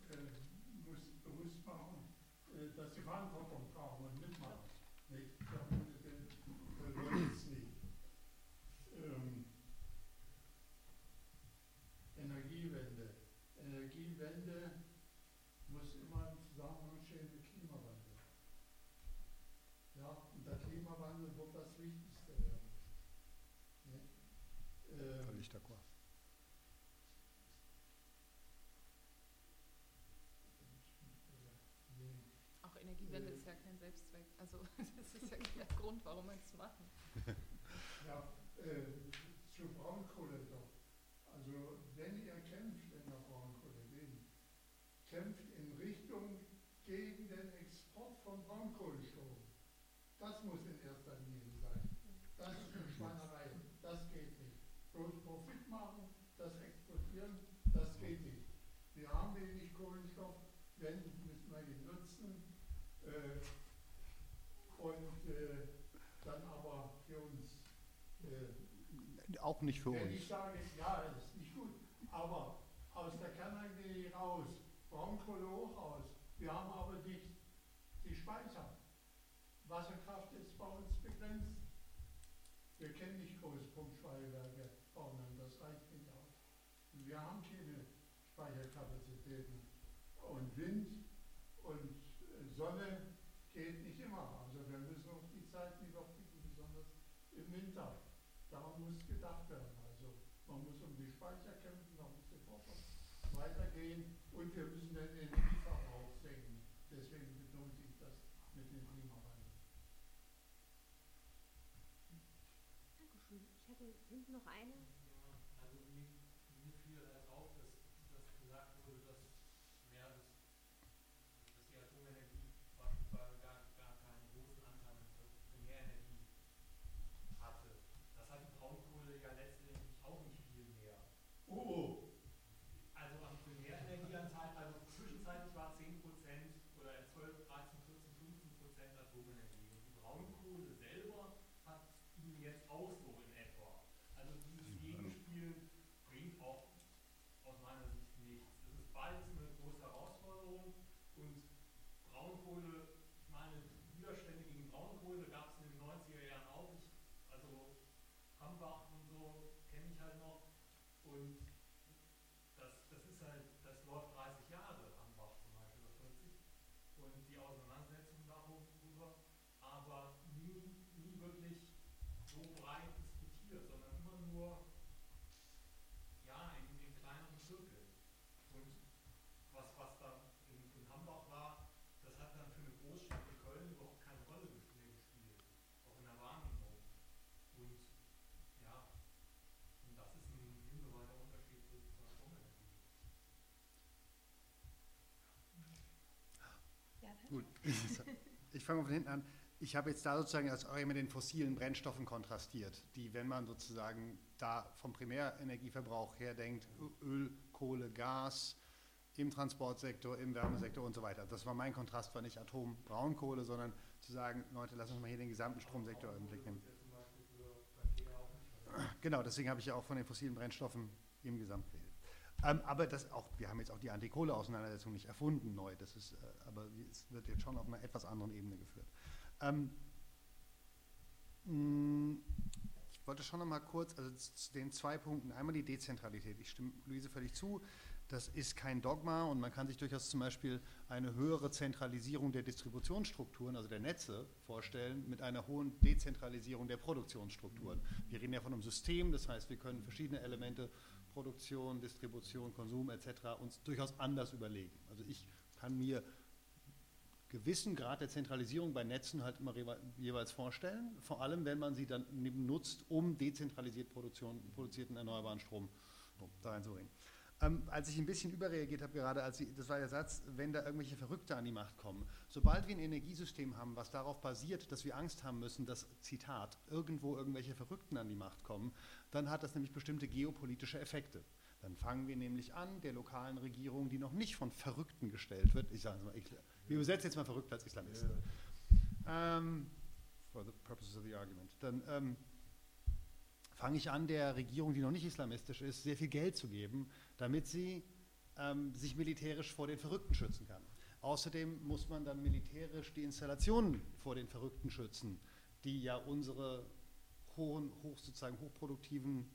äh, muss, bewusst machen, äh, dass sie Verantwortung tragen und mitmachen. Nicht? Ähm, Energiewende. Energiewende muss immer im Zusammenhang stehen mit Klimawandel wird das Wichtigste werden. Ne? Ähm, Völlig. Auch Energiewende äh, ist ja kein Selbstzweck. Also das ist ja der Grund, warum wir es machen. Ja, äh, zur Braunkohle. auch nicht für uns. Ich sage, ja, das ist nicht gut, aber aus der Kernangie raus, Broncholoch raus, wir haben aber nicht die Speicher, Wasserkraft. Nimmt noch eine? Offenbach und so kenne ich halt noch. Und das, das ist halt, das läuft 30 Jahre, am Bach zum Beispiel, oder 40. Und die Auseinandersetzung darüber, aber nie, nie wirklich so breit diskutiert, sondern immer nur Gut, ich fange von hinten an. Ich habe jetzt da sozusagen als auch mit den fossilen Brennstoffen kontrastiert, die, wenn man sozusagen da vom Primärenergieverbrauch her denkt, Öl, Kohle, Gas, im Transportsektor, im Wärmesektor und so weiter. Das war mein Kontrast, war nicht Atom-Braunkohle, sondern zu sagen, Leute, lass uns mal hier den gesamten Stromsektor im Blick nehmen. Genau, deswegen habe ich ja auch von den fossilen Brennstoffen im Gesamtblick. Ähm, aber das auch, wir haben jetzt auch die Antikohle-Auseinandersetzung nicht erfunden neu, das ist, äh, aber es wird jetzt schon auf einer etwas anderen Ebene geführt. Ähm, mh, ich wollte schon noch mal kurz, also zu den zwei Punkten, einmal die Dezentralität. Ich stimme Luise völlig zu, das ist kein Dogma und man kann sich durchaus zum Beispiel eine höhere Zentralisierung der Distributionsstrukturen, also der Netze, vorstellen mit einer hohen Dezentralisierung der Produktionsstrukturen. Wir reden ja von einem System, das heißt, wir können verschiedene Elemente Produktion, Distribution, Konsum etc., uns durchaus anders überlegen. Also ich kann mir gewissen Grad der Zentralisierung bei Netzen halt immer jeweils vorstellen, vor allem wenn man sie dann nutzt, um dezentralisiert produzierten erneuerbaren Strom da reinzubringen. Ähm, als ich ein bisschen überreagiert habe, gerade als ich, das war der Satz, wenn da irgendwelche Verrückte an die Macht kommen. Sobald wir ein Energiesystem haben, was darauf basiert, dass wir Angst haben müssen, dass, Zitat, irgendwo irgendwelche Verrückten an die Macht kommen, dann hat das nämlich bestimmte geopolitische Effekte. Dann fangen wir nämlich an, der lokalen Regierung, die noch nicht von Verrückten gestellt wird, ich sage es mal, ich, wir übersetzen jetzt mal verrückt als Islamisten. Yeah. Ähm, for the purposes of the argument. Dann ähm, fange ich an, der Regierung, die noch nicht islamistisch ist, sehr viel Geld zu geben, damit sie ähm, sich militärisch vor den Verrückten schützen kann. Außerdem muss man dann militärisch die Installationen vor den Verrückten schützen, die ja unsere hohen, hoch, sozusagen hochproduktiven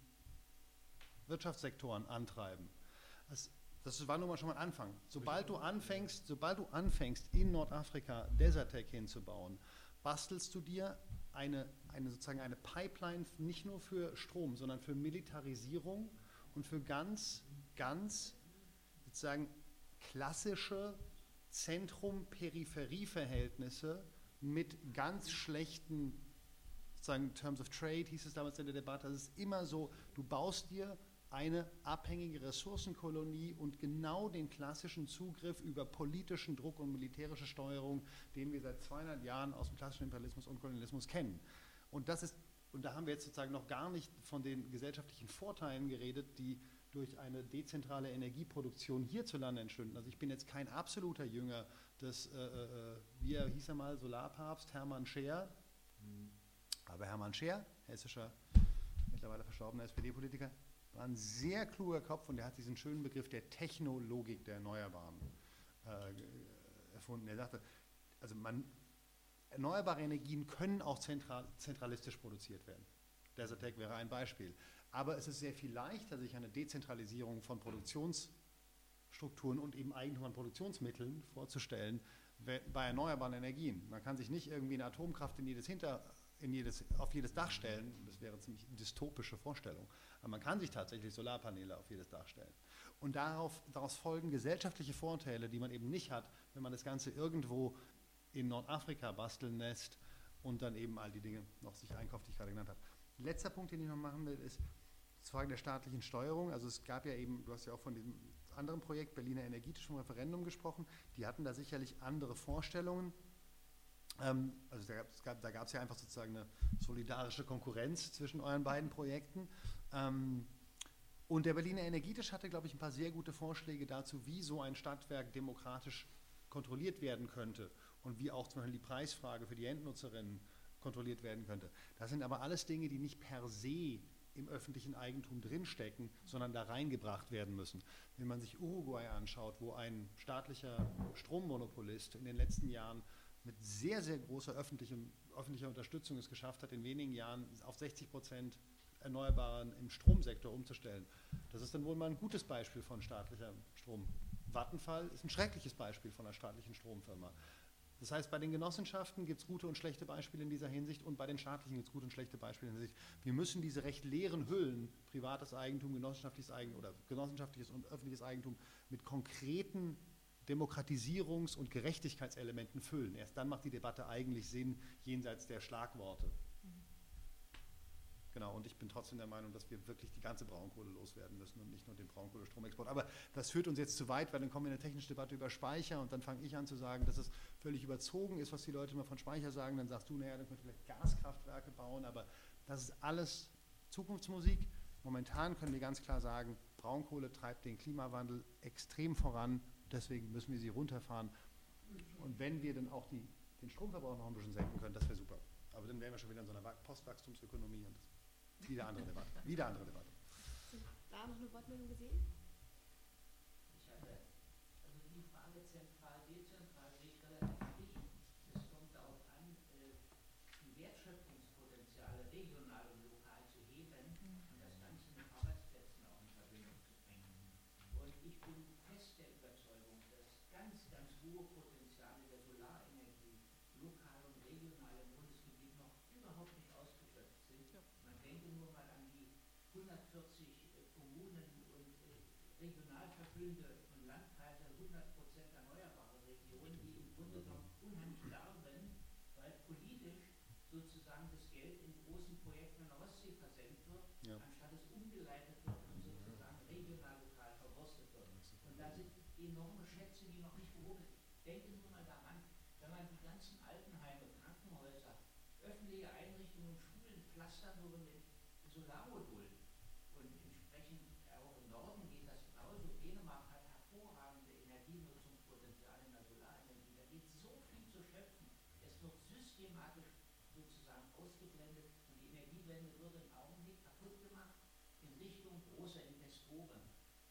Wirtschaftssektoren antreiben. Das, das war nun mal schon mal ein Anfang. Sobald du anfängst, sobald du anfängst, in Nordafrika Desertec hinzubauen, bastelst du dir eine, eine sozusagen eine Pipeline nicht nur für Strom, sondern für Militarisierung und für ganz, ganz sozusagen klassische Zentrum-Peripherie-Verhältnisse mit ganz schlechten, sozusagen Terms of Trade hieß es damals in der Debatte, das ist immer so, du baust dir eine abhängige Ressourcenkolonie und genau den klassischen Zugriff über politischen Druck und militärische Steuerung, den wir seit 200 Jahren aus dem klassischen Imperialismus und Kolonialismus kennen. Und das ist und da haben wir jetzt sozusagen noch gar nicht von den gesellschaftlichen Vorteilen geredet, die durch eine dezentrale Energieproduktion hierzulande entstünden. Also ich bin jetzt kein absoluter Jünger des, äh, äh, wie er hieß er mal, Solarpapst Hermann Scheer. Mhm. Aber Hermann Scheer, hessischer, mittlerweile verstorbener SPD-Politiker, war ein sehr kluger Kopf und er hat diesen schönen Begriff der Technologik der Erneuerbaren äh, erfunden. Er sagte, also man, erneuerbare Energien können auch zentral, zentralistisch produziert werden. Desertec wäre ein Beispiel. Aber es ist sehr viel leichter, sich eine Dezentralisierung von Produktionsstrukturen und eben Eigentum an Produktionsmitteln vorzustellen bei erneuerbaren Energien. Man kann sich nicht irgendwie eine Atomkraft in jedes Hinter, in jedes, auf jedes Dach stellen. Das wäre eine ziemlich dystopische Vorstellung. Aber man kann sich tatsächlich Solarpaneele auf jedes Dach stellen. Und darauf, daraus folgen gesellschaftliche Vorteile, die man eben nicht hat, wenn man das Ganze irgendwo in Nordafrika basteln lässt und dann eben all die Dinge noch sich einkauft, die ich gerade genannt habe. Letzter Punkt, den ich noch machen will, ist zu Fragen der staatlichen Steuerung. Also es gab ja eben, du hast ja auch von diesem anderen Projekt Berliner energetischem Referendum gesprochen, die hatten da sicherlich andere Vorstellungen. Ähm, also da gab es ja einfach sozusagen eine solidarische Konkurrenz zwischen euren beiden Projekten. Ähm, und der Berliner Energietisch hatte, glaube ich, ein paar sehr gute Vorschläge dazu, wie so ein Stadtwerk demokratisch kontrolliert werden könnte und wie auch zum Beispiel die Preisfrage für die Endnutzerinnen kontrolliert werden könnte. Das sind aber alles Dinge, die nicht per se im öffentlichen Eigentum drinstecken, sondern da reingebracht werden müssen. Wenn man sich Uruguay anschaut, wo ein staatlicher Strommonopolist in den letzten Jahren mit sehr, sehr großer öffentlicher Unterstützung es geschafft hat, in wenigen Jahren auf 60 Prozent Erneuerbaren im Stromsektor umzustellen. Das ist dann wohl mal ein gutes Beispiel von staatlicher Strom. Vattenfall ist ein schreckliches Beispiel von einer staatlichen Stromfirma. Das heißt, bei den Genossenschaften gibt es gute und schlechte Beispiele in dieser Hinsicht und bei den staatlichen gibt es gute und schlechte Beispiele in dieser Hinsicht. Wir müssen diese recht leeren Hüllen, privates Eigentum, genossenschaftliches Eigentum oder genossenschaftliches und öffentliches Eigentum, mit konkreten Demokratisierungs- und Gerechtigkeitselementen füllen. Erst dann macht die Debatte eigentlich Sinn, jenseits der Schlagworte. Genau, und ich bin trotzdem der Meinung, dass wir wirklich die ganze Braunkohle loswerden müssen und nicht nur den Braunkohlestromexport. Aber das führt uns jetzt zu weit, weil dann kommen wir in eine technische Debatte über Speicher und dann fange ich an zu sagen, dass es völlig überzogen ist, was die Leute immer von Speicher sagen. Dann sagst du, naja, dann können wir vielleicht Gaskraftwerke bauen, aber das ist alles Zukunftsmusik. Momentan können wir ganz klar sagen, Braunkohle treibt den Klimawandel extrem voran, deswegen müssen wir sie runterfahren. Und wenn wir dann auch die, den Stromverbrauch noch ein bisschen senken können, das wäre super. Aber dann wären wir schon wieder in so einer Postwachstumsökonomie und wieder andere Debatte. Wieder andere Debatte. Da noch eine Wortmeldung gesehen? Ich hatte, also die Frage zentral, dezentral sehe ich relativ wichtig. Es kommt darauf an, äh, die Wertschöpfungspotenziale regional und lokal zu heben hohe Potenziale der Solarenergie lokal und regional im Bundesgebiet noch überhaupt nicht ausgeschöpft sind. Man denke nur mal an die 140 äh, Kommunen und äh, Regionalverbünde und Landkreise, 100 Prozent erneuerbare Regionen, die im Grunde genommen unheimlich darben, weil politisch sozusagen das Geld in großen Projekten an der Ostsee versenkt wird, Ja. anstatt es umgeleitet wird und sozusagen regional lokal verwurstet wird. Und da sind enorme Schätze, die noch nicht gehoben sind. Denken Sie mal daran, wenn man die ganzen Altenheime, Krankenhäuser, öffentliche Einrichtungen und Schulen pflastern würde mit Solarmodulen und entsprechend auch im Norden geht das genauso. Dänemark hat hervorragende Energienutzungspotenziale in der Solarenergie. Da geht so viel zu schöpfen. Es wird systematisch sozusagen ausgeblendet und die Energiewende wird im Augenblick kaputt gemacht in Richtung großer Investoren.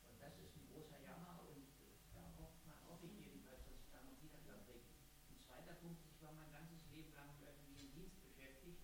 Und das ist ein großer Jammer und äh, da hofft man, ich jedenfalls, dass sich da noch Widerstand bringt. Ein zweiter Punkt, ich war mein ganzes Leben lang im öffentlichen Dienst beschäftigt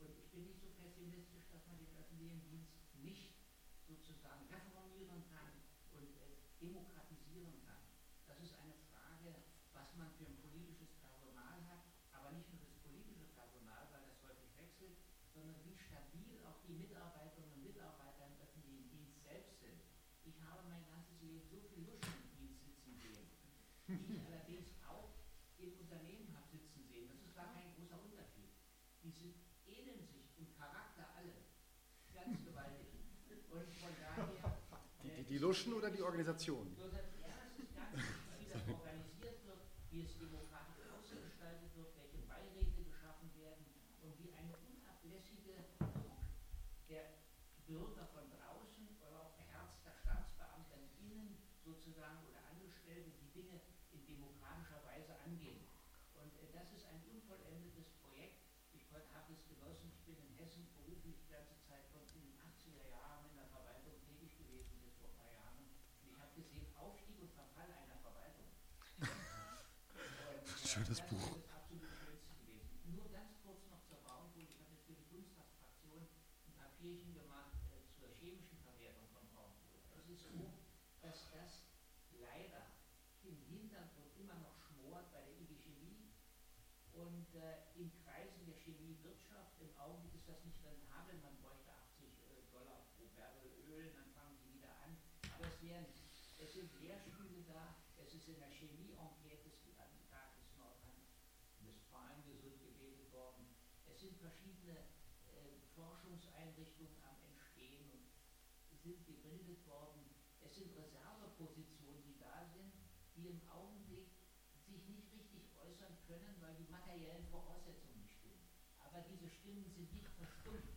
und ich bin nicht so pessimistisch, dass man den öffentlichen Dienst nicht sozusagen reformieren kann und äh, demokratisieren kann. Das ist eine Frage, was man für ein politisches Personal hat, aber nicht nur das politische Personal, weil das häufig wechselt, sondern wie stabil auch die Mitarbeiterinnen und Mitarbeiter im öffentlichen Dienst selbst sind. Ich habe mein ganzes Leben so viel Luschen im Dienst sitzen sehen, die ich allerdings auch im Unternehmen habe sitzen sehen. Das ist gar kein großer Unterschied. Die sind, ähneln sich im Charakter alle ganz gewaltig. Und von daher. Die, die, die Luschen oder die Organisation? So, das erste ist ganz wichtig, wie das organisiert wird, wie es demokratisch ausgestaltet wird, welche Beiräte geschaffen werden und wie eine unablässige Druck der Bürger von draußen oder auch beherzter Staatsbeamter innen sozusagen oder Angestellte die Dinge in demokratischer Weise angehen. Und äh, das ist ein unvollendetes Projekt. Ich habe es genossen, ich bin in Hessen beruflich die ganze Zeit von den 80er Jahren in der Verwaltung tätig gewesen, bis vor ein paar Jahren. Und ich habe gesehen, Aufstieg und Verfall einer Verwaltung. Und, äh, Schönes das Buch. ist das absolut Schönste gewesen. Nur ganz kurz noch zur Braunkohle. Ich habe jetzt für die Bundestagsfraktion ein Papierchen gemacht äh, zur chemischen Verwertung von Braunkohle. Es ist so, dass das leider im Hintergrund immer noch schmort bei der IG Chemie und äh, in Kreisen der Chemiewirtschaft. Im Augenblick ist das nicht rentabel. Man bräuchte 80 äh, Dollar pro Barrel Öl, dann fangen sie wieder an. Aber es, wären, es sind Lehrstühle da. Es ist in der Chemie-Enquete des Landtages Nordrhein-Westfalen gesund geredet worden. Es sind verschiedene äh, Forschungseinrichtungen am Entstehen und sind gebildet worden. Es sind Reservepositionen, die da sind, die im Augenblick sich nicht äußern können, weil die materiellen Voraussetzungen nicht stimmen. Aber diese Stimmen sind nicht verstummt.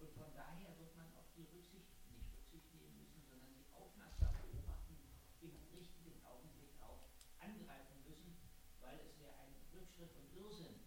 Und von daher wird man auf die Rücksicht, nicht Rücksicht nehmen müssen, sondern sie aufmerksam beobachten, im richtigen Augenblick auch angreifen müssen, weil es wäre ein Rückschritt und Irrsinn,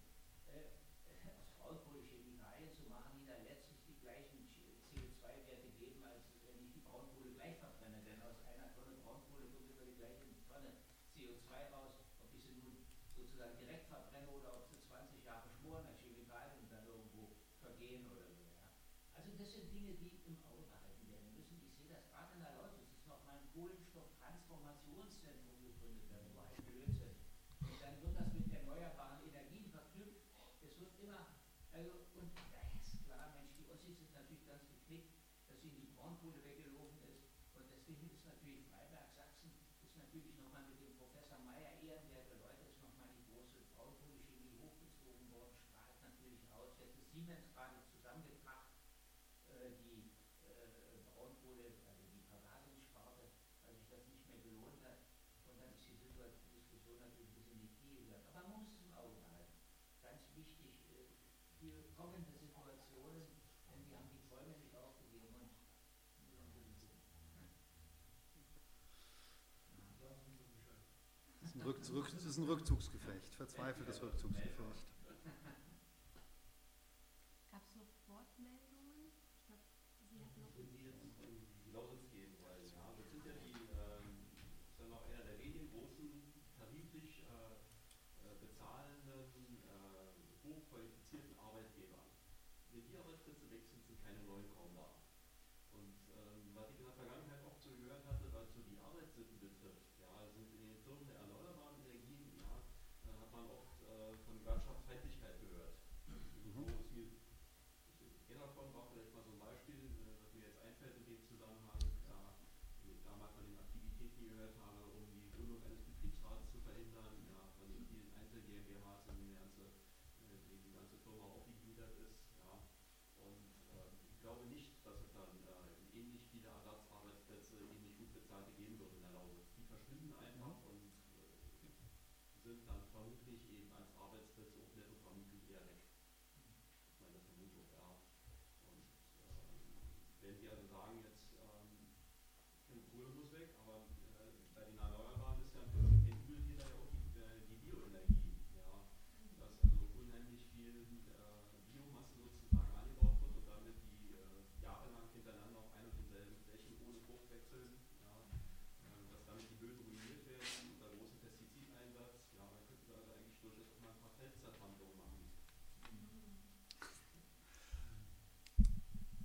äh, aus Braunkohle Chemikalien zu machen, die dann letztlich die gleichen CO2-Werte geben, als wenn ich die Braunkohle gleich verbrenne. Denn aus einer Tonne Braunkohle kommt über die gleiche Tonne CO2 raus, ob ich sie nun sozusagen direkt verbrenne oder ob sie 20 Jahre schmoren als Chemikalien und dann irgendwo vergehen oder so. Ja. Also das sind Dinge, die im Auge behalten werden müssen. Ich sehe das gerade in der Lausitz, es ist noch mal ein Kohlenstofftransformationszentrum gegründet werden, wo ein Blödsinn. Und dann wird das mit erneuerbaren Energien verknüpft. Es wird immer, also, und da ist klar, Mensch, die Ossis sind natürlich ganz geknickt, dass ihnen die Braunkohle weggelaufen ist. Und deswegen ist natürlich Freiberg, Sachsen, ist natürlich nochmal mit dem Professor Meyer ehrenwerte Leute, ist nochmal die große Braunkohlechemie hochgezogen worden, strahlt natürlich aus. Jetzt ist Siemens gerade zusammengebracht, äh, die äh, Braunkohle, also die Vergasungssparte, weil sich das nicht mehr gelohnt hat. Und dann ist die Situation, Diskussion natürlich ein bisschen in die Knie gegangen. Aber man muss es im Auge behalten. Ganz wichtig äh, für kommende Situationen, denn wir haben die Träume nicht aufgegeben und müssen ein bisschen gucken. Das ist ein, Rück, Rück, das ist ein Rückzugsgefecht, verzweifeltes Rückzugsgefecht. keine neuen kaum war. Und ähm, was ich in der Vergangenheit oft so gehört hatte, was so die Arbeitssitten betrifft, ja, sind in den Firmen der erneuerbaren Energien, ja, äh, hat man oft äh, von Wirtschaftsfeindlichkeit gehört. Mhm. Jeder davon war vielleicht mal so ein Beispiel, äh, was mir jetzt einfällt in dem Zusammenhang, ja, damals von den Aktivitäten gehört habe, um die Gründung eines Betriebsrates zu verhindern, ja, von den vielen Einzel-GmbHs in die ganze, äh, die ganze Firma aufliegen ähnlich gut bezahlte geben wird in der Lausitz. Die verschwinden einfach und äh, sind dann vermutlich eben als Arbeitsplätze auch netto vermutlich eher weg. Meine Vermutung, ja. Und ähm, wenn Sie also sagen, jetzt die Böden ruiniert werden unter großem Pestizideinsatz, ja, dann könnten wir also eigentlich durchaus auch mal ein paar Feldzertrampelungen machen.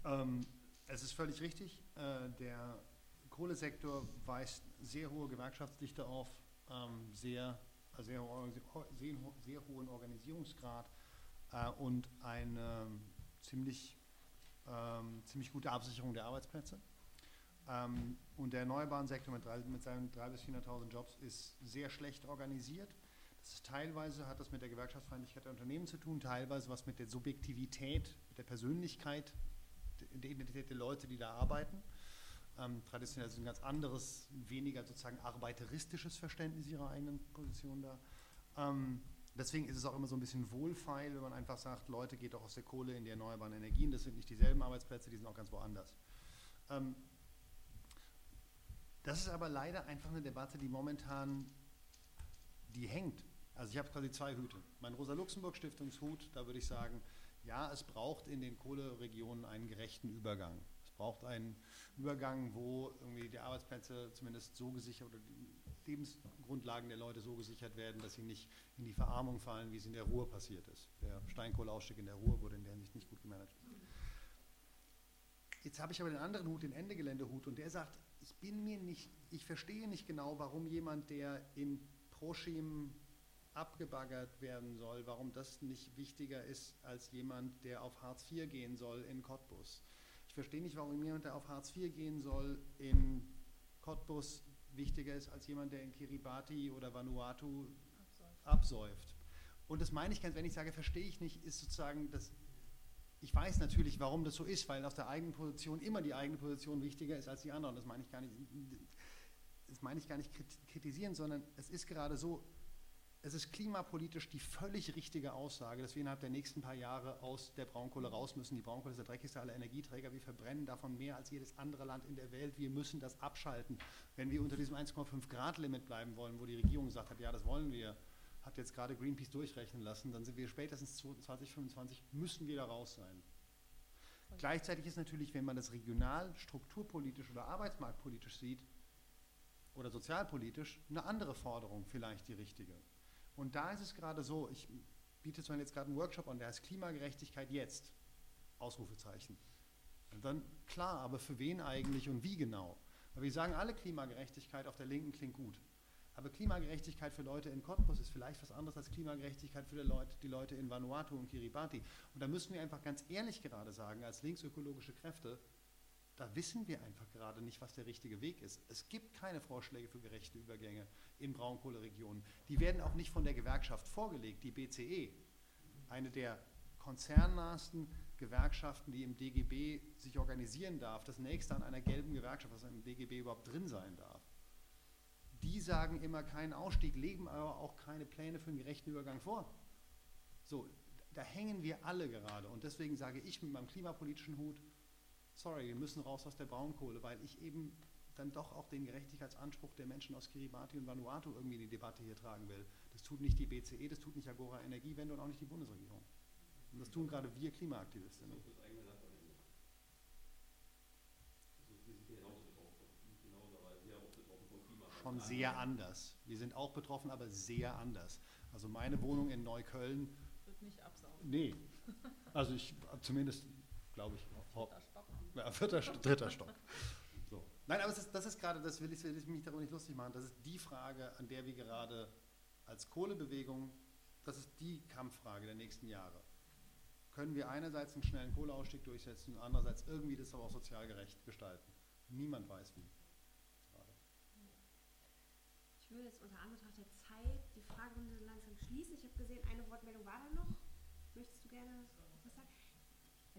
Ähm, es ist völlig richtig. Äh, der Kohlesektor weist sehr hohe Gewerkschaftsdichte auf, ähm, sehr, äh, sehr, sehr, sehr hohen Organisierungsgrad äh, und eine ziemlich, ähm, ziemlich gute Absicherung der Arbeitsplätze. Und der erneuerbaren Sektor mit, drei, mit seinen 300.000 bis 400.000 Jobs ist sehr schlecht organisiert. Teilweise hat das mit der Gewerkschaftsfeindlichkeit der Unternehmen zu tun, teilweise was mit der Subjektivität, mit der Persönlichkeit, der Identität der Leute, die da arbeiten. Ähm, traditionell ist ein ganz anderes, weniger sozusagen arbeiteristisches Verständnis ihrer eigenen Position da. Ähm, deswegen ist es auch immer so ein bisschen wohlfeil, wenn man einfach sagt, Leute, geht doch aus der Kohle in die erneuerbaren Energien. Das sind nicht dieselben Arbeitsplätze, die sind auch ganz woanders. Ähm, das ist aber leider einfach eine Debatte, die momentan, die hängt. Also ich habe quasi zwei Hüte. Mein Rosa-Luxemburg-Stiftungshut, da würde ich sagen, ja, es braucht in den Kohleregionen einen gerechten Übergang. Es braucht einen Übergang, wo irgendwie die Arbeitsplätze zumindest so gesichert oder die Lebensgrundlagen der Leute so gesichert werden, dass sie nicht in die Verarmung fallen, wie es in der Ruhr passiert ist. Der Steinkohleausstieg in der Ruhr wurde in der Hinsicht nicht gut gemanagt. Jetzt habe ich aber den anderen Hut, den Endegeländehut, und der sagt, ich bin mir nicht, ich verstehe nicht genau, warum jemand, der in Proschim abgebaggert werden soll, warum das nicht wichtiger ist als jemand, der auf Hartz IV gehen soll in Cottbus. Ich verstehe nicht, warum jemand, der auf Hartz IV gehen soll in Cottbus, wichtiger ist als jemand, der in Kiribati oder Vanuatu absäuft. Und das meine ich ganz, wenn ich sage, verstehe ich nicht, ist sozusagen das. Ich weiß natürlich, warum das so ist, weil aus der eigenen Position immer die eigene Position wichtiger ist als die anderen. Das meine ich gar nicht, das meine ich gar nicht kritisieren, sondern es ist gerade so, es ist klimapolitisch die völlig richtige Aussage, dass wir innerhalb der nächsten paar Jahre aus der Braunkohle raus müssen. Die Braunkohle ist der dreckigste aller Energieträger. Wir verbrennen davon mehr als jedes andere Land in der Welt. Wir müssen das abschalten. Wenn wir unter diesem 1,5 Grad Limit bleiben wollen, wo die Regierung gesagt hat, ja, das wollen wir, hat jetzt gerade Greenpeace durchrechnen lassen, dann sind wir spätestens 2025, müssen wir da raus sein. Gleichzeitig ist natürlich, wenn man das regional, strukturpolitisch oder arbeitsmarktpolitisch sieht oder sozialpolitisch, eine andere Forderung vielleicht die richtige. Und da ist es gerade so, ich biete Beispiel jetzt gerade einen Workshop an, der heißt Klimagerechtigkeit jetzt, Ausrufezeichen. Und dann, klar, aber für wen eigentlich und wie genau? Weil wir sagen alle Klimagerechtigkeit auf der Linken klingt gut. Aber Klimagerechtigkeit für Leute in Cottbus ist vielleicht was anderes als Klimagerechtigkeit für die Leute, die Leute in Vanuatu und Kiribati. Und da müssen wir einfach ganz ehrlich gerade sagen, als linksökologische Kräfte, da wissen wir einfach gerade nicht, was der richtige Weg ist. Es gibt keine Vorschläge für gerechte Übergänge in Braunkohleregionen. Die werden auch nicht von der Gewerkschaft vorgelegt, die BCE, eine der konzernnahsten Gewerkschaften, die im DGB sich organisieren darf, das nächste an einer gelben Gewerkschaft, was im DGB überhaupt drin sein darf. Die sagen immer keinen Ausstieg, legen aber auch keine Pläne für einen gerechten Übergang vor. So, da hängen wir alle gerade. Und deswegen sage ich mit meinem klimapolitischen Hut, sorry, wir müssen raus aus der Braunkohle, weil ich eben dann doch auch den Gerechtigkeitsanspruch der Menschen aus Kiribati und Vanuatu irgendwie in die Debatte hier tragen will. Das tut nicht die BCE, das tut nicht Agora Energiewende und auch nicht die Bundesregierung. Und das tun gerade wir Klimaaktivistinnen. Das ist das eigene Land am Ende. Also wir sind hier genauso betroffen, nicht genauso, aber sehr auch betroffen vom Klima. Schon sehr anders. Wir sind auch betroffen, aber sehr anders. Also meine Wohnung in Neukölln. Wird nicht absaugen. Nee. Also ich zumindest, glaube ich, Vierter Stock. Ja, vierter, dritter Stock. So. Nein, aber ist, das ist gerade, das will ich, will ich mich darüber nicht lustig machen, das ist die Frage, an der wir gerade als Kohlebewegung, das ist die Kampffrage der nächsten Jahre. können wir einerseits einen schnellen Kohleausstieg durchsetzen und andererseits irgendwie das aber auch sozial gerecht gestalten. Niemand weiß wie. Würde jetzt unter Anbetracht der Zeit die Fragerunde langsam schließen. Ich habe gesehen, eine Wortmeldung war da noch. Möchtest du gerne was sagen?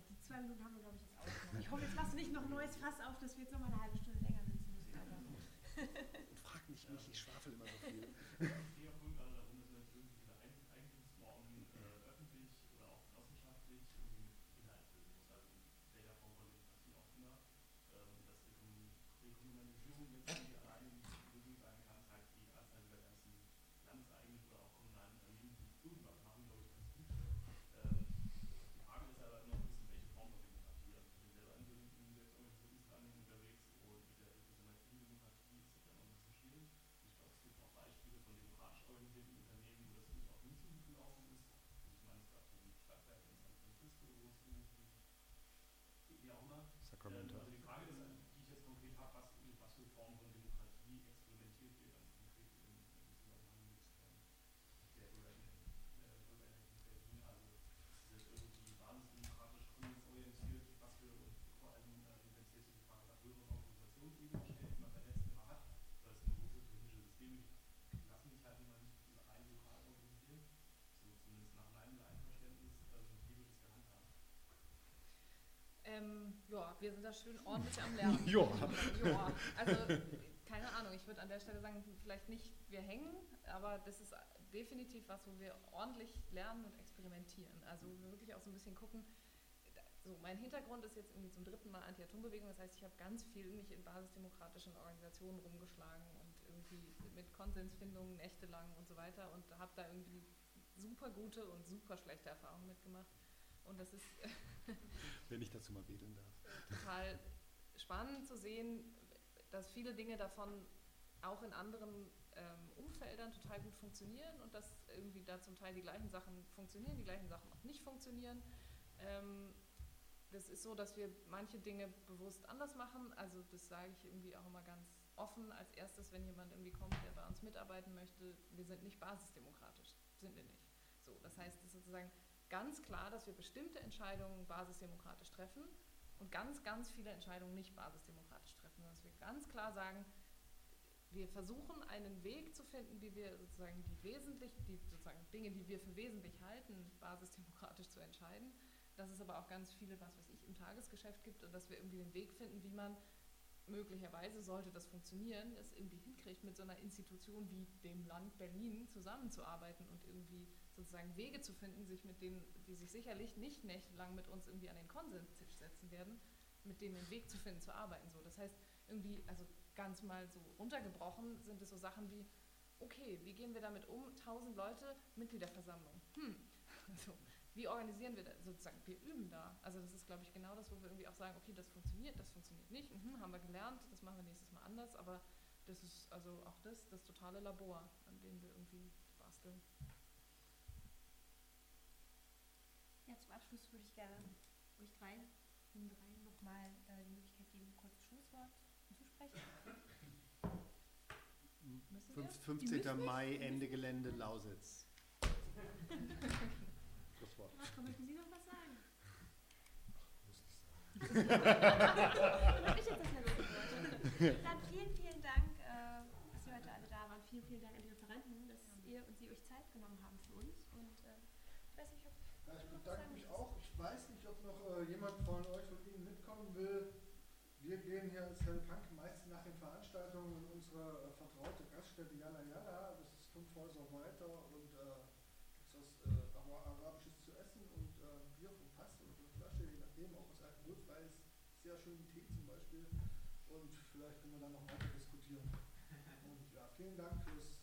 Die zwei Minuten haben wir, glaube ich, jetzt auch. Ich hoffe, jetzt machst du nicht noch neues Fass auf, dass wir jetzt noch mal eine halbe Stunde länger sitzen müssen. Frag nicht mich, ich schwafel immer so viel. Es geht auch wohl gerade darum, dass man jetzt irgendwie diese Eigen- Eigentumsformen äh, öffentlich oder auch genossenschaftlich irgendwie mit Inhalt füllen muss. Also in welcher Form von Demokratie auch immer. Ähm, dass die Kom- die Kommunalisierung jetzt irgendwie alleine nicht die Lösung sein kann, ist halt die Anzahl der ganzen landeseigenen oder auch kommunalen Unternehmen, die irgendwas machen, glaube ich, ganz gut. Ähm, die Frage ist aber immer ein bisschen, welche Form von Demokratie. Also ich bin selber in so einem Selbstorganisationsverein unterwegs und mit der repräsentativen Demokratie ist das ja immer ein bisschen schwierig. Und ich glaube, es gibt auch Beispiele von demokratisch organisierten Unternehmen, wo das durchaus nicht so gut gelaufen ist. Also ich meine, es gab so ein Stadtwerk in San Francisco, wo es irgendwie, wie auch immer. Sacramento. Ähm, also die Frage ist, die ich jetzt konkret habe, was, mit was für Formen von Demokratie experimentiert wird, ganz konkret im, im Zusammenhang mit ähm, der Bürgerenergie äh, Bürgerenergie in Berlin. Also ist es irgendwie basisdemokratisch konsensorientiert, was für und vor allem, äh, wenn es jetzt die Frage nach höheren Organisationsebene stellt, die man beim letzten Mal hat, weil es eine große politische Systeme gibt, die lassen sich halt immer nicht rein lokal organisieren. So zumindest nach meinem Einverständnis, ähm, wie wird es gehandhabt? Ähm, ja, wir sind da schön ordentlich am Lernen. Ja. ja. Also, keine Ahnung, ich würde an der Stelle sagen, vielleicht nicht wir hängen, aber das ist definitiv was, wo wir ordentlich lernen und experimentieren. Also, wo wir wirklich auch so ein bisschen gucken. So, mein Hintergrund ist jetzt irgendwie zum dritten Mal Anti-Atom-Bewegung, das heißt, ich habe ganz viel mich in basisdemokratischen Organisationen rumgeschlagen und irgendwie mit Konsensfindungen nächtelang und so weiter und habe da irgendwie super gute und super schlechte Erfahrungen mitgemacht. Und das ist Wenn ich dazu mal wedeln darf. Total spannend zu sehen, dass viele Dinge davon auch in anderen ähm, Umfeldern total gut funktionieren und dass irgendwie da zum Teil die gleichen Sachen funktionieren, die gleichen Sachen auch nicht funktionieren. Ähm, das ist so, dass wir manche Dinge bewusst anders machen. Also das sage ich irgendwie auch immer ganz offen als erstes, wenn jemand irgendwie kommt, der bei uns mitarbeiten möchte. Wir sind nicht basisdemokratisch, sind wir nicht. So, das heißt, es ist sozusagen ganz klar, dass wir bestimmte Entscheidungen basisdemokratisch treffen und ganz, ganz viele Entscheidungen nicht basisdemokratisch treffen. Dass wir ganz klar sagen, wir versuchen einen Weg zu finden, wie wir sozusagen die wesentlich, die sozusagen Dinge, die wir für wesentlich halten, basisdemokratisch zu entscheiden. Dass es aber auch ganz viele, was weiß ich, im Tagesgeschäft gibt und dass wir irgendwie den Weg finden, wie man möglicherweise, sollte das funktionieren, es irgendwie hinkriegt, mit so einer Institution wie dem Land Berlin zusammenzuarbeiten und irgendwie sozusagen Wege zu finden, sich mit denen, die sich sicherlich nicht nächtelang mit uns irgendwie an den Konsenstisch setzen werden, mit denen einen Weg zu finden, zu arbeiten. So. Das heißt, irgendwie, also ganz mal so runtergebrochen, sind es so Sachen wie, okay, wie gehen wir damit um? Tausend Leute, Mitgliederversammlung. Hm, also, wie organisieren wir das sozusagen? Wir üben da. Also das ist, glaube ich, genau das, wo wir irgendwie auch sagen, okay, das funktioniert, das funktioniert nicht, mhm, haben wir gelernt, das machen wir nächstes Mal anders, aber das ist also auch das, das totale Labor, an dem wir irgendwie basteln. Ja, zum Abschluss würde ich gerne euch drei, Ihnen dreien nochmal äh, die Möglichkeit geben, kurz Schlusswort zu sprechen. Müssen wir? Fünf- Die 15. müssen nicht, Mai, Ende Gelände, Lausitz. Schlusswort. Marco, möchten Sie noch was sagen? Muss ich sagen. Dann ich jetzt das Level Wort. Dann vielen, vielen Dank, äh, dass Sie heute alle da waren. Vielen, vielen Dank an die Referenten, dass ihr und Sie euch Zeit genommen haben für uns. Und äh, ich weiß nicht, ob Ja, ich bedanke mich auch. Ich weiß nicht, ob noch äh, jemand von euch von Ihnen mitkommen will. Wir gehen hier als Hell Punk meist nach den Veranstaltungen in unsere äh, vertraute Gaststätte Yala Yala. Das ist fünf Häuser weiter und äh, gibt es äh, Ara- Arabisches zu essen und äh, Bier vom Fass oder von Flasche, je nachdem, auch was alkoholfreies, sehr schönen Tee zum Beispiel. Und vielleicht können wir dann noch weiter diskutieren. Und ja, vielen Dank fürs.